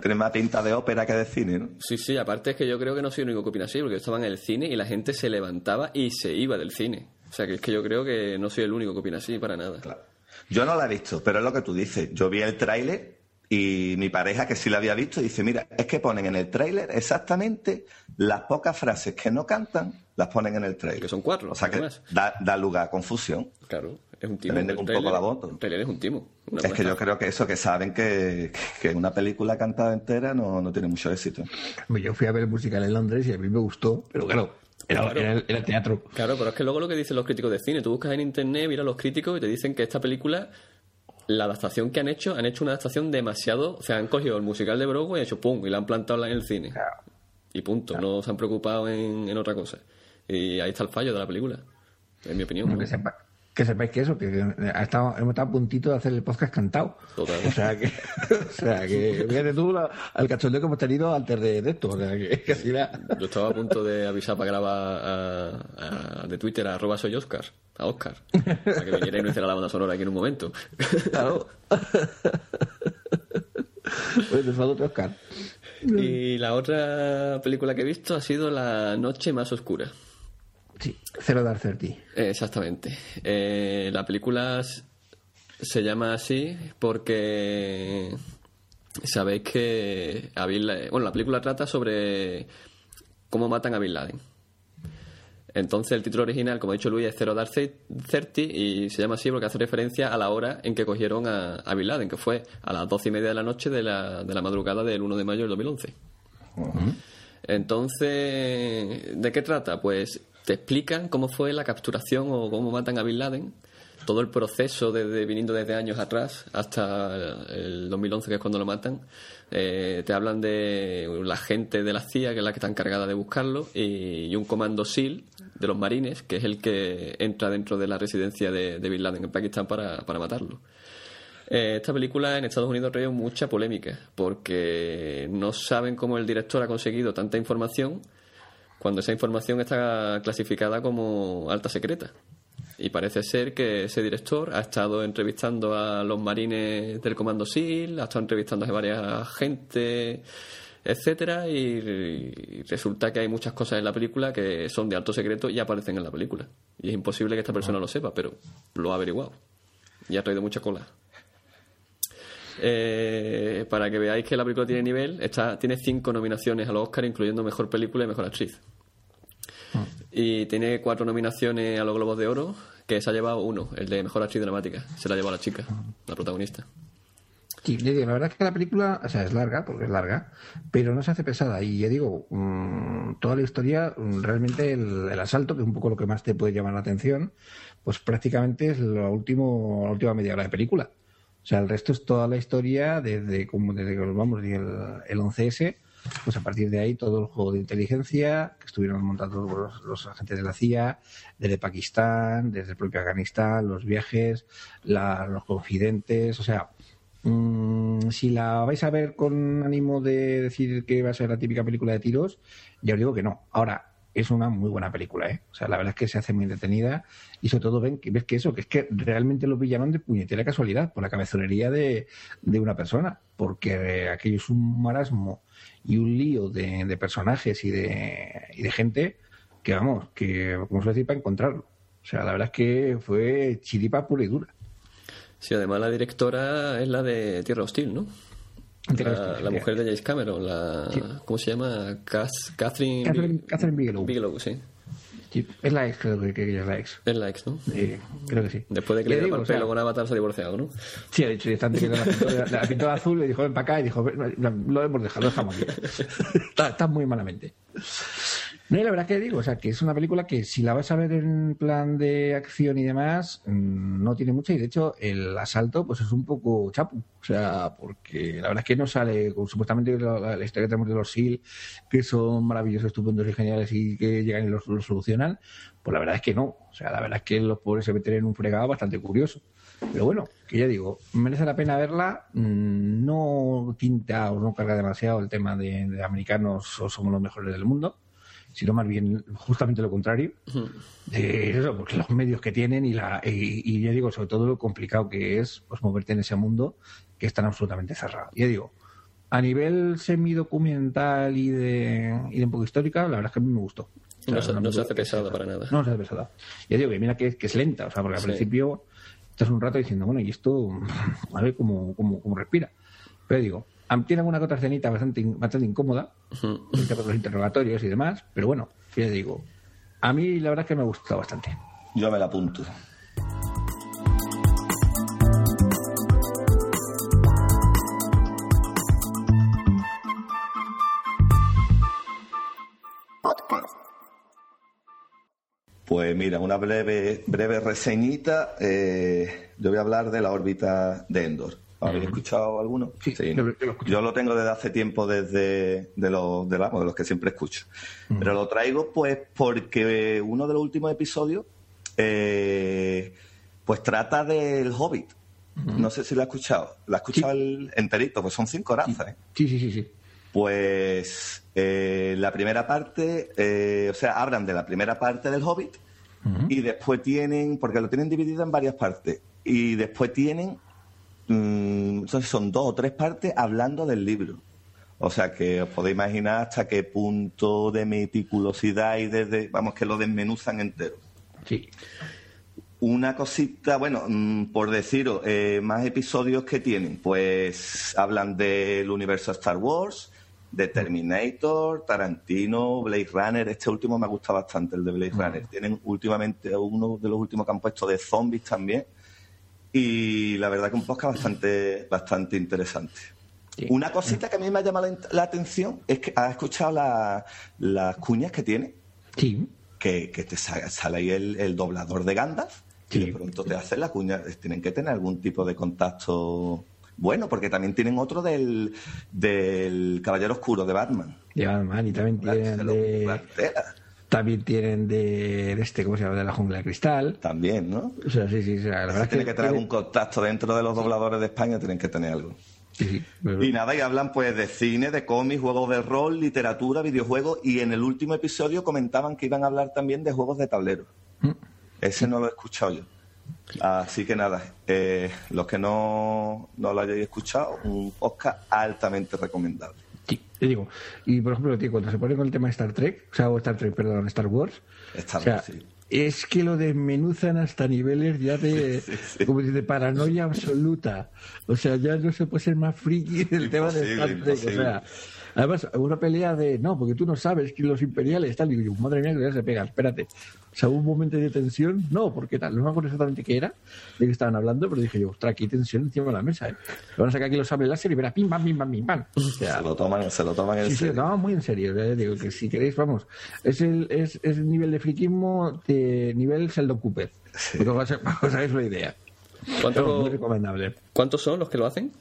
Tiene más pinta de ópera que de cine, ¿no? Sí, sí, aparte es que yo creo que no soy el único que opina así, porque yo estaba en el cine y la gente se levantaba y se iba del cine. O sea, que es que yo creo que no soy el único que opina así para nada. Yo no la he visto, pero es lo que tú dices. Yo vi el tráiler y mi pareja, que sí la había visto, dice, mira, es que ponen en el tráiler exactamente las pocas frases que no cantan, las ponen en el tráiler. Que son cuatro, O sea que da, da lugar a confusión. Claro, es un timo. Te venden El un poco la voz. El trailer es un timo. Es que yo creo que eso, que saben que, que una película cantada entera no, no tiene mucho éxito. Yo fui a ver el musical en Londres y a mí me gustó, pero claro, era, Claro. era- era teatro. Claro, pero es que luego lo que dicen los críticos de cine, tú buscas en internet, mira a los críticos y te dicen que esta película, la adaptación que han hecho, han hecho una adaptación demasiado, o sea, han cogido el musical de Broadway y han hecho pum, y la han plantado en el cine. Y punto, no se han preocupado en, en otra cosa. Y ahí está el fallo de la película, en mi opinión. Que, sepa- que sepáis que eso, que ha estado, hemos estado a puntito de hacer el podcast cantado. Total. O sea que, o sea que fíjate tú la- al cachondeo que hemos tenido antes de, de esto. O sea que, que así la- Yo estaba a punto de avisar para grabar a- a- de Twitter a arroba soy Oscar, a Oscar, para que viniera y no hiciera la banda sonora aquí en un momento. Claro. Pues otro Oscar. y la otra película que he visto ha sido La Noche Más Oscura. Sí, Cero Dark Thirty. Exactamente. Eh, la película se llama así porque sabéis que a Bin bueno, la película trata sobre cómo matan a Bin Laden. Entonces el título original, como ha dicho Luis, es Zero Dark Thirty y se llama así porque hace referencia a la hora en que cogieron a, a Bin Laden, que fue a las doce y media de la noche de la, de la madrugada del 1 de mayo del 2011. Entonces, ¿de qué trata? Pues te explican cómo fue la capturación o cómo matan a Bin Laden, todo el proceso desde viniendo desde años atrás hasta el 2011, que es cuando lo matan. Eh, te hablan de la gente de la CIA, que es la que está encargada de buscarlo, y, un comando SEAL de los marines, que es el que entra dentro de la residencia de, Bin Laden en Pakistán para, para matarlo. Eh, esta película en Estados Unidos ha traído mucha polémica porque no saben cómo el director ha conseguido tanta información cuando esa información está clasificada como alta secreta. Y parece ser que ese director ha estado entrevistando a los marines del Comando SEAL, ha estado entrevistando a varias gente, etcétera, y, resulta que hay muchas cosas en la película que son de alto secreto y aparecen en la película. Y es imposible que esta persona lo sepa, pero lo ha averiguado. Y ha traído mucha cola. Eh, para que veáis que la película tiene nivel, está, tiene cinco nominaciones a los Oscar, incluyendo Mejor Película y Mejor Actriz. Y tiene cuatro nominaciones a los Globos de Oro, que se ha llevado uno, el de Mejor Actriz Dramática. Se la ha llevado la chica, la protagonista. Sí, la verdad es que la película, o sea, es larga, porque es larga, pero no se hace pesada. Y ya digo, mm, toda la historia, mm, realmente el, asalto, que es un poco lo que más te puede llamar la atención, pues prácticamente es lo último, la última media hora de película. O sea, el resto es toda la historia desde, como, desde que vamos, el, el 11S pues a partir de ahí todo el juego de inteligencia que estuvieron montando los, agentes de la CIA, desde Pakistán, desde el propio Afganistán, los viajes, los confidentes, o sea, mm, si la vais a ver con ánimo de decir que va a ser la típica película de tiros, ya os digo que no. Ahora, es una muy buena película, ¿eh? O sea, la verdad es que se hace muy entretenida y sobre todo ven ves que eso, que es que realmente lo pillaron de puñetera casualidad, por la cabezonería de, de una persona, porque aquello es un marasmo y un lío de, personajes y de, y de gente que, vamos, que, como se decir, para encontrarlo. O sea, la verdad es que fue chiripa pura y dura. Sí, además la directora es la de Tierra Hostil, ¿no? La, mujer de James Cameron, la, ¿cómo se llama? Catherine, Catherine, Catherine Bigelow. Bigelow, sí. Es la ex, creo que, es la ex. Es la ex, ¿no? creo que sí. Después de que le dio el pelo con Avatar se ha divorciado, ¿no? Sí, ha dicho, están teniendo la pintura, la pintura azul, le dijo, ven para acá, y dijo, lo hemos dejado, lo dejamos aquí. está, está muy malamente. No, y la verdad que digo, o sea, que es una película que si la vas a ver en plan de acción y demás, mm, no tiene mucha, y de hecho el asalto pues es un poco chapu, o sea, porque la verdad es que no sale, supuestamente la, historia que tenemos de los SEAL, que son maravillosos, estupendos y geniales y que llegan y los, solucionan, pues la verdad es que no, o sea, la verdad es que los pobres se meten en un fregado bastante curioso. Pero bueno, que ya digo, merece la pena verla, mm, no tinta o no carga demasiado el tema de, de americanos o somos los mejores del mundo sino más bien justamente lo contrario. de eso, porque los medios que tienen y, la, y, ya digo, sobre todo lo complicado que es pues, moverte en ese mundo que es tan absolutamente cerrado. Ya digo, a nivel semidocumental y de, y de un poco histórica, la verdad es que a mí me gustó. no, se, hace pesada para nada. No se hace pesada. Ya digo, que mira que, que es lenta, o sea, porque al principio estás un rato diciendo, bueno, y esto, a ver cómo, cómo, cómo respira. Pero digo, tiene alguna otra escenita bastante, bastante incómoda, los interrogatorios y demás, pero bueno, ya digo, a mí la verdad es que me ha gustado bastante. Yo me la apunto. Pues mira, una breve, breve reseñita. Eh, yo voy a hablar de la órbita de Endor. ¿Habéis escuchado alguno? Sí, yo lo tengo desde hace tiempo, desde de los, de, los que siempre escucho. Pero lo traigo pues porque uno de los últimos episodios eh, pues trata del Hobbit. No sé si lo has escuchado. Lo has escuchado el enterito, pues son cinco horas. ¿eh? Sí, sí, sí, sí. Pues eh, la primera parte, o sea, hablan de la primera parte del Hobbit y después tienen, porque lo tienen dividido en varias partes, y después tienen Mm, son dos o tres partes hablando del libro. O sea que os podéis imaginar hasta qué punto de meticulosidad y desde, vamos, que lo desmenuzan entero. Sí. Una cosita, bueno, mm, por deciros, eh, más episodios que tienen, pues hablan del universo Star Wars, de Terminator, Tarantino, Blade Runner. Este último me gusta bastante, el de Blade Runner. Tienen últimamente uno de los últimos que han puesto de zombies también y la verdad que un podcast bastante, bastante interesante. Una cosita que a mí me ha llamado la, atención es que has escuchado las cuñas que tiene. Sí. Que, te sale, ahí el, doblador de Gandalf y de pronto te hacen la cuña. Tienen que tener algún tipo de contacto bueno, porque también tienen otro del, del Caballero Oscuro de Batman. De Batman y también tienen de... También tienen de, este, ¿cómo se llama? De la jungla de cristal. También, ¿no? O sea, sí, sí. la verdad tiene que, tener algún contacto dentro de los dobladores de España, tienen que tener algo. Y nada, y hablan pues de cine, de cómics, juegos de rol, literatura, videojuegos, y en el último episodio comentaban que iban a hablar también de juegos de tablero. Mm. Ese no lo he escuchado yo. Así que nada, eh, los que no, no lo hayáis escuchado, un podcast altamente recomendable. Sí, te digo. Y por ejemplo, tío, cuando se pone con el tema de Star Trek, o sea, o Star Trek, perdón, Star Wars, Star Wars sí es que lo desmenuzan hasta niveles ya de, como de paranoia absoluta. O sea, ya no se puede ser más friki del tema de Star Trek. O sea, además, una pelea de no, porque tú no sabes que los imperiales están. Y madre mía, ya se pega, espérate. O sea, hubo un momento de tensión, no, porque tal, no me acuerdo exactamente qué era, de qué estaban hablando, pero dije yo, ostras, qué tensión encima de la mesa, ¿eh? van a sacar aquí los sables láser y verá pim, pam, pim, pam, pim, pam. se lo toman, se lo toman en sí, serio. Sí, lo muy en serio, digo que si queréis, vamos, es el, es, es el nivel de friquismo de nivel Sheldon Cooper. Sí. Os hagáis la idea. ¿Cuánto, muy recomendable. ¿Cuántos son los que lo hacen?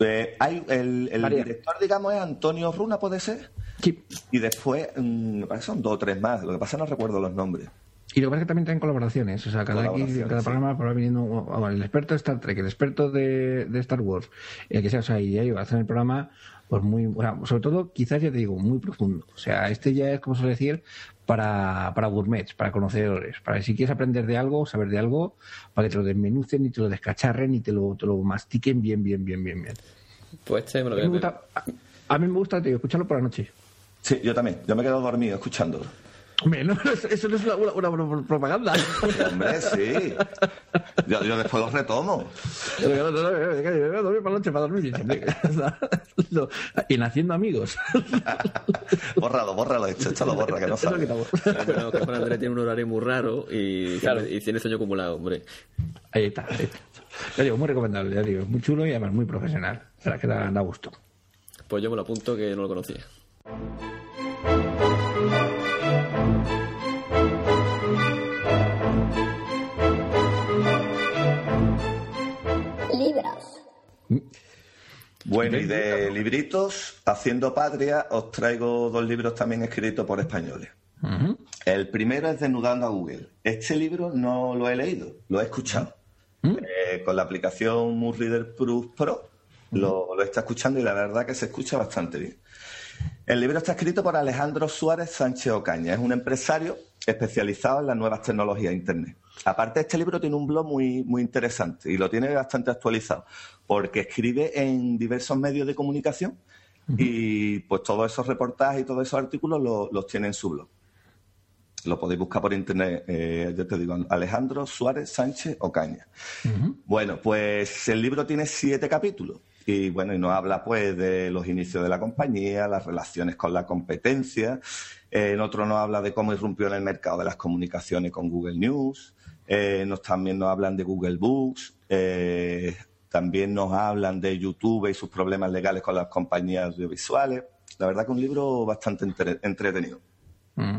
Eh, hay el, el director, digamos, es Antonio Runa, ¿puede ser? Sí. Y después, mm, me parece son dos o tres más. Lo que pasa no recuerdo los nombres. Y lo que pasa es que también tienen colaboraciones. O sea, cada, aquí, cada programa va viniendo el experto de Star Trek, el experto de, de Star Wars, el que sea, o sea, y ellos hacen el programa pues muy, bueno, sobre todo, quizás ya te digo, muy profundo. O sea, este ya es, como suele decir, para, para gourmets, para conocedores, para si quieres aprender de algo, saber de algo, para que te lo desmenucen y te lo descacharren y te lo, te lo mastiquen bien, bien, bien, bien, bien. Pues este me lo a, mí a, mí me gusta, tío, escucharlo por la noche. Sí, yo también. Yo me quedo dormido escuchándolo. No, eso no es una, una, propaganda. Hombre, sí. Yo, yo, después lo retomo. No, no, para noche para dormir. Y haciendo amigos. bórralo, bórralo, échalo, borra, que no sabe. Pero que Juan Andrés tiene un horario muy raro y, claro. y tiene sueño acumulado, hombre. Ahí está, ahí está. Ya digo, muy recomendable, ya digo, muy chulo y además muy profesional. Para que da, da gusto. Pues yo me lo apunto que no lo conocía. Bueno, y de libritos, Haciendo Patria, os traigo dos libros también escritos por españoles. El primero es Desnudando a Google. Este libro no lo he leído, lo he escuchado. Eh, con la aplicación Mood Reader Plus Pro lo, lo está escuchando y la verdad que se escucha bastante bien. El libro está escrito por Alejandro Suárez Sánchez Ocaña. Es un empresario especializado en las nuevas tecnologías de Internet. Aparte, este libro tiene un blog muy, muy interesante y lo tiene bastante actualizado, porque escribe en diversos medios de comunicación y pues todos esos reportajes y todos esos artículos los, tiene en su blog. Lo podéis buscar por internet, eh, yo te digo, Alejandro Suárez Sánchez Ocaña. Bueno, pues el libro tiene siete capítulos y bueno, y nos habla pues de los inicios de la compañía, las relaciones con la competencia. en otro nos habla de cómo irrumpió en el mercado de las comunicaciones con Google News. Eh, nos, también nos hablan de Google Books. Eh, también nos hablan de YouTube y sus problemas legales con las compañías audiovisuales. La verdad que un libro bastante entretenido. Mm.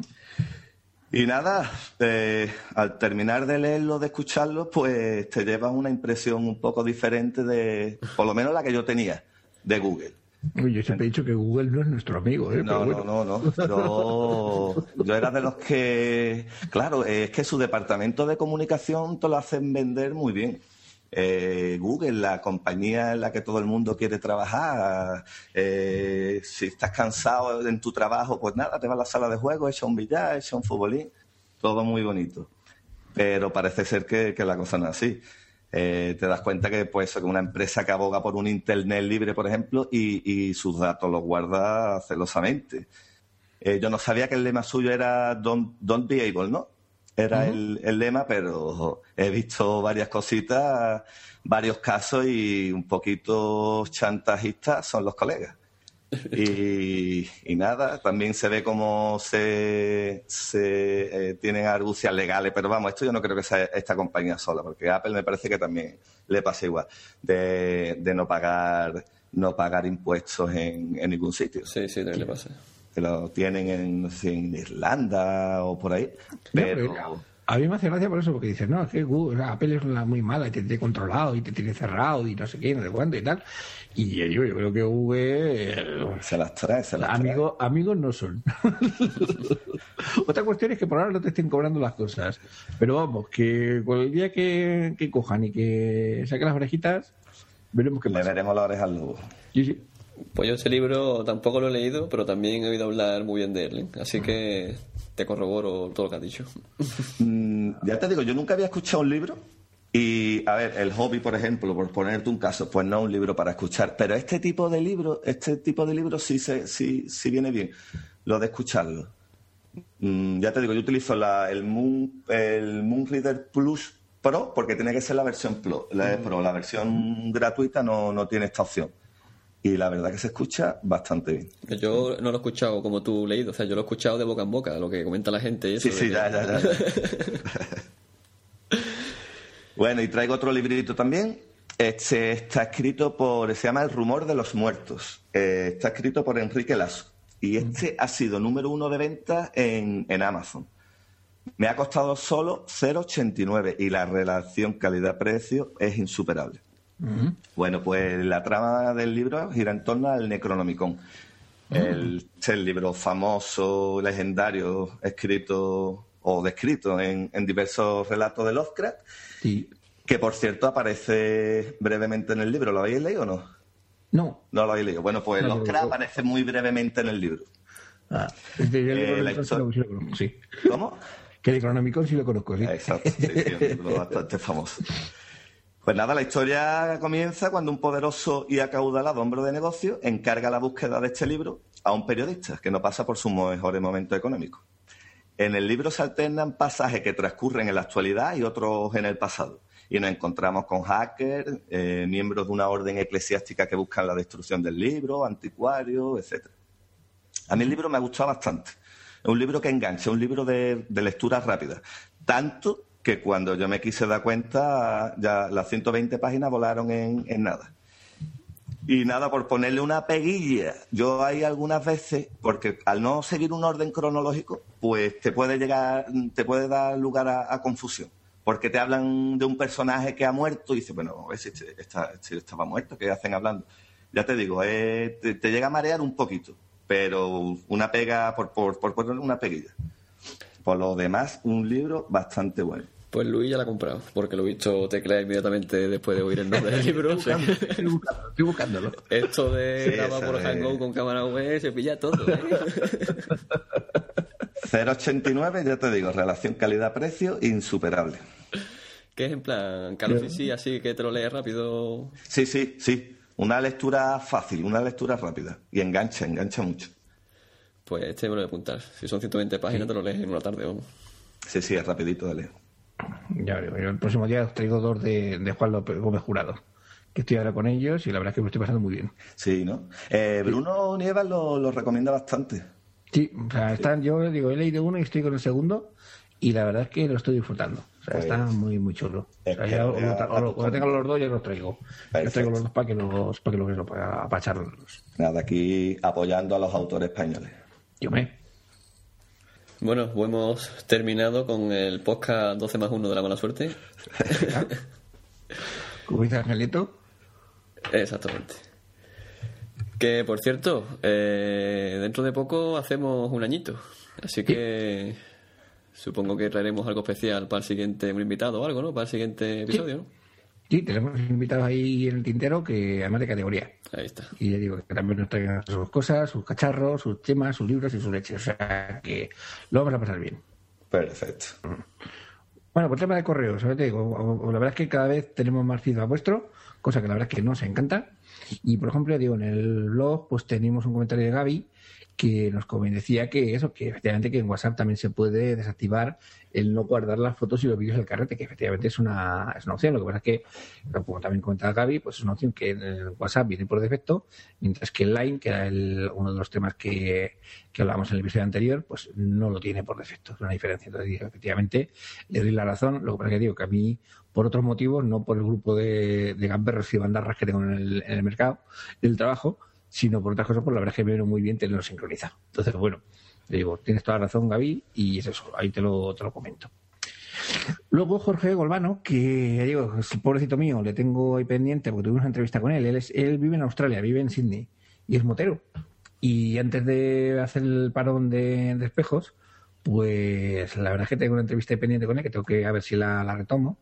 Y nada, eh, al terminar de leerlo, de escucharlo, pues te llevas una impresión un poco diferente de, por lo menos la que yo tenía, de Google. Yo siempre he dicho que Google no es nuestro amigo. ¿eh? No, no, no, no, Yo, yo, era de los que, claro, es que su departamento de comunicación te lo hacen vender muy bien. Eh, Google, la compañía en la que todo el mundo quiere trabajar. Eh, si estás cansado en tu trabajo, pues nada, te vas a la sala de juego, echa un billar, echa un futbolín, todo muy bonito. Pero parece ser que, la cosa no es así. Eh, te das cuenta que pues una empresa que aboga por un internet libre, por ejemplo, y, sus datos los guarda celosamente. yo no sabía que el lema suyo era don't, don't be able, ¿no? era el, lema, pero he visto varias cositas, varios casos y un poquito chantajistas son los colegas. Y, nada, también se ve cómo se, se eh, tienen argucias legales, pero vamos, esto yo no creo que sea esta compañía sola, porque Apple me parece que también le pasa igual, de, de no pagar no pagar impuestos en, en ningún sitio. Sí, sí, también le pasa que lo tienen en, en Irlanda o por ahí. Pero... a mí me hace gracia por eso, porque dices, no, es que Google, Apple es una muy mala y te tiene controlado y te tiene cerrado y no sé qué, no sé cuánto y tal. Y yo, yo creo que Google... Eh, se las trae, se las amigo, trae. Amigos no son. Otra cuestión es que por ahora no te estén cobrando las cosas. Pero vamos, que el día que, que cojan y que saquen las orejitas, Veremos qué Le pasa. veremos la oreja al lobo. Sí, sí. Pues yo ese libro tampoco lo he leído, pero también he oído hablar muy bien de él. ¿eh? Así que te corroboro todo lo que has dicho. Mm, ya te digo, yo nunca había escuchado un libro. Y, a ver, el hobby, por ejemplo, por ponerte un caso, pues no es un libro para escuchar. Pero este tipo de libros, este tipo de libros sí, se, sí, sí viene bien, lo de escucharlo. Mm, ya te digo, yo utilizo la, el, Moon, el Moon Reader Plus Pro porque tiene que ser la versión Pro. La, Pro, la versión gratuita no, no tiene esta opción. Y la verdad que se escucha bastante bien. Yo no lo he escuchado como tú leído, o sea, yo lo he escuchado de boca en boca, lo que comenta la gente. Eso Sí, sí, que- ya, ya, ya. bueno, y traigo otro librito también. Este está escrito por, se llama El rumor de los muertos. Eh, está escrito por Enrique Lazo. Y este ha sido número uno de ventas en, en Amazon. Me ha costado solo 0,89 y la relación calidad-precio es insuperable. Bueno, pues la trama del libro gira en torno al Necronomicon. El, es el libro famoso, legendario, escrito o descrito en, en diversos relatos de Lovecraft, Sí. que por cierto aparece brevemente en el libro. ¿Lo habéis leído o no? No. No lo habéis leído. Bueno, pues No, Lovecraft no. aparece muy brevemente en el libro. Ah, el Eh, la Necronomicon sí. ¿Cómo? Que el Necronomicon sí lo conozco, sí. Exacto, sí, sí, un libro bastante famoso. Pues nada, la historia comienza cuando un poderoso y acaudalado hombre de negocio encarga la búsqueda de este libro a un periodista que no pasa por sus mejores momentos económicos. En el libro se alternan pasajes que transcurren en la actualidad y otros en el pasado. Y nos encontramos con hackers, eh, miembros de una orden eclesiástica que buscan la destrucción del libro, anticuarios, etcétera. A mí el libro me ha gustado bastante. Es un libro que engancha, un libro de, de lectura rápida. Tanto que cuando yo me quise dar cuenta, ya las 120 páginas volaron en, en nada. Y nada, por ponerle una peguilla, yo hay algunas veces, porque al no seguir un orden cronológico, pues te puede llegar, te puede dar lugar a, confusión. Porque te hablan de un personaje que ha muerto y dices, bueno, a ver si este, esta- este estaba muerto, ¿qué hacen hablando? Ya te digo, eh, te, te llega a marear un poquito, pero una pega, por, por, por ponerle una peguilla. Por lo demás, un libro bastante bueno. Pues Luis ya lo ha comprado, porque lo he visto teclear inmediatamente después de oír el nombre del libro. Estoy buscándolo, estoy buscándolo. esto de Sí, grabar por Hangout con cámara web se pilla todo. ¿eh? 0,89, ya te digo, relación calidad-precio insuperable. que es en plan, Carlos sí, sí, así que te lo lees rápido. Sí, sí, sí. Una lectura fácil, una lectura rápida. Y engancha, engancha mucho. Pues este me lo voy a apuntar. Si son 120 páginas, te lo lees en una tarde. vamos. Sí, sí, es rapidito de leer. Ya veremos. Yo el próximo día os traigo dos de, de Juan López Gómez Jurado. Que estoy ahora con ellos y la verdad es que me estoy pasando muy bien. Sí, ¿no? Eh, Bruno Nievas lo, lo recomienda bastante. Sí, o sea, están, yo digo, he leído uno y estoy con el segundo y la verdad es que lo estoy disfrutando. O sea, Pues, está muy, muy chulo. O sea, ya cuando tengan los dos ya los traigo. Los Perfecto. traigo los dos para que los, para que los, para, para echarlos. Nada, aquí apoyando a los autores españoles. Yo me. Bueno, pues hemos terminado con el podcast 12 más 1 de la mala suerte. Dice Angelito, Exactamente. Que por cierto, eh, dentro de poco hacemos un añito. Así que supongo que traeremos algo especial para el siguiente, un invitado o algo, ¿no? Para el siguiente episodio, ¿no? Sí, tenemos invitados ahí en el tintero que además de categoría. Ahí está. Y ya digo que también nos traigan sus cosas, sus cacharros, sus temas, sus libros y sus leches. O sea que lo vamos a pasar bien. Perfecto. Bueno, por tema de correos, ¿sabes? Te digo, la verdad es que cada vez tenemos más feedback vuestro, cosa que la verdad es que nos encanta. Y por ejemplo, digo, en el blog, pues tenemos un comentario de Gaby que nos decía que eso, que efectivamente que en WhatsApp también se puede desactivar el no guardar las fotos y los vídeos del carrete, que efectivamente es una, es una opción. Lo que pasa es que, como también comentaba Gaby, pues es una opción que en WhatsApp viene por defecto, mientras que el Line, que era el- uno de los temas que, que hablábamos en el episodio anterior, pues no lo tiene por defecto. Es una diferencia. Entonces, efectivamente, le doy la razón. Lo que pasa es que digo que a mí, por otros motivos, no por el grupo de, de gamberros y bandarras que tengo en el, en el mercado del trabajo, sino por otras cosas, pues la verdad es que me muy bien tenerlo sincronizado. Entonces, bueno, le digo, tienes toda la razón, Gaby, y es eso, ahí te lo, te lo comento. Luego Jorge Golbano, que digo, es el pobrecito mío, le tengo ahí pendiente porque tuvimos una entrevista con él. Él, vive en Australia, vive en Sydney y es motero. Y antes de hacer el parón de, de espejos, pues la verdad es que tengo una entrevista pendiente con él que tengo que a ver si la retomo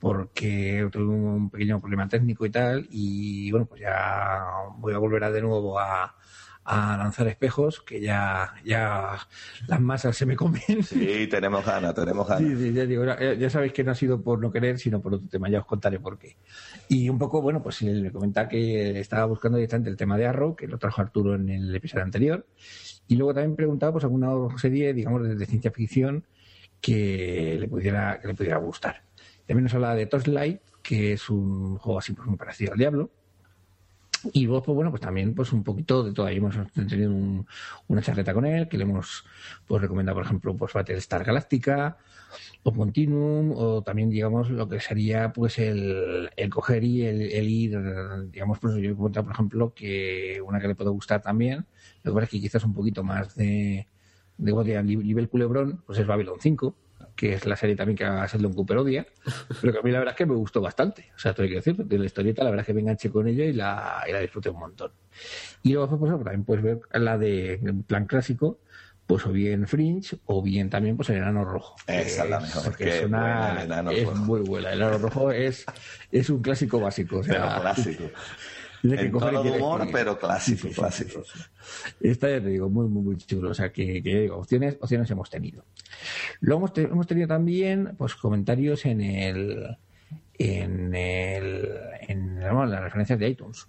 porque tuve un pequeño problema técnico y tal, y bueno, pues ya voy a volver a de nuevo a, a lanzar espejos, que ya, ya las masas se me comen. Sí, tenemos ganas, tenemos ganas. Sí, sí, ya, digo, ya, ya sabéis que no ha sido por no querer, sino por otro tema, ya os contaré por qué. Y un poco, bueno, pues él me comenta que estaba buscando directamente el tema de Arrow, que lo trajo Arturo en el episodio anterior, y luego también preguntaba pues alguna serie, digamos, de, de ciencia ficción que le pudiera, que le pudiera gustar. También nos habla de Torchlight, que es un juego así pues muy parecido al Diablo. Y luego, pues bueno, pues también pues un poquito de todo. Ahí hemos tenido un- una charleta con él, que le hemos pues recomendado, por ejemplo, pues Battlestar Galactica, o Continuum, o también, digamos, lo que sería pues el, el coger y el, ir, digamos, pues yo he comentado, por ejemplo, que una que le puede gustar también, lo que pasa es que quizás un poquito más de, de diría, nivel culebrón, pues es Babylon 5, que es la serie también que a Sheldon Cooper odia, pero que a mí la verdad es que me gustó bastante. O sea, tengo que decir, de la historieta, la verdad es que me enganché con ella y la, y la disfruté un montón. Y luego, pues, también puedes ver la de plan clásico, pues o bien Fringe, o bien también pues el enano rojo. Esa es la mejor, Porque qué es, una- buena el enano es rojo. muy buena. El enano rojo es, es un clásico básico. O sea, clásico. En tono de humor, pero clásico, Sí, sí, sí, clásico. sí, sí. Esta ya te digo, muy, muy, muy chulo. O sea, que, que ya digo, opciones, opciones hemos tenido. Luego hemos, te- hemos tenido también pues comentarios en el en el en bueno, las referencias de iTunes.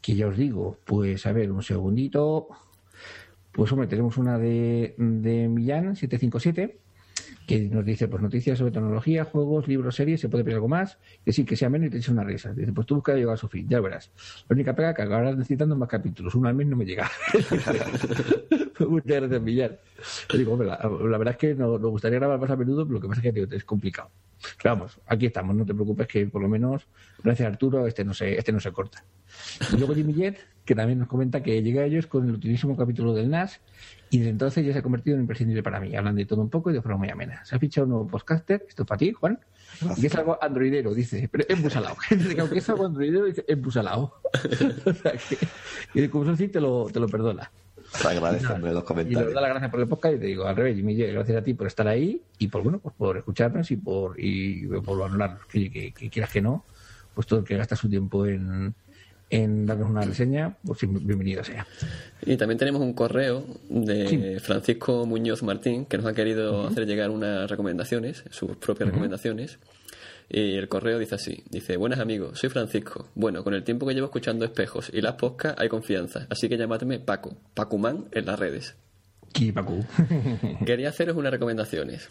Que ya os digo, pues a ver, un segundito. Pues hombre, tenemos una de, de Millán 757 que nos dice pues noticias sobre tecnología, juegos, libros, series, se puede pedir algo más, que sí, que sea menos y te eches una risa. Dice, pues tú busca llegar a su fin, ya verás. La única pega que acabarás necesitando más capítulos, uno al mes no me llega. Muchas gracias, Villar. Digo, la, la verdad es que no- nos gustaría grabar más a menudo, pero lo que pasa es que es complicado. Pero vamos, aquí estamos, no te preocupes que por lo menos, gracias a Arturo, este no se, este no se corta. Y luego Jimmy Jet, que también nos comenta que llega a ellos con el utilísimo capítulo del NAS y desde entonces ya se ha convertido en imprescindible para mí. Hablan de todo un poco y de forma muy amena. Se ha fichado un nuevo podcaster, esto es para ti, Juan, y es algo androidero, dice, pero en busalao. Dice que aunque es algo androidero, dice en busalao. o sea que, y como eso sí, te lo, te lo perdona. Los Y le comentarios. da las gracias por el podcast y te digo, al revés, J, gracias a ti por estar ahí y por, bueno, pues por escucharnos y por, y por valorarnos. Que, que, que quieras que no, pues todo el que gasta su tiempo en, en darnos una reseña, pues bienvenido sea. Y también tenemos un correo de Sí. Francisco Muñoz Martín que nos ha querido hacer llegar unas recomendaciones, sus propias recomendaciones. Y el correo dice así, dice, buenas amigos, soy Francisco. Bueno, con el tiempo que llevo escuchando espejos y las podcasts hay confianza, así que llamadme Paco, Pacumán en las redes. Quería haceros unas recomendaciones.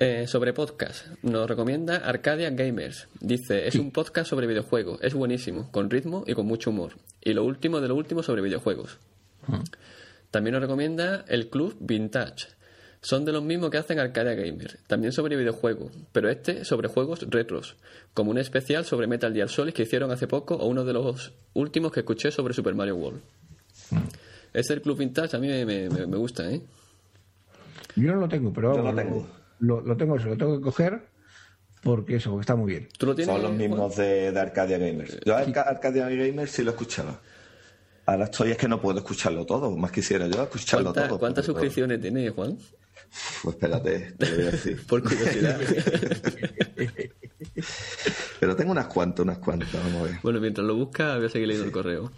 Eh, sobre podcast, nos recomienda Arcadia Gamers. Dice, es un podcast sobre videojuegos, es buenísimo, con ritmo y con mucho humor. Y lo último de lo último sobre videojuegos. También nos recomienda el Club Vintage. Son de los mismos que hacen Arcadia Gamer, también sobre videojuegos, pero este sobre juegos retros, como un especial sobre Metal Gear Solid que hicieron hace poco o uno de los últimos que escuché sobre Super Mario World. Ese el Club Vintage a mí me, me- gusta, ¿eh? Yo no lo tengo, pero Yo lo tengo. Lo, lo tengo, se lo tengo que coger porque eso, está muy bien. ¿Tú lo tienes? Son los mismos de, de Arcadia Gamers. Yo Arca- Arcadia Gamers sí lo escuchaba. Ahora estoy, es que no puedo escucharlo todo. Más quisiera yo escucharlo ¿Cuánta- todo. ¿Cuántas suscripciones tiene, Juan? Pues espérate, te lo voy a decir. Por curiosidad. Pero tengo unas cuantas, unas cuantas. Vamos a ver. bueno, mientras lo busca, voy a seguir leyendo el correo.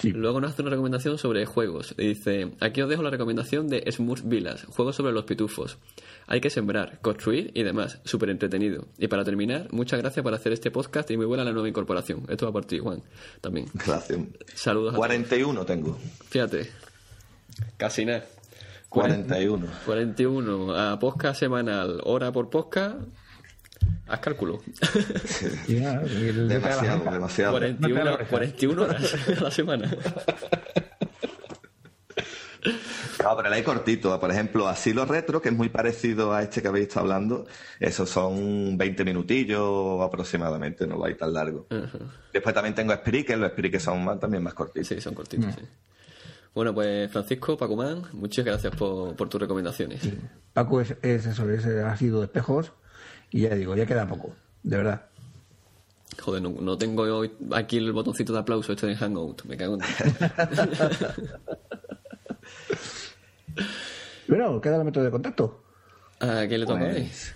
Sí. Luego nos hace una recomendación sobre juegos. Y Dice, aquí os dejo la recomendación de Smurf Villas, juegos sobre los pitufos. Hay que sembrar, construir y demás. Súper entretenido. Y para terminar, muchas gracias por hacer este podcast y muy buena la nueva incorporación. Esto va por ti, Juan. También. Gracias. Saludos a todos. 41 tengo. Fíjate. Casi nada. 41. 41 a podcast semanal, hora por podcast. Haz cálculo. Demasiado, demasiado. 41, 41 horas a la semana. No, pero la hay cortito. Por ejemplo, Asilo Retro, que es muy parecido a este que habéis estado hablando, esos son 20 minutillos aproximadamente, no lo hay tan largo. Después también tengo Spreaker, los Spreaker son más, también más cortitos. Sí, son cortitos, sí. Bueno, pues Francisco, Pacumán, muchas gracias por, por tus recomendaciones. Paco es, es eso, es, ha sido de espejos y ya digo, ya queda poco, de verdad. Joder, no, no tengo hoy aquí el botoncito de aplauso este de Hangout. Me cago en... Bueno, queda el método de contacto. ¿A quién le toca Pues-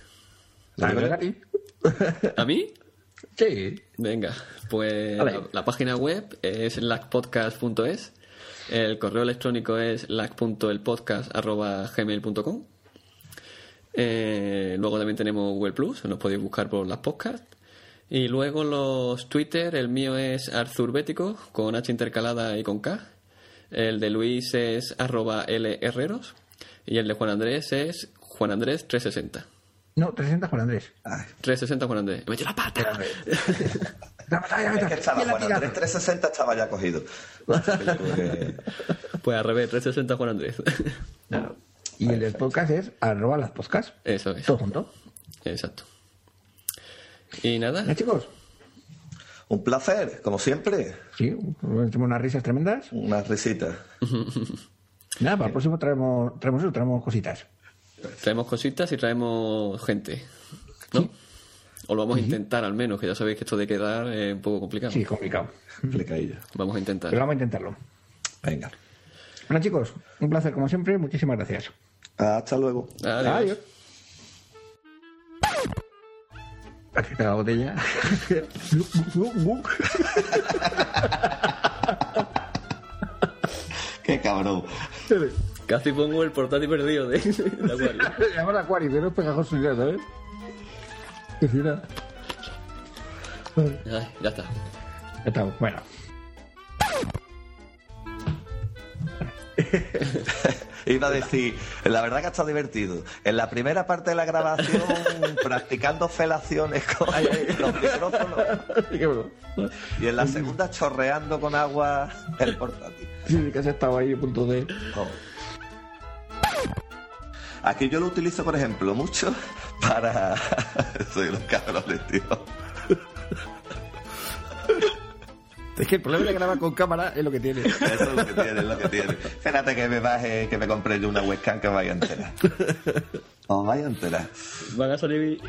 a ti. ¿A mí? Sí. Venga, pues la, la página web es lacpodcast.es, el correo electrónico es lac.elpodcast.gmail.com eh, Luego también tenemos Google Plus, nos podéis buscar por las podcasts. Y luego los Twitter, el mío es Arzurbético, con H intercalada y con K. El de Luis es arroba L Herreros. Y el de Juan Andrés es Juan Andrés 360. No, 360 Juan Andrés. Ay, 360 Juan Andrés. ¡Me metió la pata! La es que estaba ¿Quién la Juan tira? Andrés 360 estaba ya cogido. Pues al revés, 360 Juan Andrés. Claro. Y el del podcast es arroba las podcasts. Eso es. Todo junto. Exacto. Y nada, ¿Eh, chicos? Un placer, como siempre. Sí, tenemos unas risas tremendas. Unas risitas. Nada, para el próximo traemos, traemos eso, traemos cositas. traemos cositas y traemos gente. ¿No? O lo vamos a intentar al menos, que ya sabéis que esto de quedar es un poco complicado. Sí, complicado. Explicadillo. Vamos a intentar. Pero vamos a intentarlo. Venga. Bueno, chicos, un placer como siempre. Muchísimas gracias. Hasta luego. Adiós. Aquí está la botella. Qué cabrón. Casi pongo el portátil perdido de, de Acuario. Llama al acuario, que no es pegajoso ya, ¿sabes? Que si era- Ay, ya está. Ya está, bueno. Iba a decir, la verdad que ha estado divertido. En la primera parte de la grabación, practicando felaciones con los micrófonos. Y en la segunda, chorreando con agua el portátil. Sí, que has estado ahí punto de... Oh. Aquí yo lo utilizo, por ejemplo, mucho para... Soy los cabrones, tío. Es que el problema de grabar con cámara es lo que tiene. Eso es lo que tiene, es lo que tiene. Espérate que me baje, que me compre yo una webcam que vaya entera. Os vaya entera. Van a salir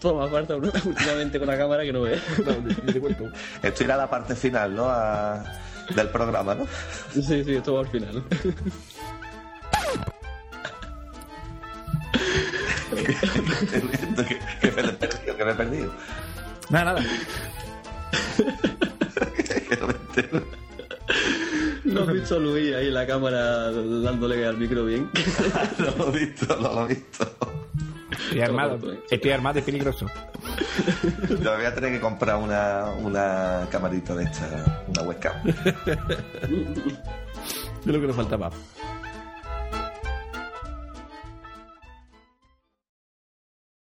todo más falta últimamente con la cámara que no ve. No, te cuento. Esto irá a la parte final, ¿no? A- Del programa, ¿no? Sí, sí, esto va al final. que, que me lo he perdido, que me he perdido. Nada, nada. Que no me entero. ¿No has visto a Luis ahí en la cámara dándole al micro bien? No lo he visto, no lo he visto. Estoy armado. Estoy armado, es peligroso. Yo voy a tener que comprar una, una camarita de esta, una webcam. Es lo que nos faltaba.